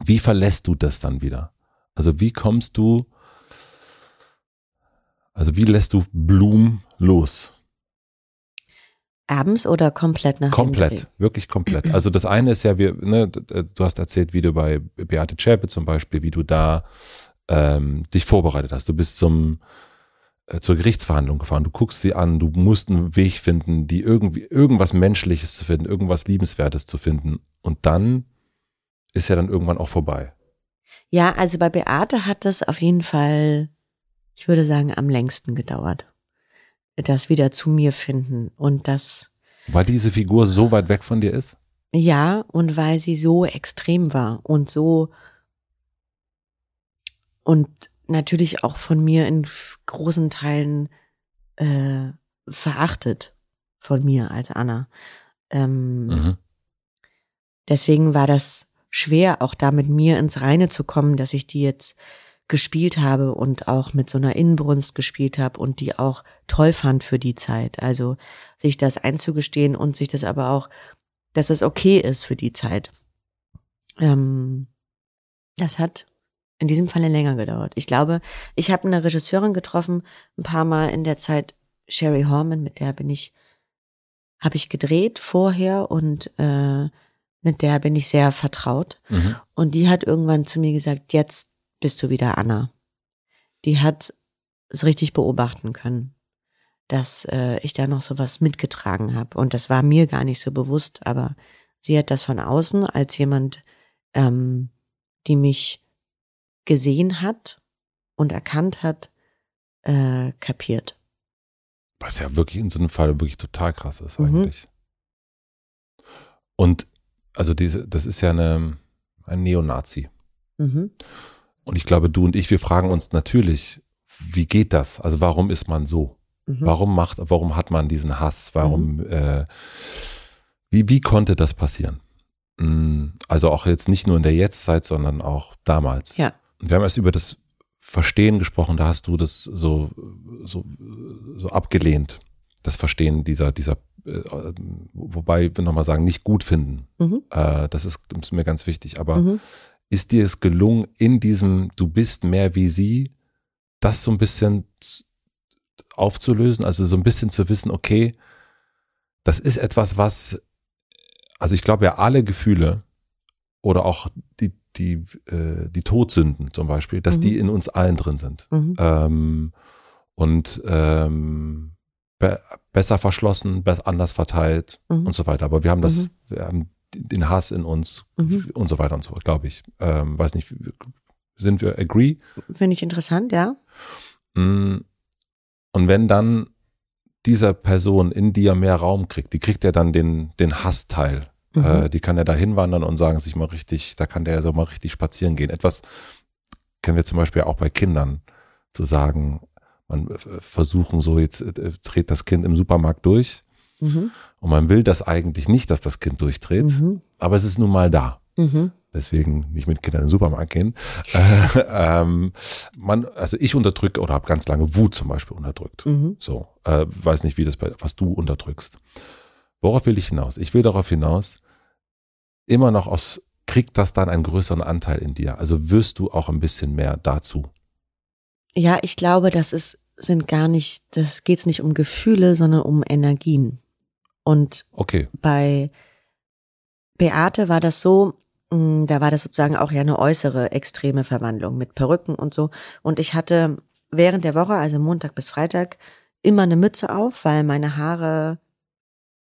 Wie verlässt du das dann wieder? Also wie kommst du, also wie lässt du Blumen los? Abends oder komplett nach Komplett, wirklich komplett. Also das eine ist ja, wir, ne, du hast erzählt, wie du bei Beate Zschäpe zum Beispiel, wie du da ähm, dich vorbereitet hast. Du bist zum zur Gerichtsverhandlung gefahren. Du guckst sie an, du musst einen Weg finden, die irgendwie irgendwas Menschliches zu finden, irgendwas Liebenswertes zu finden. Und dann ist ja dann irgendwann auch vorbei. Ja, also bei Beate hat das auf jeden Fall, ich würde sagen, am längsten gedauert. Das wieder zu mir finden und das. Weil diese Figur so weit weg von dir ist? Ja, und weil sie so extrem war und so und natürlich auch von mir in großen Teilen äh, verachtet von mir als Anna. Ähm, mhm. Deswegen war das schwer, auch da mit mir ins Reine zu kommen, dass ich die jetzt gespielt habe und auch mit so einer Inbrunst gespielt habe und die auch toll fand für die Zeit. Also sich das einzugestehen und sich das aber auch, dass es okay ist für die Zeit. Ähm, das hat in diesem Falle länger gedauert. Ich glaube, ich habe eine Regisseurin getroffen, ein paar Mal in der Zeit, Sherry Horman, mit der bin ich, habe ich gedreht vorher und äh, mit der bin ich sehr vertraut. Mhm. Und die hat irgendwann zu mir gesagt, jetzt bist du wieder Anna. Die hat es richtig beobachten können, dass äh, ich da noch so was mitgetragen habe. Und das war mir gar nicht so bewusst, aber sie hat das von außen als jemand, ähm, die mich gesehen hat und erkannt hat, äh, kapiert. Was ja wirklich in so einem Fall wirklich total krass ist Mhm. eigentlich. Und also diese, das ist ja eine, ein Neonazi. Mhm. Und ich glaube, du und ich, wir fragen uns natürlich, wie geht das? Also warum ist man so? Mhm. Warum macht, warum hat man diesen Hass? Warum, äh, wie, wie konnte das passieren? Mm, Also auch jetzt nicht nur in der Jetztzeit, sondern auch damals. Ja. Wir haben erst über das Verstehen gesprochen, da hast du das so, so, so abgelehnt. Das Verstehen dieser, dieser, äh, wobei wir nochmal sagen, nicht gut finden. Mhm. Äh, das, ist, ist mir ganz wichtig. Aber Mhm. ist dir es gelungen, in diesem Du bist mehr wie sie, das so ein bisschen aufzulösen? Also so ein bisschen zu wissen, okay, das ist etwas, was, also ich glaube ja, alle Gefühle oder auch die, die, äh, die Todsünden zum Beispiel, dass Mhm. die in uns allen drin sind. Mhm. Ähm, und ähm, be besser verschlossen, be anders verteilt Mhm. und so weiter. Aber wir haben das, Mhm. wir haben den Hass in uns Mhm. und so weiter und so fort, glaube ich. Ähm, weiß nicht, sind wir agree? Finde ich interessant, ja. Mm, Und wenn dann dieser Person in dir mehr Raum kriegt, die kriegt ja dann den, den Hassteil. Mhm. Äh, die kann ja da hinwandern und sagen sich mal richtig, da kann der ja so mal richtig spazieren gehen. Etwas kennen wir zum Beispiel auch bei Kindern, zu sagen, man äh, versuchen so, jetzt äh, dreht das Kind im Supermarkt durch Mhm. und man will das eigentlich nicht, dass das Kind durchdreht, Mhm. aber es ist nun mal da. Mhm. Deswegen nicht mit Kindern in den Supermarkt gehen. Äh, ähm, man, also ich unterdrücke oder habe ganz lange Wut zum Beispiel unterdrückt. Mhm. So, äh, weiß nicht, wie das bei, was du unterdrückst. Worauf will ich hinaus? Ich will darauf hinaus, immer noch aus, kriegt das dann einen größeren Anteil in dir? Also wirst du auch ein bisschen mehr dazu? Ja, ich glaube, das ist, sind gar nicht, das geht's nicht um Gefühle, sondern um Energien. Und Okay, bei Beate war das so, mh, da war das sozusagen auch ja eine äußere extreme Verwandlung mit Perücken und so. Und ich hatte während der Woche, also Montag bis Freitag, immer eine Mütze auf, weil meine Haare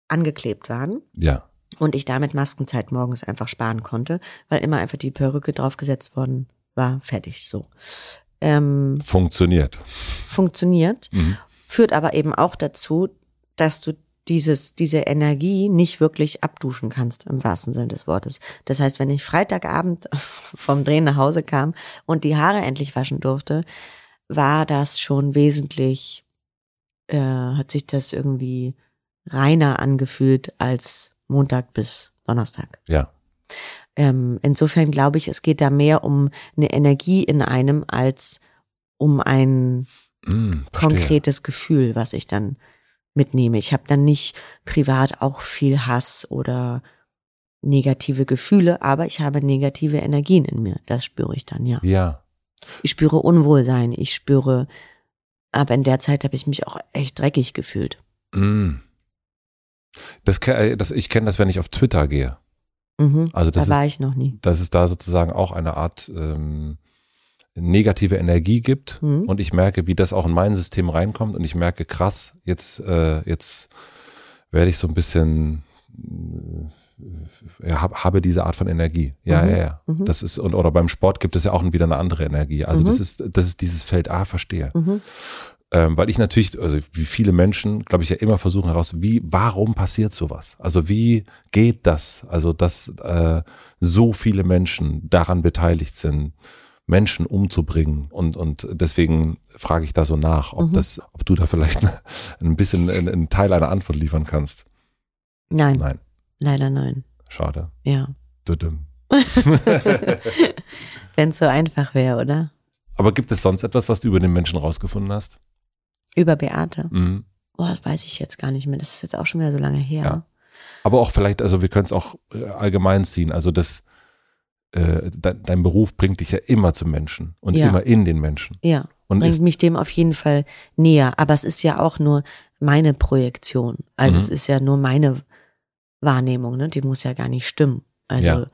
angeklebt waren ja. Und ich damit Maskenzeit morgens einfach sparen konnte, weil immer einfach die Perücke draufgesetzt worden war, fertig so. Ähm, Funktioniert. funktioniert, Mhm. führt aber eben auch dazu, dass du dieses, diese Energie nicht wirklich abduschen kannst, im wahrsten Sinne des Wortes. Das heißt, wenn ich Freitagabend vom Drehen nach Hause kam und die Haare endlich waschen durfte, war das schon wesentlich, äh, hat sich das irgendwie reiner angefühlt als Montag bis Donnerstag. Ja. Ähm, insofern glaube ich, es geht da mehr um eine Energie in einem als um ein Mm, konkretes Gefühl, was ich dann mitnehme. Ich habe dann nicht privat auch viel Hass oder negative Gefühle, aber ich habe negative Energien in mir. Das spüre ich dann, ja. Ja. Ich spüre Unwohlsein. Ich spüre, aber in der Zeit habe ich mich auch echt dreckig gefühlt. Mm. Das, äh, das, ich kenne das, wenn ich auf Twitter gehe. Mhm. Also das da ist war ich noch nie. dass es da sozusagen auch eine Art ähm, negative Energie gibt Mhm. und ich merke, wie das auch in mein System reinkommt und ich merke, krass, jetzt, äh, jetzt werde ich so ein bisschen, äh, hab, habe diese Art von Energie. Ja, Mhm. ja, ja. Mhm. Das ist, und, oder beim Sport gibt es ja auch wieder eine andere Energie. Also Mhm. das ist, das ist dieses Feld, ah, verstehe. Ähm, weil ich natürlich, also wie viele Menschen, glaube ich, ja immer versuchen heraus, wie, warum passiert sowas? Also wie geht das? Also dass äh, so viele Menschen daran beteiligt sind, Menschen umzubringen und und deswegen frage ich da so nach, ob Mhm. das, ob du da vielleicht ein bisschen einen, Teil einer Antwort liefern kannst. Nein, Nein, leider nein. schade. Ja. Wenn es so einfach wäre, oder? Aber gibt es sonst etwas, was du über den Menschen rausgefunden hast? Über Beate. Mhm. Oh, das weiß ich jetzt gar nicht mehr. Das ist jetzt auch schon wieder so lange her. Ja. Aber auch vielleicht, also wir können es auch äh, allgemein ziehen. Also das, äh, äh, dein, Beruf bringt dich ja immer zum Menschen und Ja. immer in den Menschen. Ja, Und bringt mich dem auf jeden Fall näher. Aber es ist ja auch nur meine Projektion. Also Mhm. es ist ja nur meine Wahrnehmung, ne? Die muss ja gar nicht stimmen. Also Ja.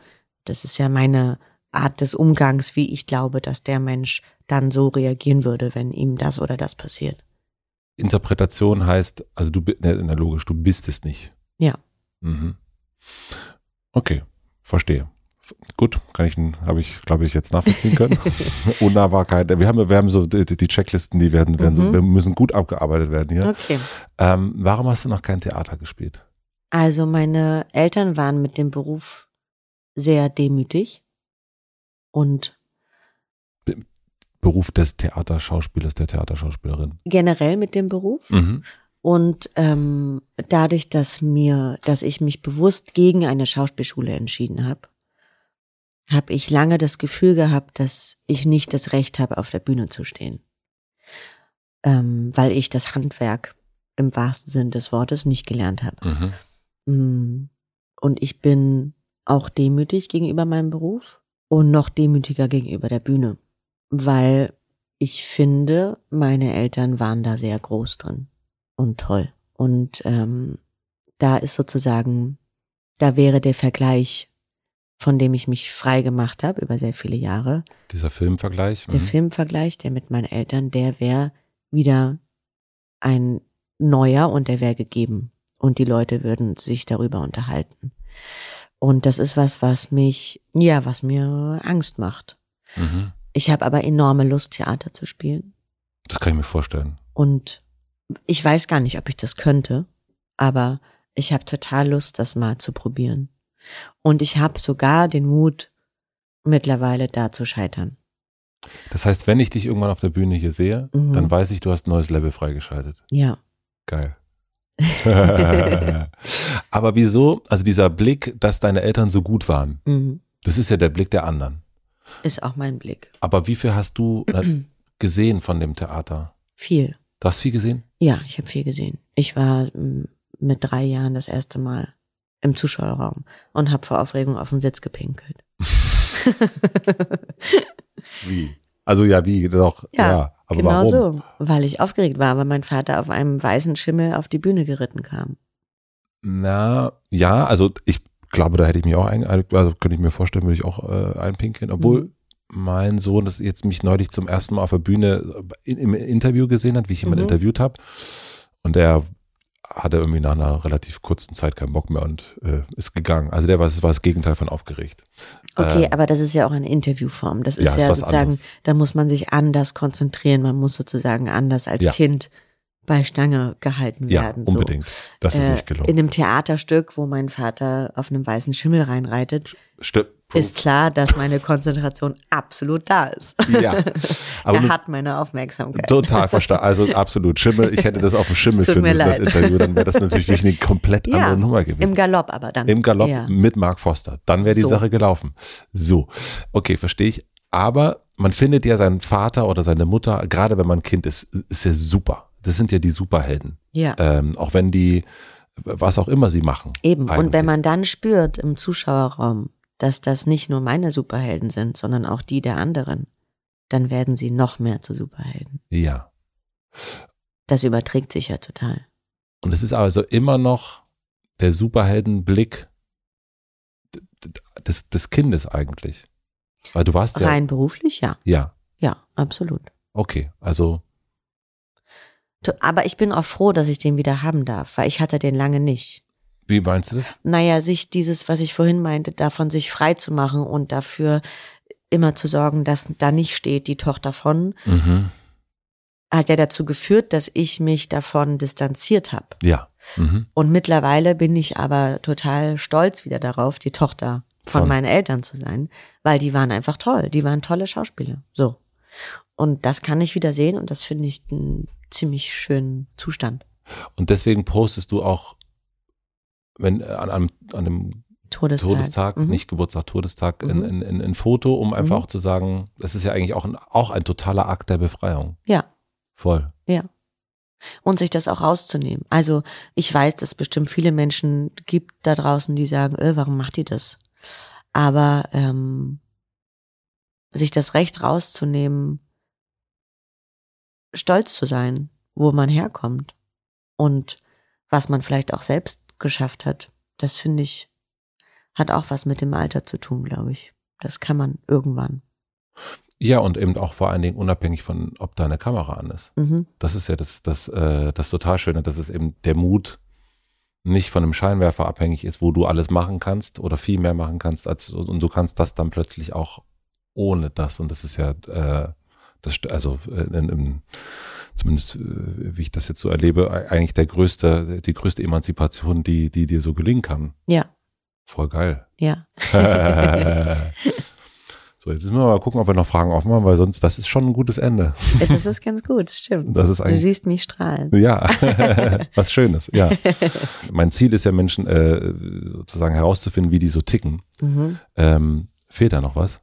das ist ja meine Art des Umgangs, wie ich glaube, dass der Mensch dann so reagieren würde, wenn ihm das oder das passiert. Interpretation heißt, also du, bi- ne, na, logisch, du bist es nicht. Ja. Mhm. Okay, verstehe. Gut, kann ich, habe ich, glaube ich, jetzt nachvollziehen können. Unnahbarkeit. Wir haben, wir haben so die, die Checklisten, die werden, werden so, Mhm. wir müssen gut abgearbeitet werden hier. Okay. Ähm, warum hast du noch kein Theater gespielt? Also meine Eltern waren mit dem Beruf sehr demütig und Beruf des Theaterschauspielers, der Theaterschauspielerin. generell mit dem Beruf. Mhm. Und ähm, dadurch, dass mir, dass ich mich bewusst gegen eine Schauspielschule entschieden habe, habe ich lange das Gefühl gehabt, dass ich nicht das Recht habe, auf der Bühne zu stehen. Ähm, weil ich das Handwerk im wahrsten Sinn des Wortes nicht gelernt habe. Mhm. Mm. Und ich bin auch demütig gegenüber meinem Beruf und noch demütiger gegenüber der Bühne, weil ich finde, meine Eltern waren da sehr groß drin und toll. Und ähm, da ist sozusagen, da wäre der Vergleich, von dem ich mich frei gemacht habe über sehr viele Jahre, Dieser Filmvergleich. der mhm. Filmvergleich, der mit meinen Eltern, der wäre wieder ein neuer und der wäre gegeben. Und die Leute würden sich darüber unterhalten. Und das ist was, was mich, ja, was mir Angst macht. Mhm. Ich habe aber enorme Lust, Theater zu spielen. Das kann ich mir vorstellen. Und ich weiß gar nicht, ob ich das könnte, aber ich habe total Lust, das mal zu probieren. Und ich habe sogar den Mut, mittlerweile da zu scheitern. Das heißt, wenn ich dich irgendwann auf der Bühne hier sehe, Mhm. dann weiß ich, du hast ein neues Level freigeschaltet. Ja. Geil. Aber wieso, also dieser Blick, dass deine Eltern so gut waren, Mhm. das ist ja der Blick der anderen. Ist auch mein Blick. Aber wie viel hast du äh, gesehen von dem Theater? Viel. Du hast viel gesehen? Ja, ich habe viel gesehen. Ich war mm, mit drei Jahren das erste Mal im Zuschauerraum und habe vor Aufregung auf den Sitz gepinkelt. Wie? Also ja, wie doch, ja. Ja, aber genau warum? so, weil ich aufgeregt war, weil mein Vater auf einem weißen Schimmel auf die Bühne geritten kam. Na, ja, also ich glaube, da hätte ich mich auch ein, also könnte ich mir vorstellen, würde ich auch äh, einpinkeln, obwohl Mhm. mein Sohn das jetzt mich neulich zum ersten Mal auf der Bühne in, im Interview gesehen hat, wie ich jemanden Mhm. interviewt habe und der hatte irgendwie nach einer relativ kurzen Zeit keinen Bock mehr und äh, ist gegangen. Also der war, das war das Gegenteil von aufgeregt. Okay, Ähm, aber das ist ja auch eine Interviewform. Das ist ja, ja, ist sozusagen, da muss man sich anders konzentrieren. Man muss sozusagen anders als Ja. Kind bei Stange gehalten Ja, werden. unbedingt. Das ist Äh, nicht gelungen. In einem Theaterstück, wo mein Vater auf einem weißen Schimmel reinreitet, Stimmt. ist klar, dass meine Konzentration absolut da ist. Ja, aber er hat meine Aufmerksamkeit. Total verstanden. Also absolut. Schimmel, ich hätte das auf dem Schimmel mir müssen, das. Interview. Dann wäre das natürlich eine komplett ja, andere Nummer gewesen. im Galopp aber dann. Im Galopp Ja. mit Mark Foster. Dann wäre die So. Sache gelaufen. So. Okay, verstehe ich. Aber man findet ja seinen Vater oder seine Mutter, gerade wenn man Kind ist, ist ja super. Das sind ja die Superhelden. Ja, Ähm, auch wenn die, was auch immer sie machen. eben. Und eigentlich. wenn man dann spürt im Zuschauerraum, dass das nicht nur meine Superhelden sind, sondern auch die der anderen, dann werden sie noch mehr zu Superhelden. Ja. Das überträgt sich ja total. Und es ist also immer noch der Superheldenblick des, des Kindes eigentlich. Weil du warst ja. Rein beruflich, ja. Ja. Ja, absolut. Okay. Also, Aber ich bin auch froh, dass ich den wieder haben darf, weil ich hatte den lange nicht. wie meinst du das? Naja, sich dieses, was ich vorhin meinte, davon sich frei zu machen und dafür immer zu sorgen, dass da nicht steht, die Tochter von, Mhm. hat ja dazu geführt, dass ich mich davon distanziert habe. Ja. Mhm. Und mittlerweile bin ich aber total stolz wieder darauf, die Tochter von, Von- meinen Eltern zu sein, weil die waren einfach toll. Die waren tolle Schauspieler. So. Und das kann ich wieder sehen und das finde ich einen ziemlich schönen Zustand. Und deswegen postest du auch, wenn äh, an einem, an einem Todestag. Todestag, Mhm. nicht Geburtstag, Todestag, Mhm. ein, ein, ein, ein Foto, um einfach Mhm. auch zu sagen, das ist ja eigentlich auch ein, auch ein totaler Akt der Befreiung. Ja, Voll. ja. Und sich das auch rauszunehmen. Also ich weiß, dass es bestimmt viele Menschen gibt da draußen, die sagen, äh, warum macht die das? Aber ähm, sich das Recht rauszunehmen, stolz zu sein, wo man herkommt und was man vielleicht auch selbst geschafft hat. Das finde ich, hat auch was mit dem Alter zu tun, glaube ich. Das kann man irgendwann. Ja, und eben auch vor allen Dingen unabhängig von, ob deine Kamera an ist. Mhm. Das ist ja das, das, äh, das total Schöne, dass es eben der Mut nicht von einem Scheinwerfer abhängig ist, wo du alles machen kannst oder viel mehr machen kannst, als und du kannst das dann plötzlich auch ohne das. Und das ist ja, äh, das, also äh, in, in, zumindest äh, wie ich das jetzt so erlebe, eigentlich der größte, die größte Emanzipation, die, die dir so gelingen kann. Ja. Voll geil. Ja. so, jetzt müssen wir mal gucken, ob wir noch Fragen aufmachen, weil sonst, das ist schon ein gutes Ende. Das ist ganz gut, stimmt. Das ist Du siehst mich strahlen. ja, was Schönes, ja. Mein Ziel ist ja, Menschen äh, sozusagen herauszufinden, wie die so ticken. Mhm. Ähm, fehlt da noch was?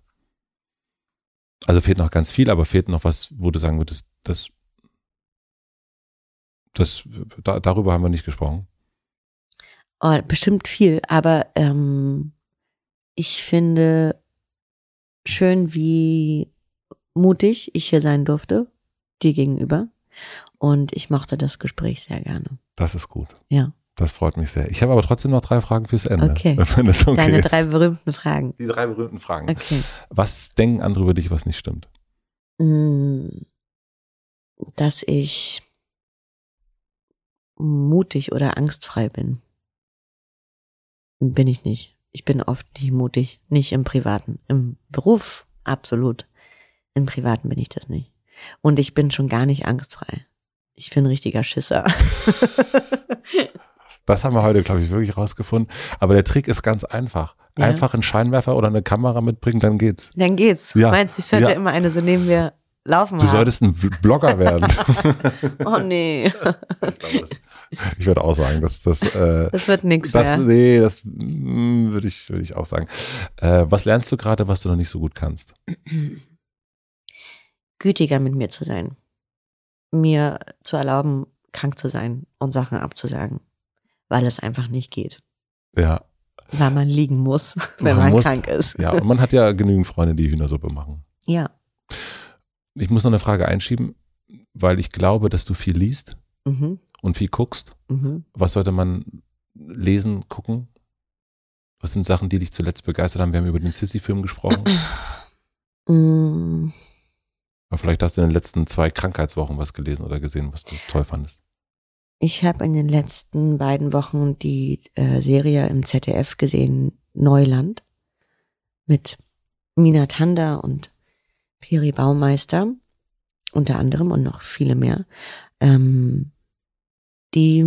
Also fehlt noch ganz viel, aber fehlt noch was, wo du sagen würdest, das, das, da, darüber haben wir nicht gesprochen. Oh, bestimmt viel, aber ähm, ich finde schön, wie mutig ich hier sein durfte, dir gegenüber. Und ich mochte das Gespräch sehr gerne. Das ist gut. Ja. Das freut mich sehr. Ich habe aber trotzdem noch drei Fragen fürs Ende. Okay. Wenn das okay Deine ist. drei berühmten Fragen. Die drei berühmten Fragen. Okay. Was denken andere über dich, was nicht stimmt? Mm, Dass ich mutig oder angstfrei bin. Bin ich nicht. Ich bin oft nicht mutig. Nicht im Privaten. Im Beruf absolut. Im Privaten bin ich das nicht. Und ich bin schon gar nicht angstfrei. Ich bin ein richtiger Schisser. Das haben wir heute, glaube ich, wirklich rausgefunden. Aber der Trick ist ganz einfach. Ja. Einfach einen Scheinwerfer oder eine Kamera mitbringen, dann geht's. Dann geht's. Ja. Meinst du, ich sollte Ja. immer eine so neben mir laufen Du haben? solltest ein Blogger werden. Oh nee, ich, glaube, das, ich würde auch sagen, dass das, äh, das wird nix das, mehr. nee, das mm, würde ich, würde ich auch sagen. Äh, was lernst du gerade, was du noch nicht so gut kannst? Gütiger mit mir zu sein. Mir zu erlauben, krank zu sein und Sachen abzusagen. Weil es einfach nicht geht. Ja, Weil man liegen muss, wenn Man man, muss. krank ist. ja. Und man hat ja genügend Freunde, die Hühnersuppe machen. Ja. Ich muss noch eine Frage einschieben, weil ich glaube, dass du viel liest Mhm. und viel guckst. Mhm. Was sollte man lesen, gucken? Was sind Sachen, die dich zuletzt begeistert haben? Wir haben über den Sissy-Film gesprochen. Mm, Aber vielleicht hast du in den letzten zwei Krankheitswochen was gelesen oder gesehen, was du toll fandest. Ich habe in den letzten beiden Wochen die äh, Serie im ZDF gesehen, Neuland, mit Mina Tanda und Peri Baumeister, unter anderem und noch viele mehr. Ähm, die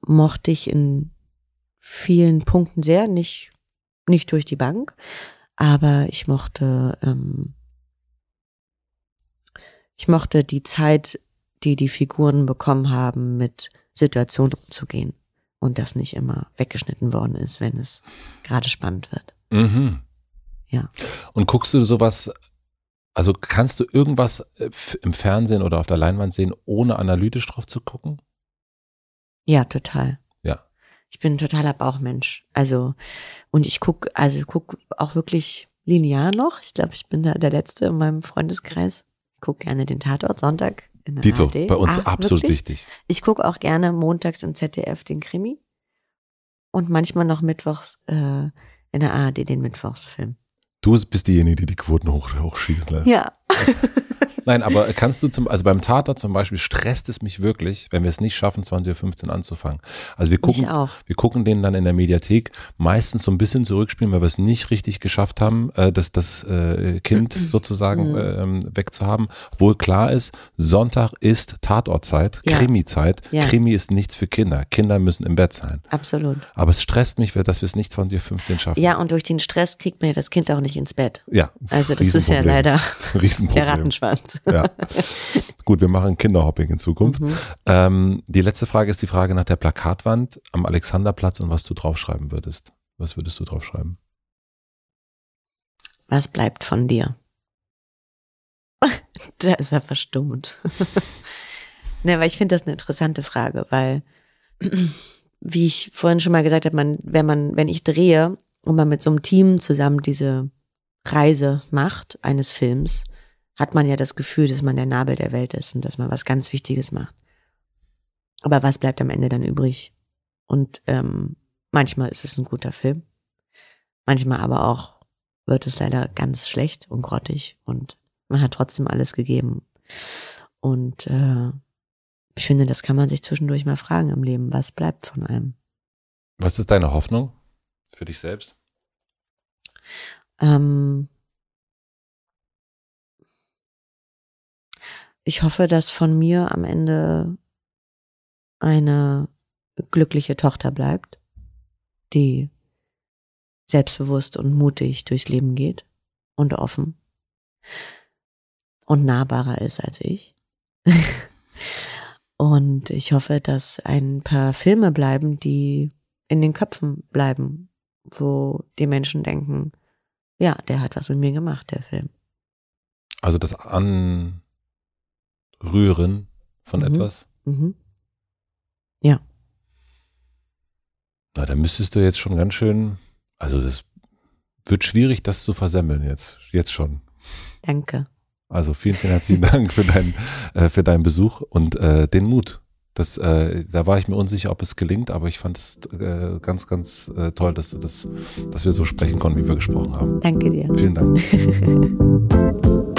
mochte ich in vielen Punkten sehr, nicht, nicht durch die Bank, aber ich mochte, ähm, ich mochte die Zeit, die die Figuren bekommen haben, mit Situationen umzugehen und das nicht immer weggeschnitten worden ist, wenn es gerade spannend wird. Mhm. Ja. Und guckst du sowas, also kannst du irgendwas äh, im Fernsehen oder auf der Leinwand sehen, ohne analytisch drauf zu gucken? Ja, total. Ja. Ich bin ein totaler Bauchmensch. Also, und ich guck, also ich guck auch wirklich linear noch. Ich glaube, ich bin da der Letzte in meinem Freundeskreis. Ich guck gerne den Tatort Sonntag in der Dito, ARD. bei uns Ah, absolut wirklich? wichtig. Ich gucke auch gerne montags im ZDF den Krimi und manchmal noch mittwochs äh, in der ARD den Mittwochsfilm. Du bist diejenige, die die Quoten hoch, hochschießen lässt. Ja. Nein, aber kannst du zum, also beim Tatort zum Beispiel stresst es mich wirklich, wenn wir es nicht schaffen, 20.15 Uhr anzufangen. Also wir gucken, wir gucken den dann in der Mediathek meistens so ein bisschen zurückspielen, weil wir es nicht richtig geschafft haben, äh, das, das äh, Kind sozusagen ähm, wegzuhaben. Wohl klar ist, Sonntag ist Tatortzeit, Ja. Krimi-Zeit. Ja. Krimi ist nichts für Kinder. Kinder müssen im Bett sein. Absolut. Aber es stresst mich, dass wir es nicht 20.15 Uhr schaffen. Ja, und durch den Stress kriegt man ja das Kind auch nicht ins Bett. Ja, Also das ist ja leider Riesenproblem. der Rattenschwanz. Ja. Gut, wir machen Kinderhopping in Zukunft. Mhm. Ähm, die letzte Frage ist die Frage nach der Plakatwand am Alexanderplatz und was du draufschreiben würdest. Was würdest du draufschreiben? Was bleibt von dir? da ist er verstummt. ne, weil ich finde das eine interessante Frage, weil, wie ich vorhin schon mal gesagt habe, man, wenn man, wenn ich drehe und man mit so einem Team zusammen diese Reise macht, eines Films, hat man ja das Gefühl, dass man der Nabel der Welt ist und dass man was ganz Wichtiges macht. Aber was bleibt am Ende dann übrig? Und ähm, manchmal ist es ein guter Film, manchmal aber auch wird es leider ganz schlecht und grottig und man hat trotzdem alles gegeben. Und äh, ich finde, das kann man sich zwischendurch mal fragen im Leben. Was bleibt von einem? Was ist deine Hoffnung für dich selbst? Ähm, ich hoffe, dass von mir am Ende eine glückliche Tochter bleibt, die selbstbewusst und mutig durchs Leben geht und offen und nahbarer ist als ich. und ich hoffe, dass ein paar Filme bleiben, die in den Köpfen bleiben, wo die Menschen denken, ja, der hat was mit mir gemacht, der Film. Also das Anrühren von mhm. etwas? Mhm. Ja. Na, da müsstest du jetzt schon ganz schön, also das wird schwierig, das zu versemmeln jetzt, jetzt schon. Danke. Also vielen, vielen herzlichen Dank für, dein, äh, für deinen Besuch und äh, den Mut. Das, äh, da war ich mir unsicher, ob es gelingt, aber ich fand es äh, ganz, ganz äh, toll, dass, du das, dass wir so sprechen konnten, wie wir gesprochen haben. Danke dir. Vielen Dank.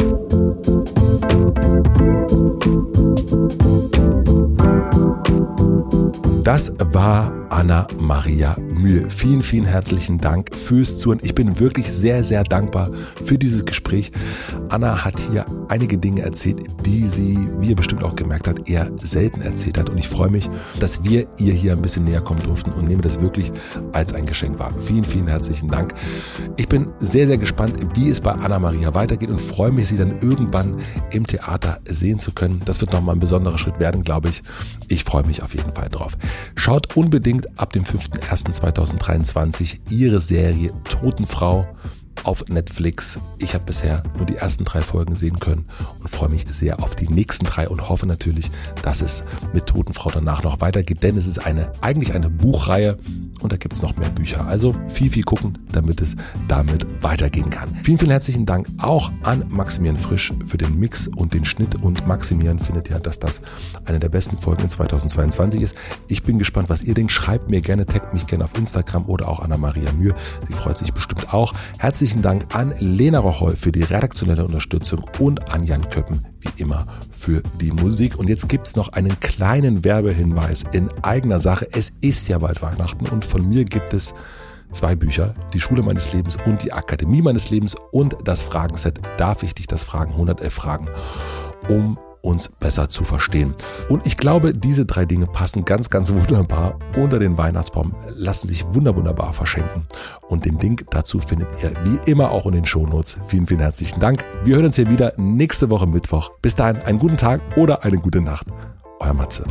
Das war Anna Maria Mühe. Vielen, vielen herzlichen Dank fürs Zuhören. Ich bin wirklich sehr, sehr dankbar für dieses Gespräch. Anna hat hier einige Dinge erzählt, die sie, wie ihr bestimmt auch gemerkt habt, eher selten erzählt hat. Und ich freue mich, dass wir ihr hier ein bisschen näher kommen durften und nehme das wirklich als ein Geschenk wahr. Vielen, vielen herzlichen Dank. Ich bin sehr, sehr gespannt, wie es bei Anna Maria weitergeht und freue mich, sie dann irgendwann im Theater sehen zu können. Das wird nochmal ein besonderer Schritt werden, glaube ich. Ich freue mich auf jeden Fall drauf. Schaut unbedingt ab dem 5.1.2023 ihre Serie Totenfrau auf Netflix. Ich habe bisher nur die ersten drei Folgen sehen können und freue mich sehr auf die nächsten drei und hoffe natürlich, dass es mit Totenfrau danach noch weitergeht, denn es ist eine eigentlich eine Buchreihe und da gibt es noch mehr Bücher. Also viel, viel gucken, damit es damit weitergehen kann. Vielen, vielen herzlichen Dank auch an Maximilian Frisch für den Mix und den Schnitt und Maximilian findet ja, dass das eine der besten Folgen in 2022 ist. Ich bin gespannt, was ihr denkt. Schreibt mir gerne, taggt mich gerne auf Instagram oder auch Anna Maria Mühe. Sie freut sich bestimmt auch. Herzlichen herzlichen Dank an Lena Rocholl für die redaktionelle Unterstützung und an Jan Köppen wie immer für die Musik. Und jetzt gibt es noch einen kleinen Werbehinweis in eigener Sache. Es ist ja bald Weihnachten und von mir gibt es zwei Bücher, die Schule meines Lebens und die Akademie meines Lebens und das Fragenset. Darf ich dich das fragen? 111 Fragen, um uns besser zu verstehen. Und ich glaube, diese drei Dinge passen ganz, ganz wunderbar unter den Weihnachtsbaum, lassen sich wunderbar verschenken. Und den Link dazu findet ihr wie immer auch in den Shownotes. Vielen, vielen herzlichen Dank. Wir hören uns hier wieder nächste Woche Mittwoch. Bis dahin einen guten Tag oder eine gute Nacht. Euer Matze.